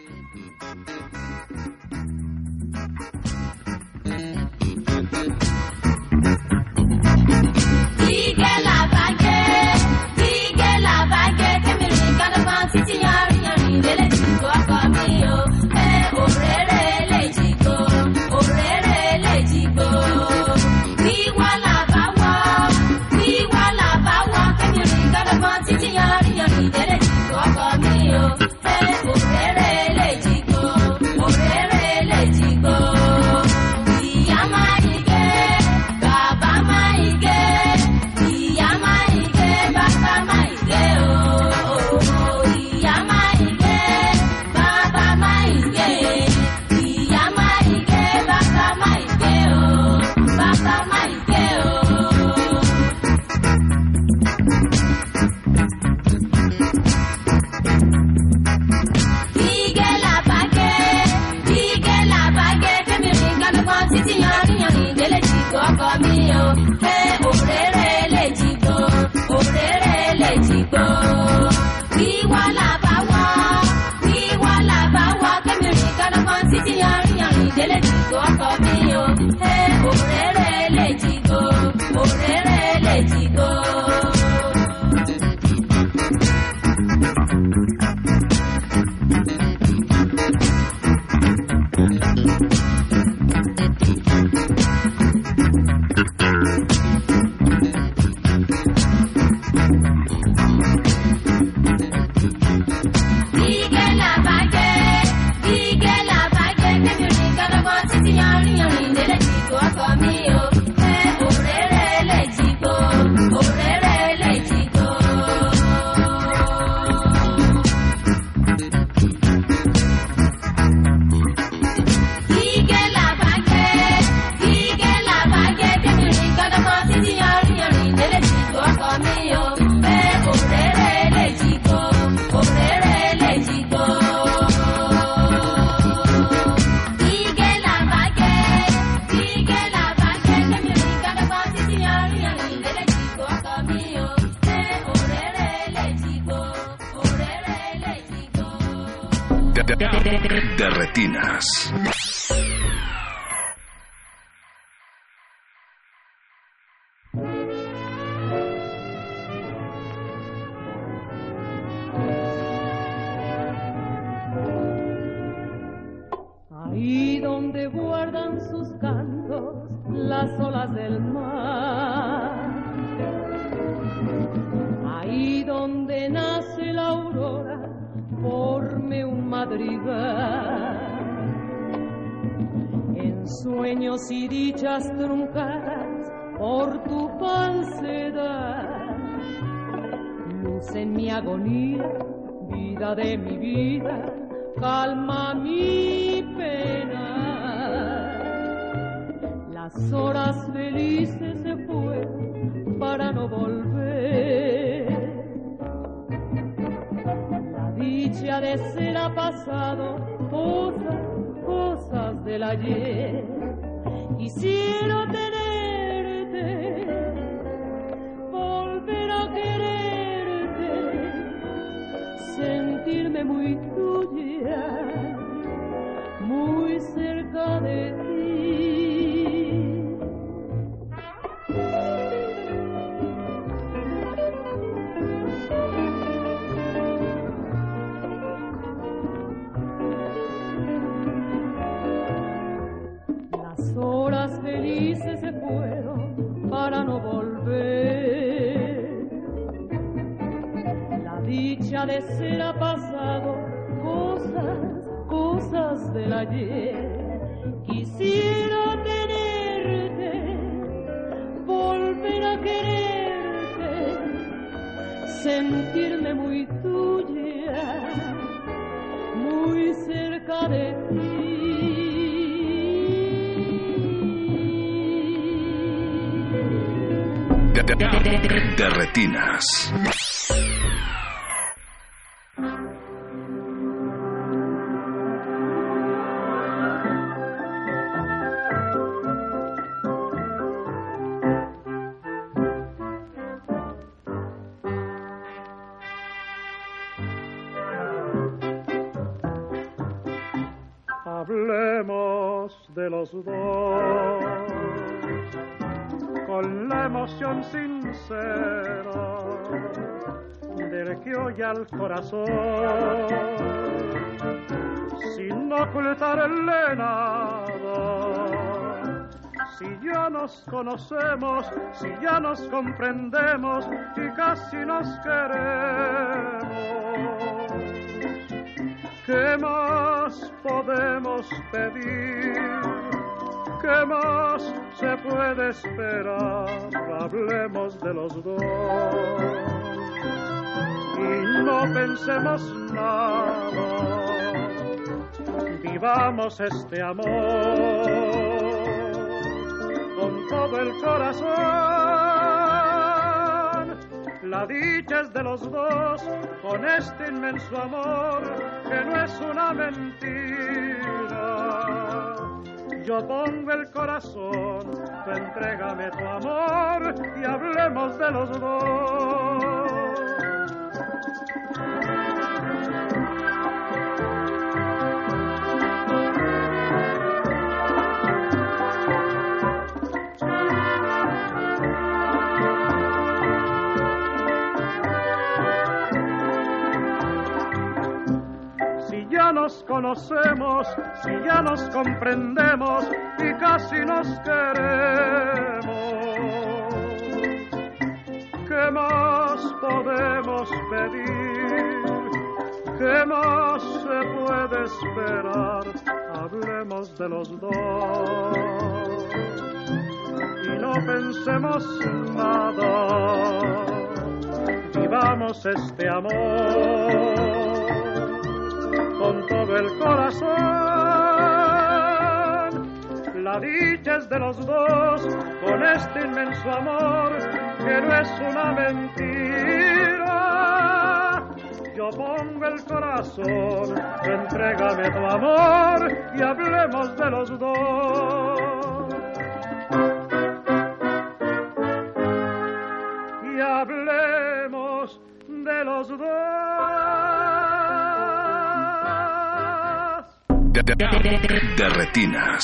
Nace la aurora, forme un madrigal. En sueños y dichas truncadas por tu falsedad. Luz en mi agonía, vida de mi vida, calma mi pena. Las horas felices se fueron para no volver. De ser ha pasado, cosas, cosas del ayer. Quisiera tenerte, volver a quererte, sentirme muy tuya, muy cerca de ti. Para no volver. La dicha de ser ha pasado, cosas, cosas del ayer. Quisiera tenerte, volver a quererte, sentirme muy tuya, muy cerca de ti. De, retinas. Hablemos de los dos emoción sincera del que oye al corazón sin ocultarle nada. Si ya nos conocemos, si ya nos comprendemos y casi nos queremos. ¿Qué más podemos pedir? ¿Qué más se puede esperar? Hablemos de los dos y no pensemos nada. Vivamos este amor con todo el corazón. La dicha es de los dos con este inmenso amor que no es una mentira. Yo pongo el corazón, tú entrégame tu amor y hablemos de los dos. Nos conocemos, si ya nos comprendemos y casi nos queremos, ¿qué más podemos pedir? ¿Qué más se puede esperar? Hablemos de los dos y no pensemos nada. Vivamos este amor con todo el corazón. La dicha es de los dos, con este inmenso amor, que no es una mentira. Yo pongo el corazón, entrégame tu amor y hablemos de los dos. Y hablemos de los dos. de, retinas.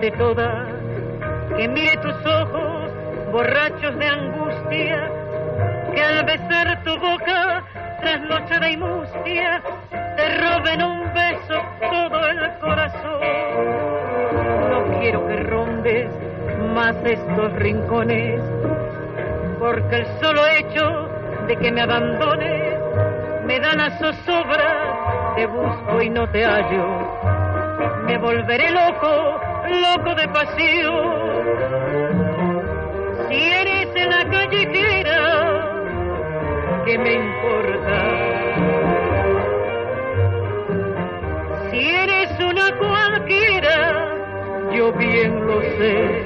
De mirarte toda, que mire tus ojos borrachos de angustia, que al besar tu boca trasnochada y mustia, te roben un beso todo el corazón. No quiero que rondes más estos rincones, porque el solo hecho de que me abandones me da la zozobra, te busco y no te hallo volveré loco, loco de pasión. Si eres en la callejera, ¿qué me importa? Si eres una cualquiera, yo bien lo sé.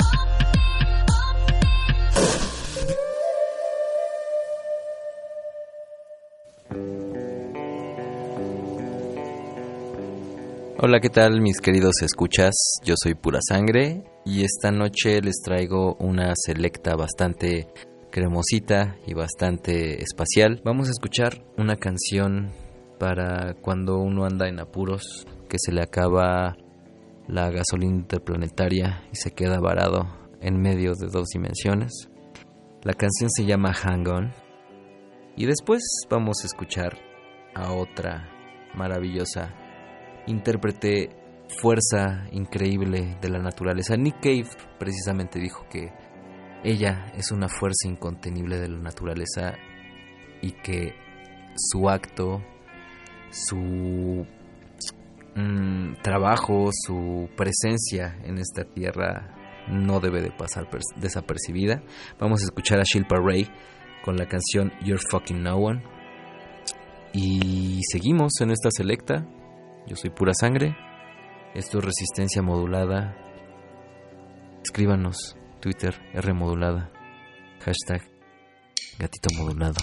Hola, ¿qué tal mis queridos escuchas? Yo soy Pura Sangre y esta noche les traigo una selecta bastante cremosita y bastante espacial. Vamos a escuchar una canción para cuando uno anda en apuros, que se le acaba la gasolina interplanetaria y se queda varado en medio de dos dimensiones. La canción se llama Hang On y después vamos a escuchar a otra maravillosa intérprete fuerza increíble de la naturaleza. Nick Cave precisamente dijo que ella es una fuerza incontenible de la naturaleza y que su acto, su mm, trabajo, su presencia en esta tierra no debe de pasar desapercibida. Vamos a escuchar a Shilpa Ray con la canción You're Fucking No One. Y seguimos en esta selecta. Yo soy pura sangre. Esto es resistencia modulada. Escríbanos, Twitter, R modulada. Hashtag gatito modulado.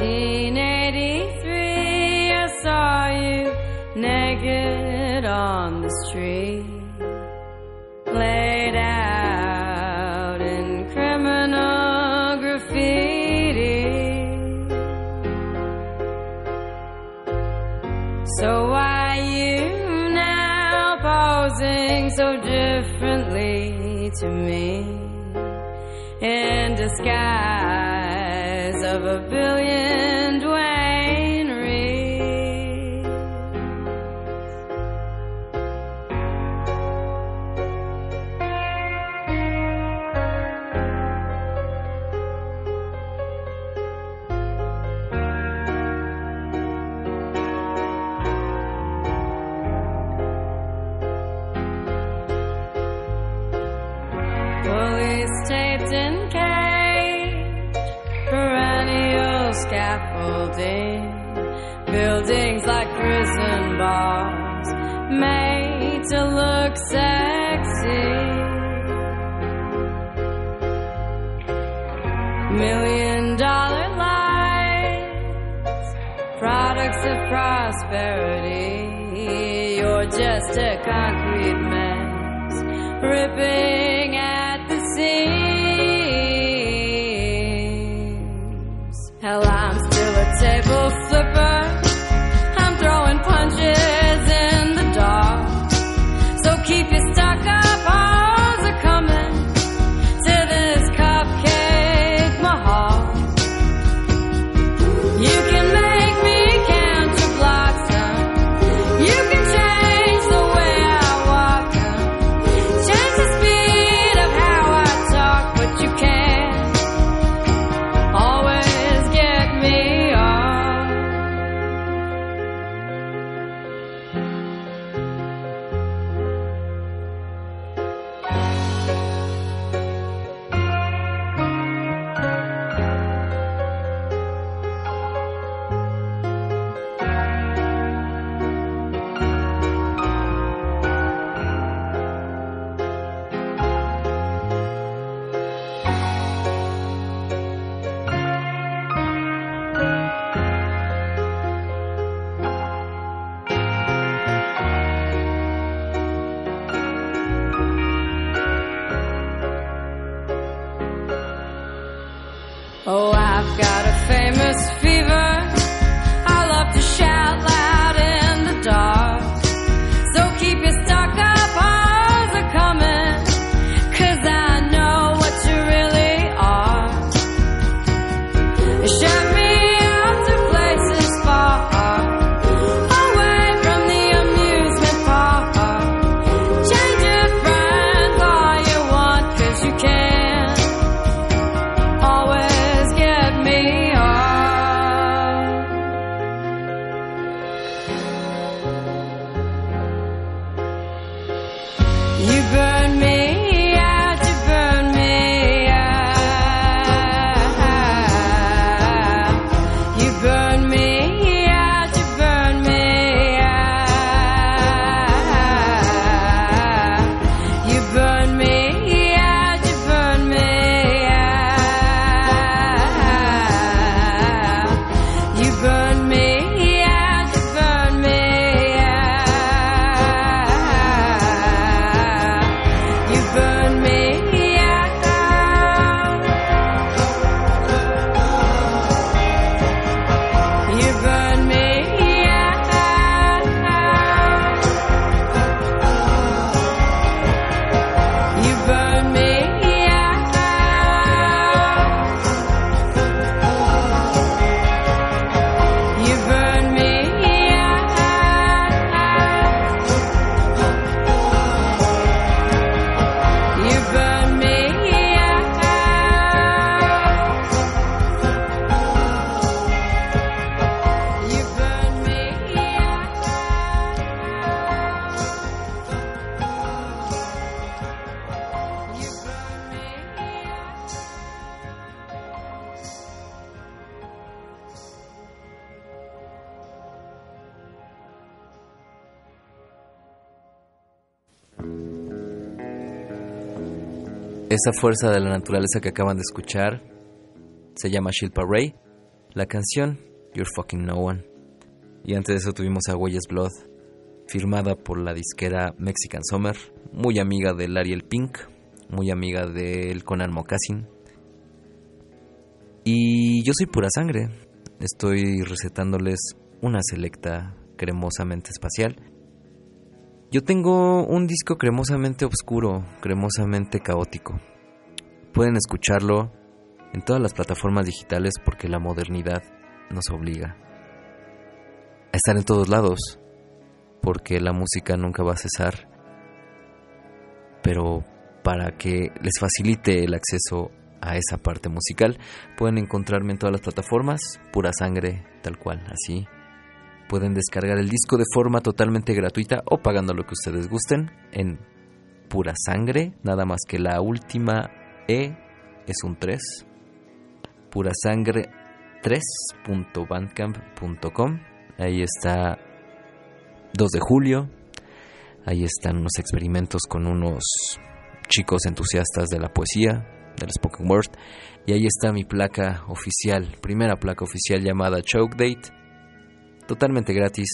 day. Esa fuerza de la naturaleza que acaban de escuchar se llama Shilpa Ray La canción You're Fucking No One. Y antes de eso tuvimos a Huellas Blood, firmada por la disquera Mexican Summer, muy amiga del Ariel Pink, muy amiga del Conan Mocassin. Y yo soy pura sangre. Estoy recetándoles una selecta cremosamente espacial. Yo tengo un disco cremosamente oscuro, cremosamente caótico. Pueden escucharlo en todas las plataformas digitales porque la modernidad nos obliga a estar en todos lados, porque la música nunca va a cesar. Pero para que les facilite el acceso a esa parte musical, pueden encontrarme en todas las plataformas, pura sangre, tal cual, así. Pueden descargar el disco de forma totalmente gratuita o pagando lo que ustedes gusten en pura sangre, nada más que la última E es un 3. Pura sangre 3.bandcamp.com. Ahí está 2 de julio. Ahí están unos experimentos con unos chicos entusiastas de la poesía, del spoken word. Y ahí está mi placa oficial, primera placa oficial llamada Choke Date. Totalmente gratis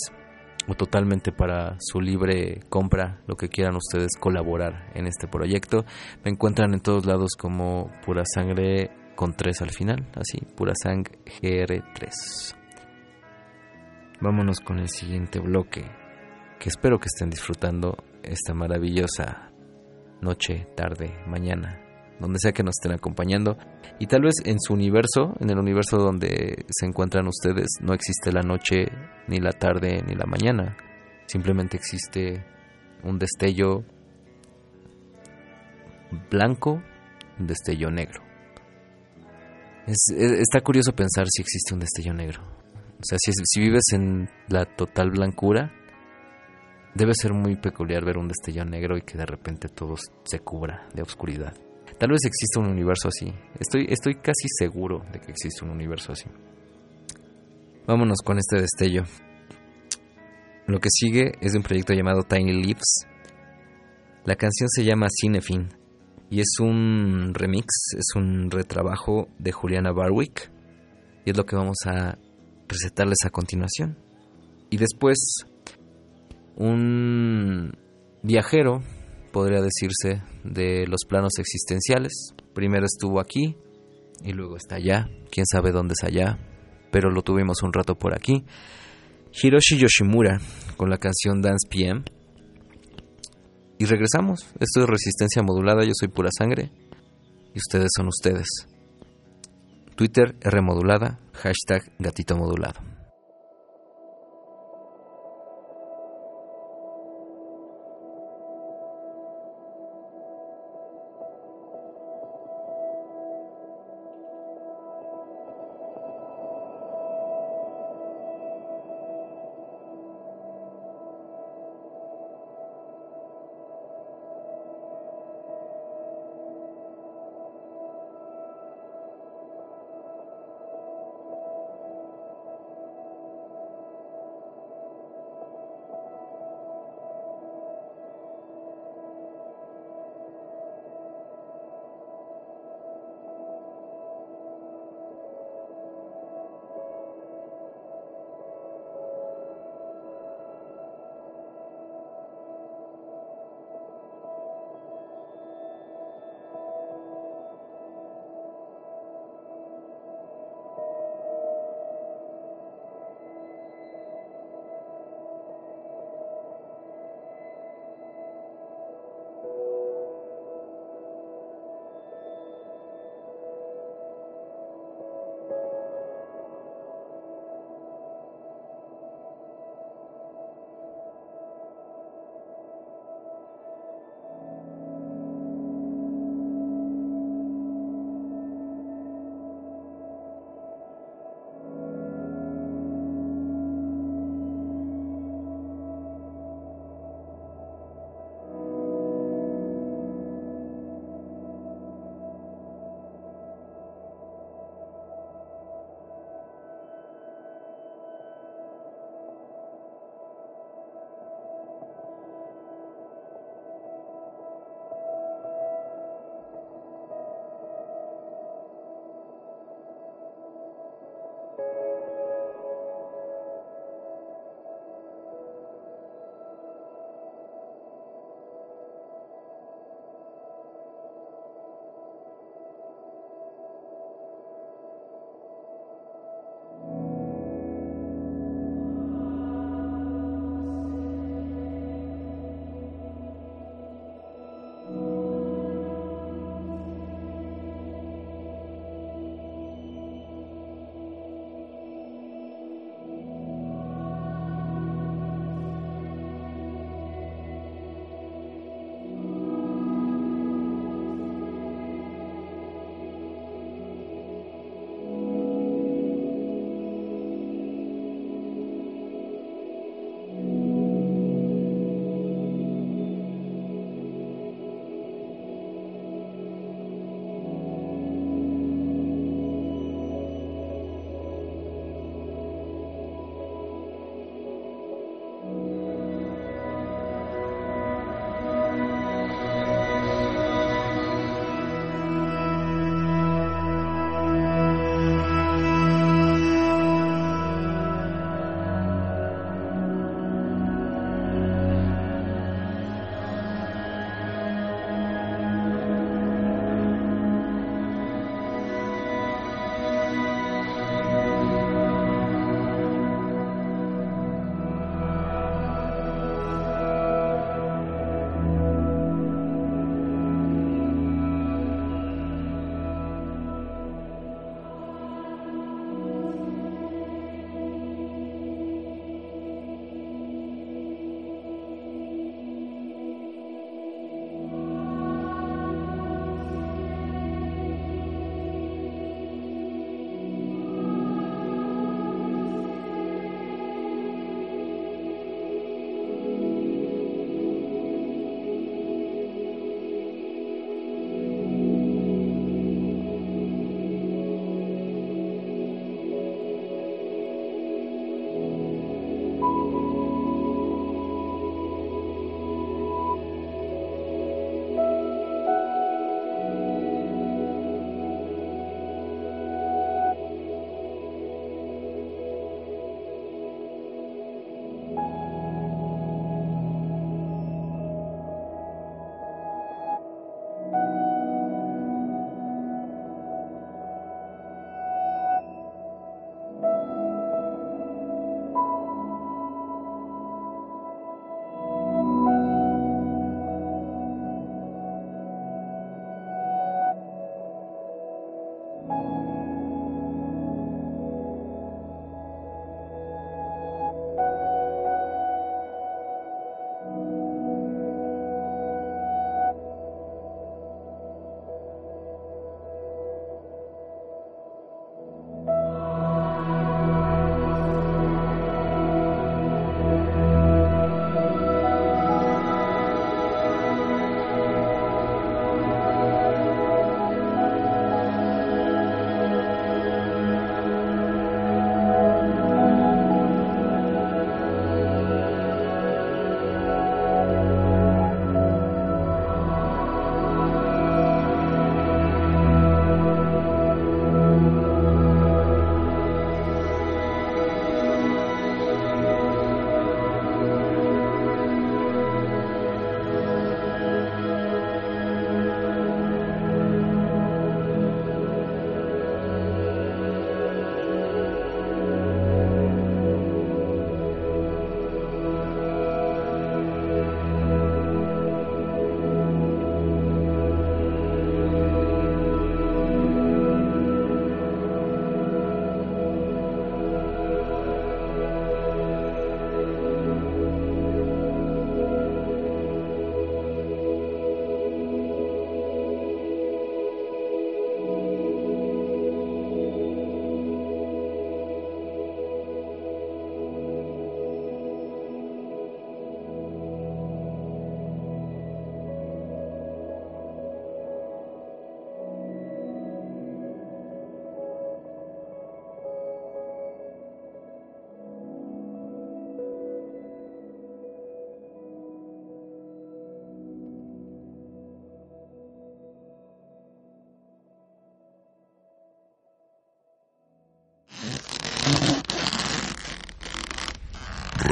o totalmente para su libre compra, lo que quieran ustedes colaborar en este proyecto. Me encuentran en todos lados como Pura Sangre con 3 al final, así, Pura Sangre GR3. Vámonos con el siguiente bloque, que espero que estén disfrutando esta maravillosa noche, tarde, mañana, donde sea que nos estén acompañando. Y tal vez en su universo, en el universo donde se encuentran ustedes, no existe la noche, ni la tarde, ni la mañana. Simplemente existe un destello blanco, un destello negro. Es- es- está curioso pensar si existe un destello negro. O sea, si, si vives en la total blancura, debe ser muy peculiar ver un destello negro y que de repente todo se cubra de oscuridad. Tal vez exista un universo así. Estoy, estoy casi seguro de que existe un universo así. Vámonos con este destello. Lo que sigue es de un proyecto llamado Tiny Leaves. La canción se llama Cinefin y es un remix, es un retrabajo de Juliana Barwick y es lo que vamos a recetarles a continuación. Y después un viajero, podría decirse, de los planos existenciales. Primero estuvo aquí y luego está allá. Quién sabe dónde es allá, pero lo tuvimos un rato por aquí. Hiroshi Yoshimura con la canción Dance PM. Y regresamos. Esto es resistencia modulada. Yo soy pura sangre. Y ustedes son ustedes. Twitter R modulada. Hashtag gatito modulado.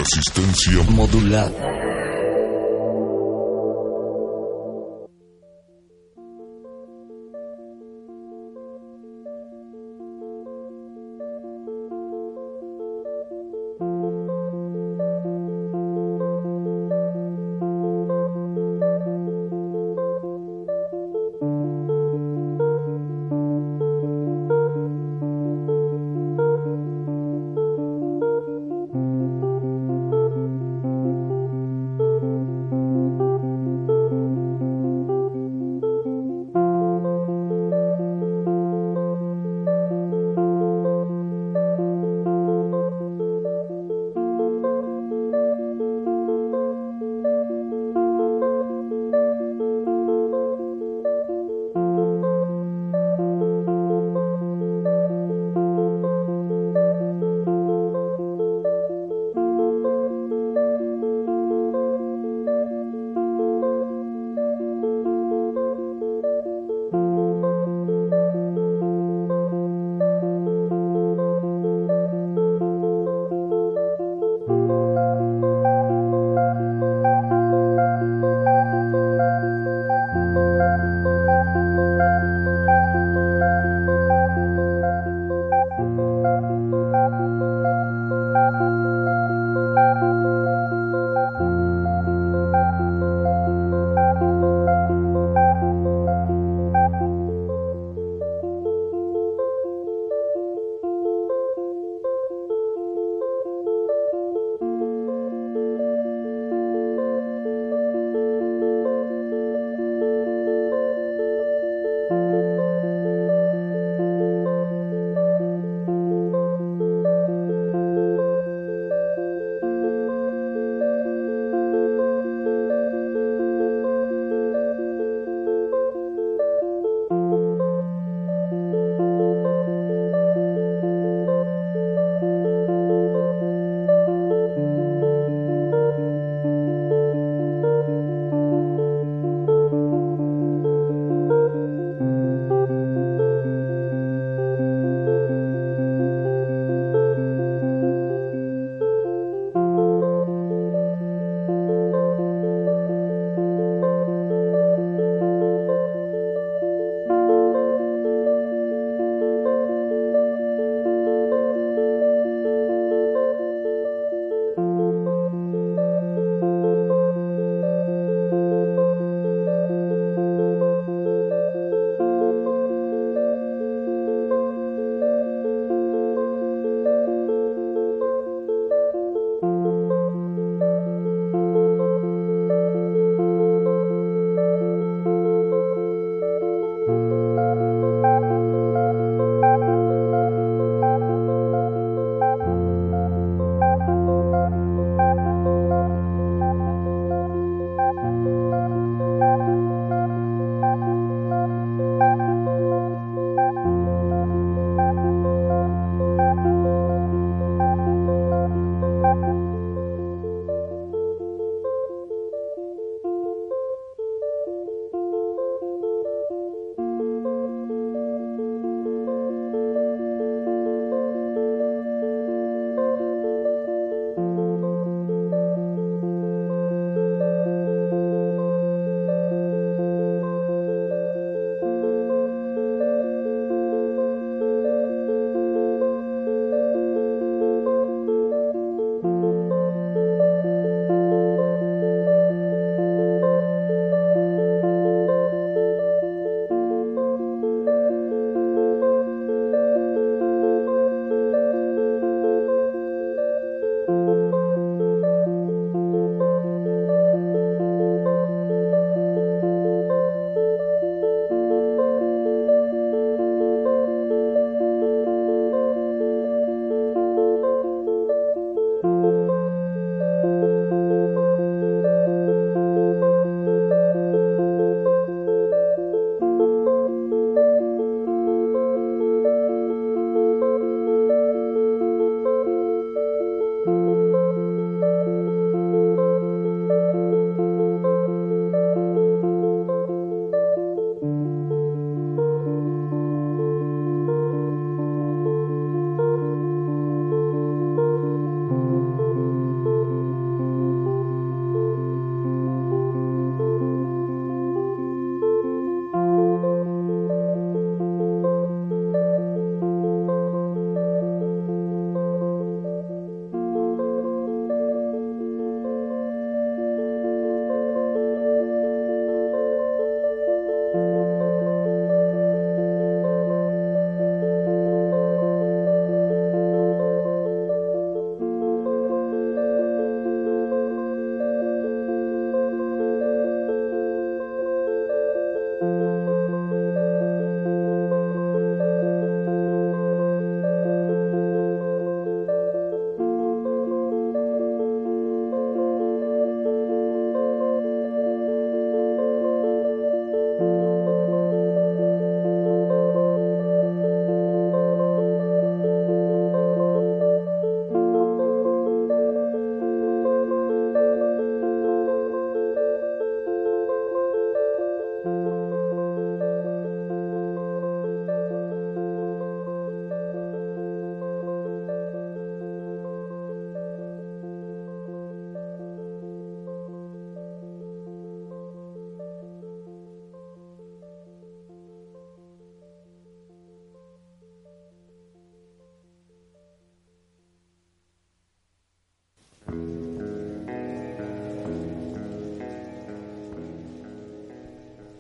Resistencia modulada.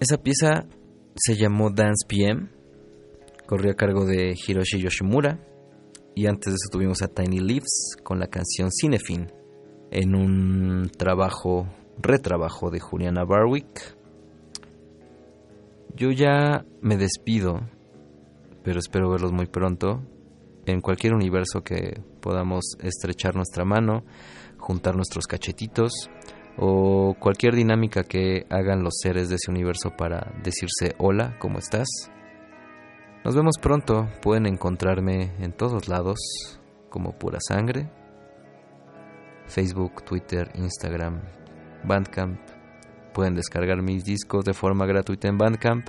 Esa pieza se llamó Dance PM, corrió a cargo de Hiroshi Yoshimura y antes de eso tuvimos a Tiny Leaves con la canción Cinefin en un trabajo, retrabajo de Juliana Barwick. Yo ya me despido, pero espero verlos muy pronto en cualquier universo que podamos estrechar nuestra mano, juntar nuestros cachetitos o cualquier dinámica que hagan los seres de ese universo para decirse hola, ¿cómo estás? Nos vemos pronto, pueden encontrarme en todos lados como pura sangre. Facebook, Twitter, Instagram, Bandcamp. Pueden descargar mis discos de forma gratuita en Bandcamp.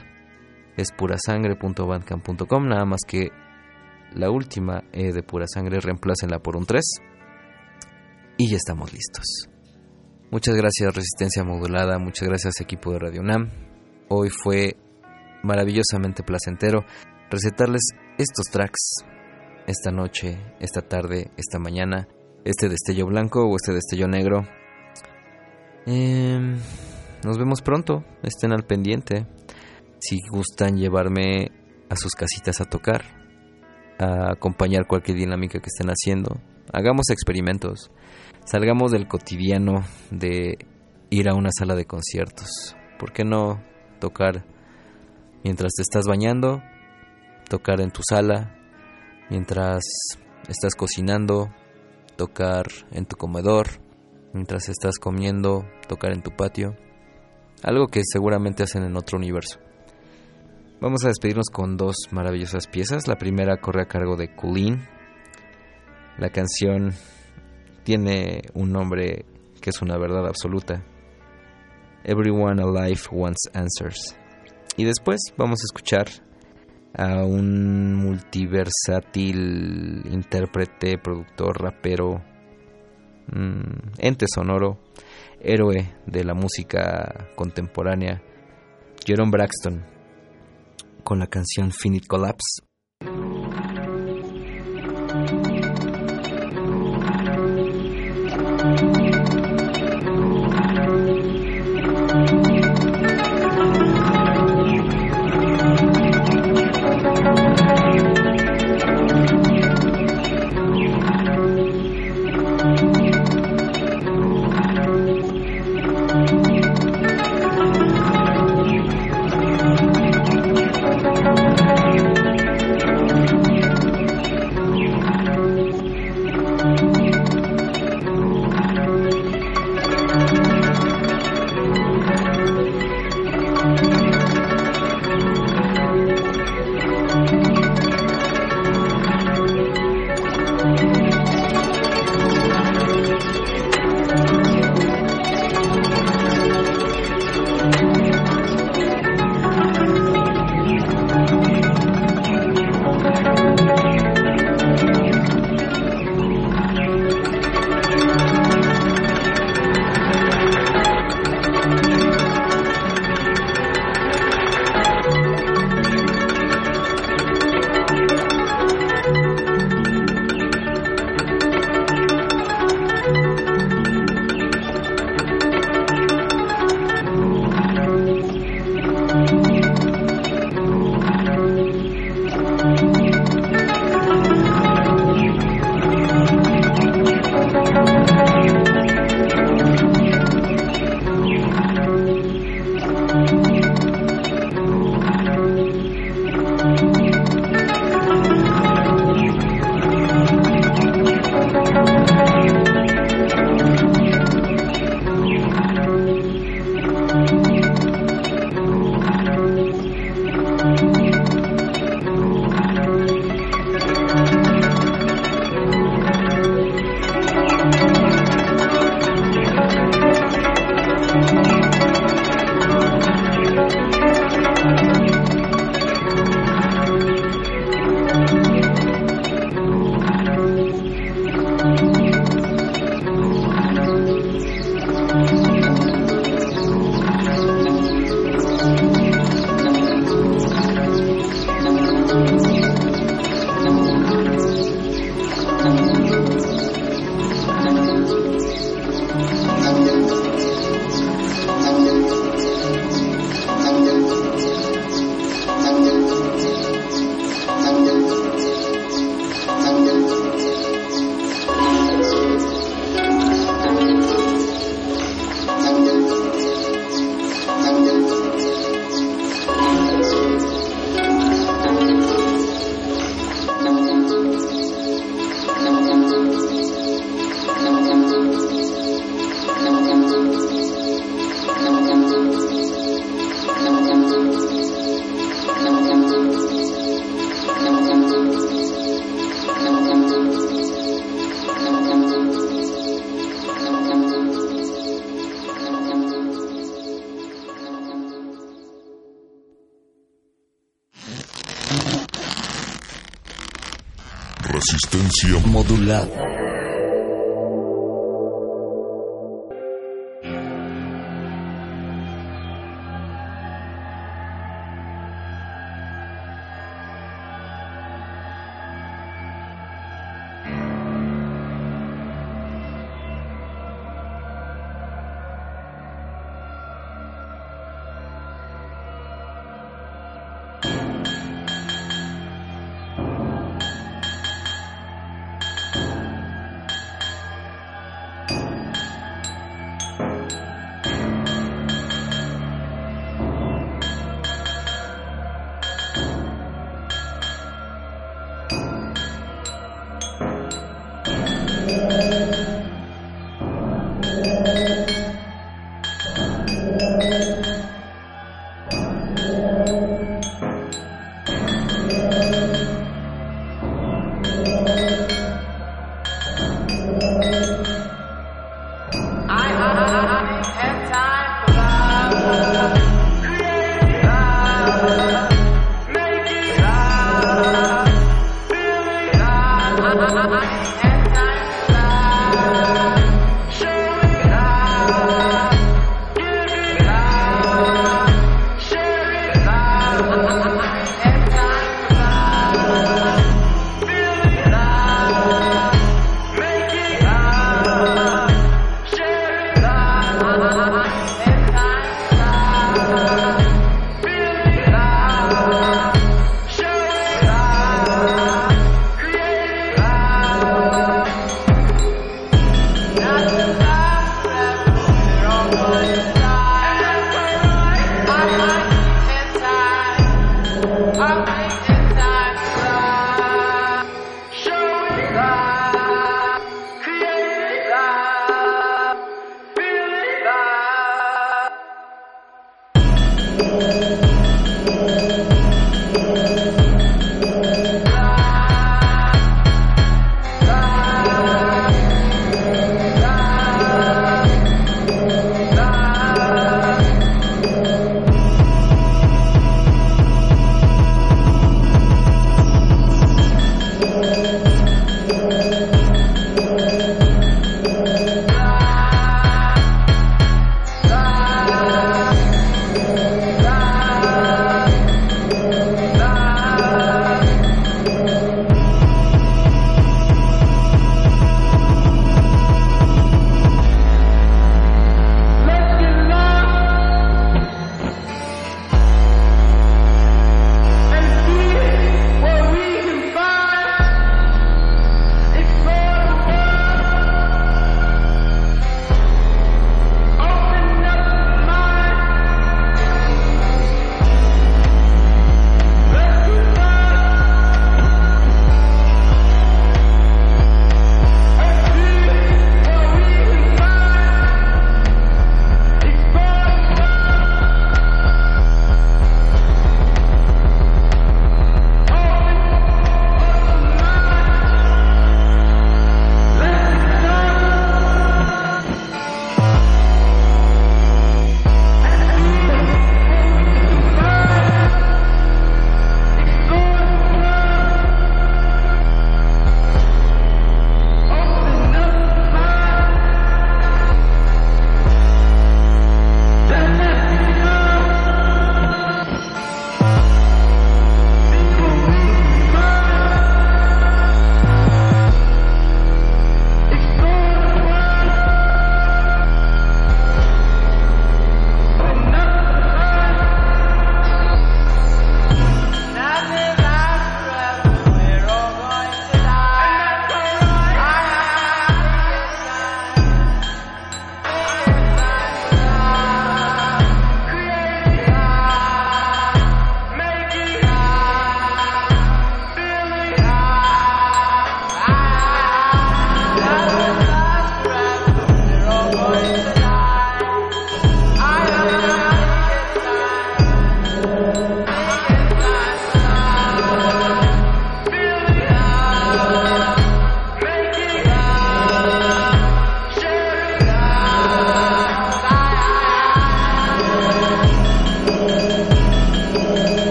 Es purasangre.bandcamp.com, nada más que la última E de pura sangre reemplácenla por un 3. Y ya estamos listos. Muchas gracias Resistencia Modulada, muchas gracias equipo de Radio Nam. Hoy fue maravillosamente placentero recetarles estos tracks esta noche, esta tarde, esta mañana, este destello blanco o este destello negro. Em, nos vemos pronto, estén al pendiente. Si gustan llevarme a sus casitas a tocar, a acompañar cualquier dinámica que estén haciendo, hagamos experimentos, salgamos del cotidiano de ir a una sala de conciertos. ¿Por qué no tocar mientras te estás bañando? Tocar en tu sala, mientras estás cocinando, tocar en tu comedor, mientras estás comiendo, tocar en tu patio. Algo que seguramente hacen en otro universo. Vamos a despedirnos con dos maravillosas piezas. La primera corre a cargo de Colleen. La canción tiene un nombre que es una verdad absoluta. Everyone Alive Wants Answers. Y después vamos a escuchar a un multiversátil intérprete, productor, rapero, mm, ente sonoro, héroe de la música contemporánea, Jerome Braxton, con la canción Finite Collapse. Resistencia modulada.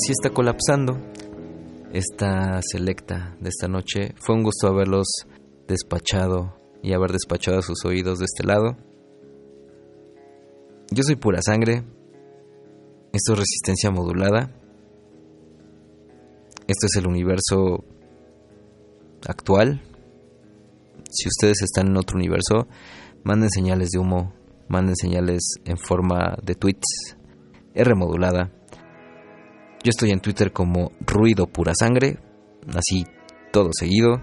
Y así está colapsando esta selecta de esta noche. Fue un gusto haberlos despachado y haber despachado a sus oídos de este lado. Yo soy pura sangre. Esto es resistencia modulada. Esto es el universo actual. Si ustedes están en otro universo, manden señales de humo, manden señales en forma de tweets, R modulada. Yo estoy en Twitter como Ruido Pura Sangre, así todo seguido.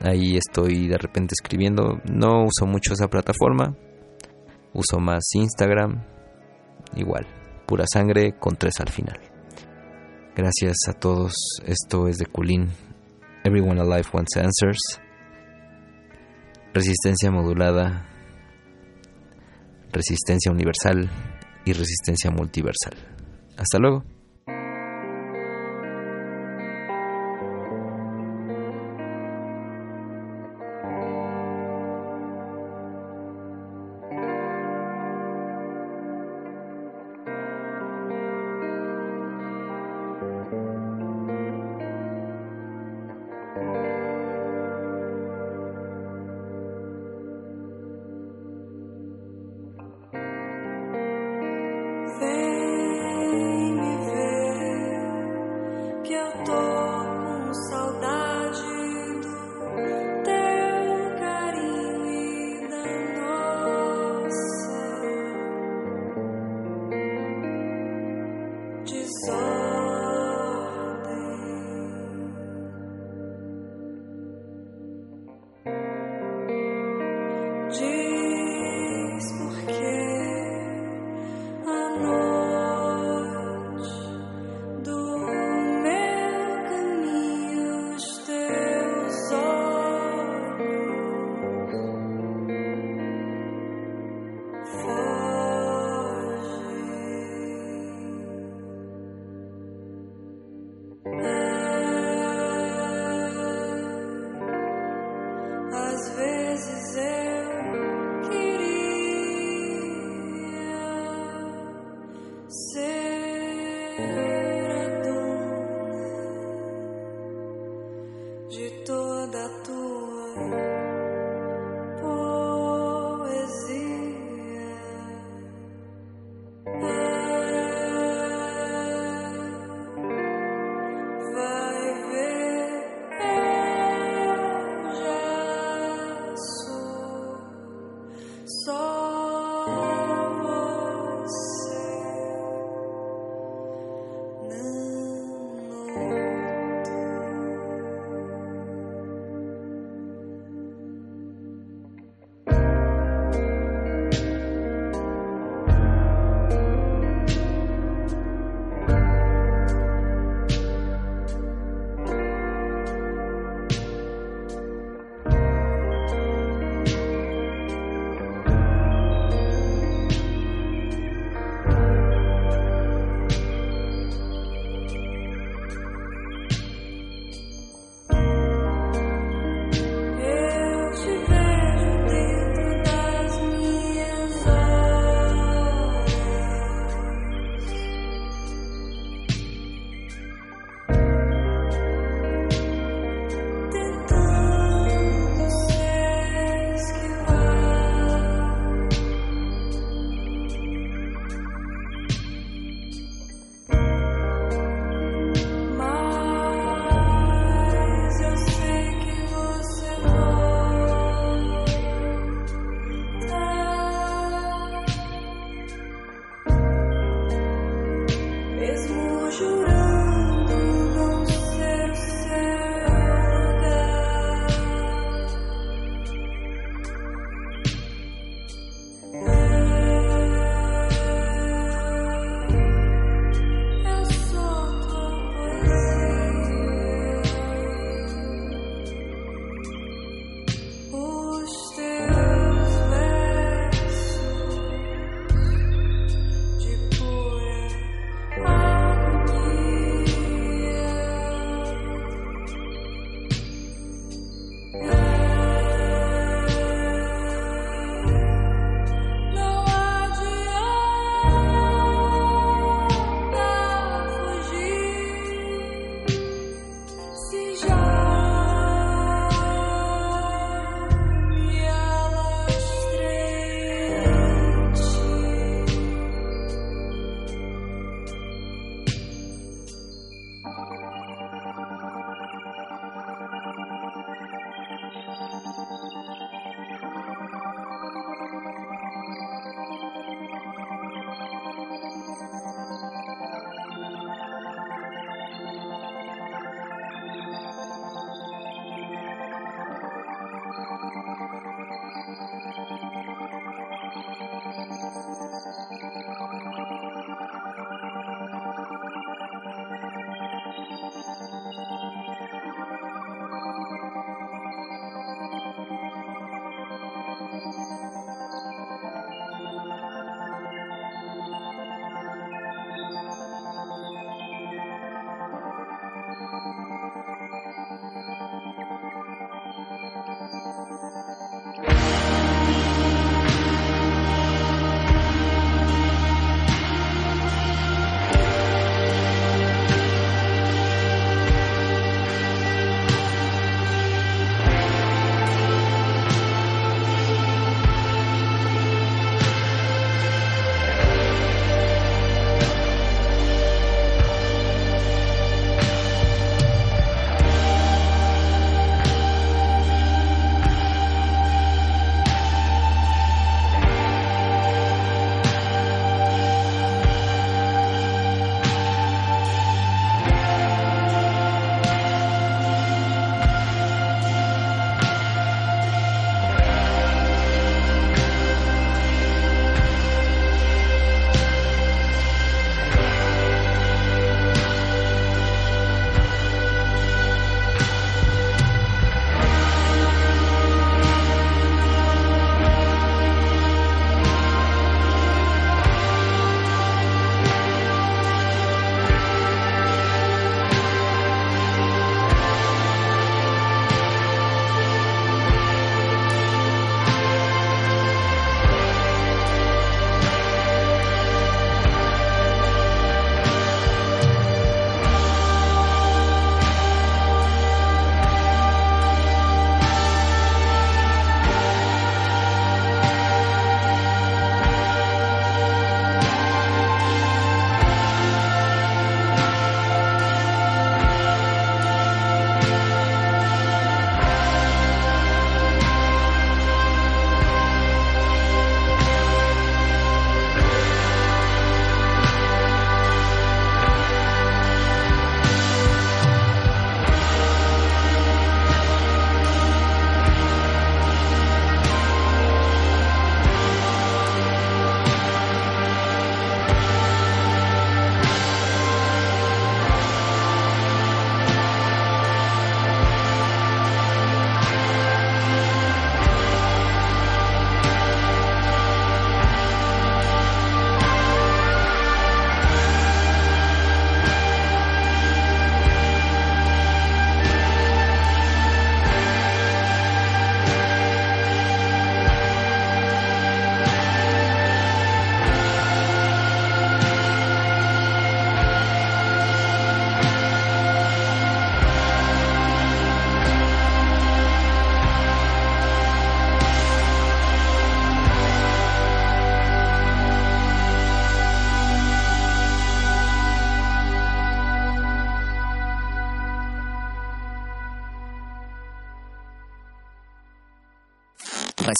Ahí estoy de repente escribiendo. No uso mucho esa plataforma, uso más Instagram, igual, Pura Sangre con tres al final. Gracias a todos, esto es de Kulin. Everyone Alive Wants Answers. Resistencia modulada, resistencia universal y resistencia multiversal. Hasta luego.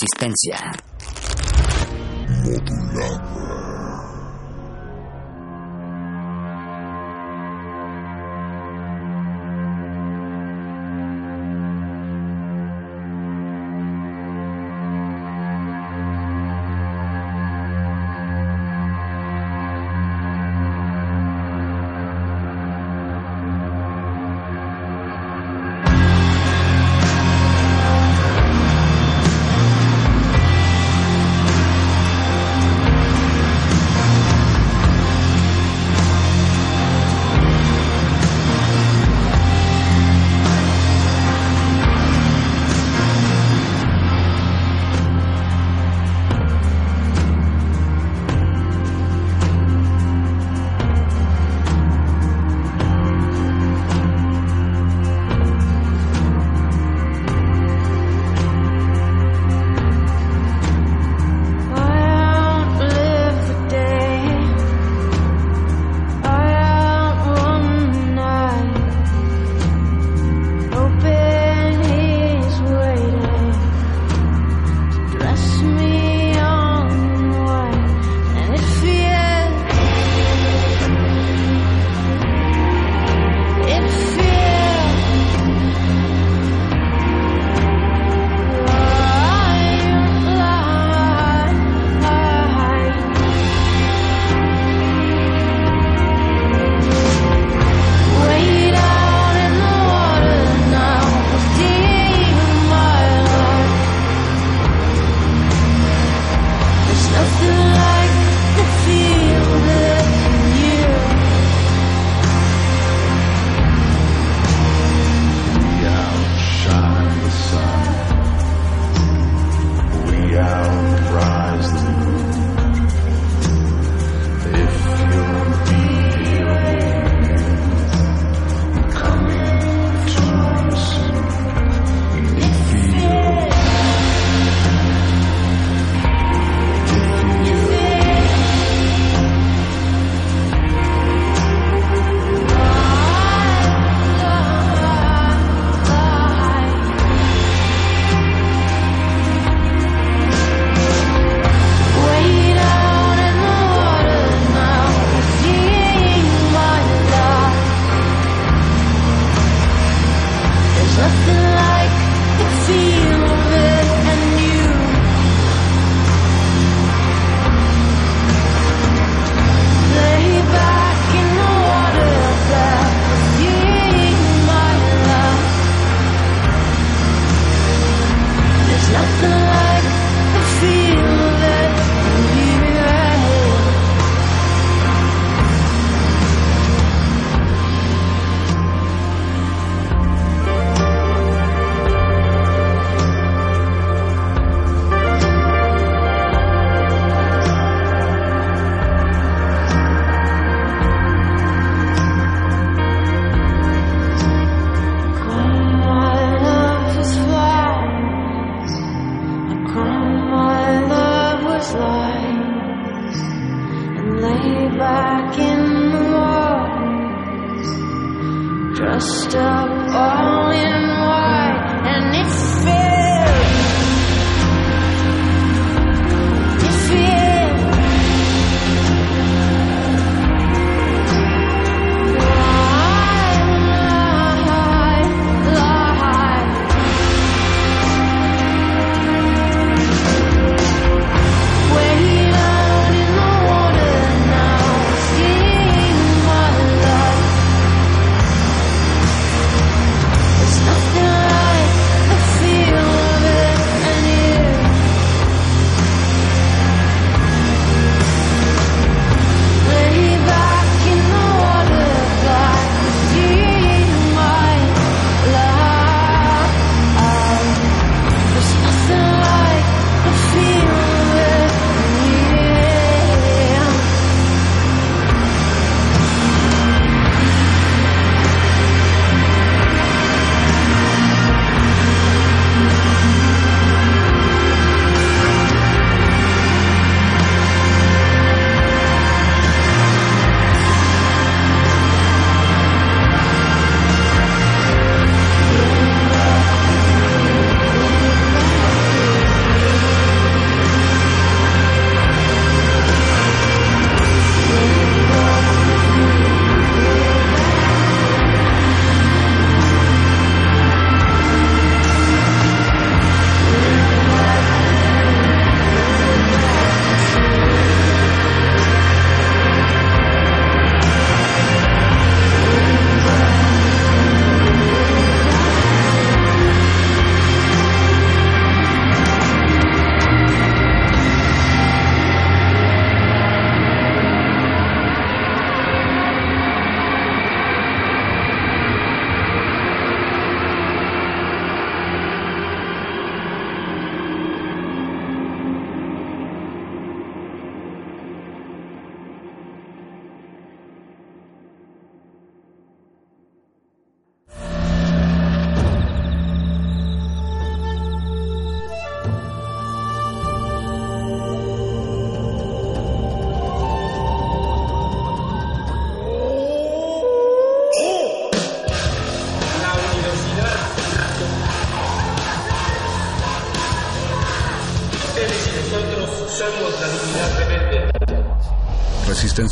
Resistencia.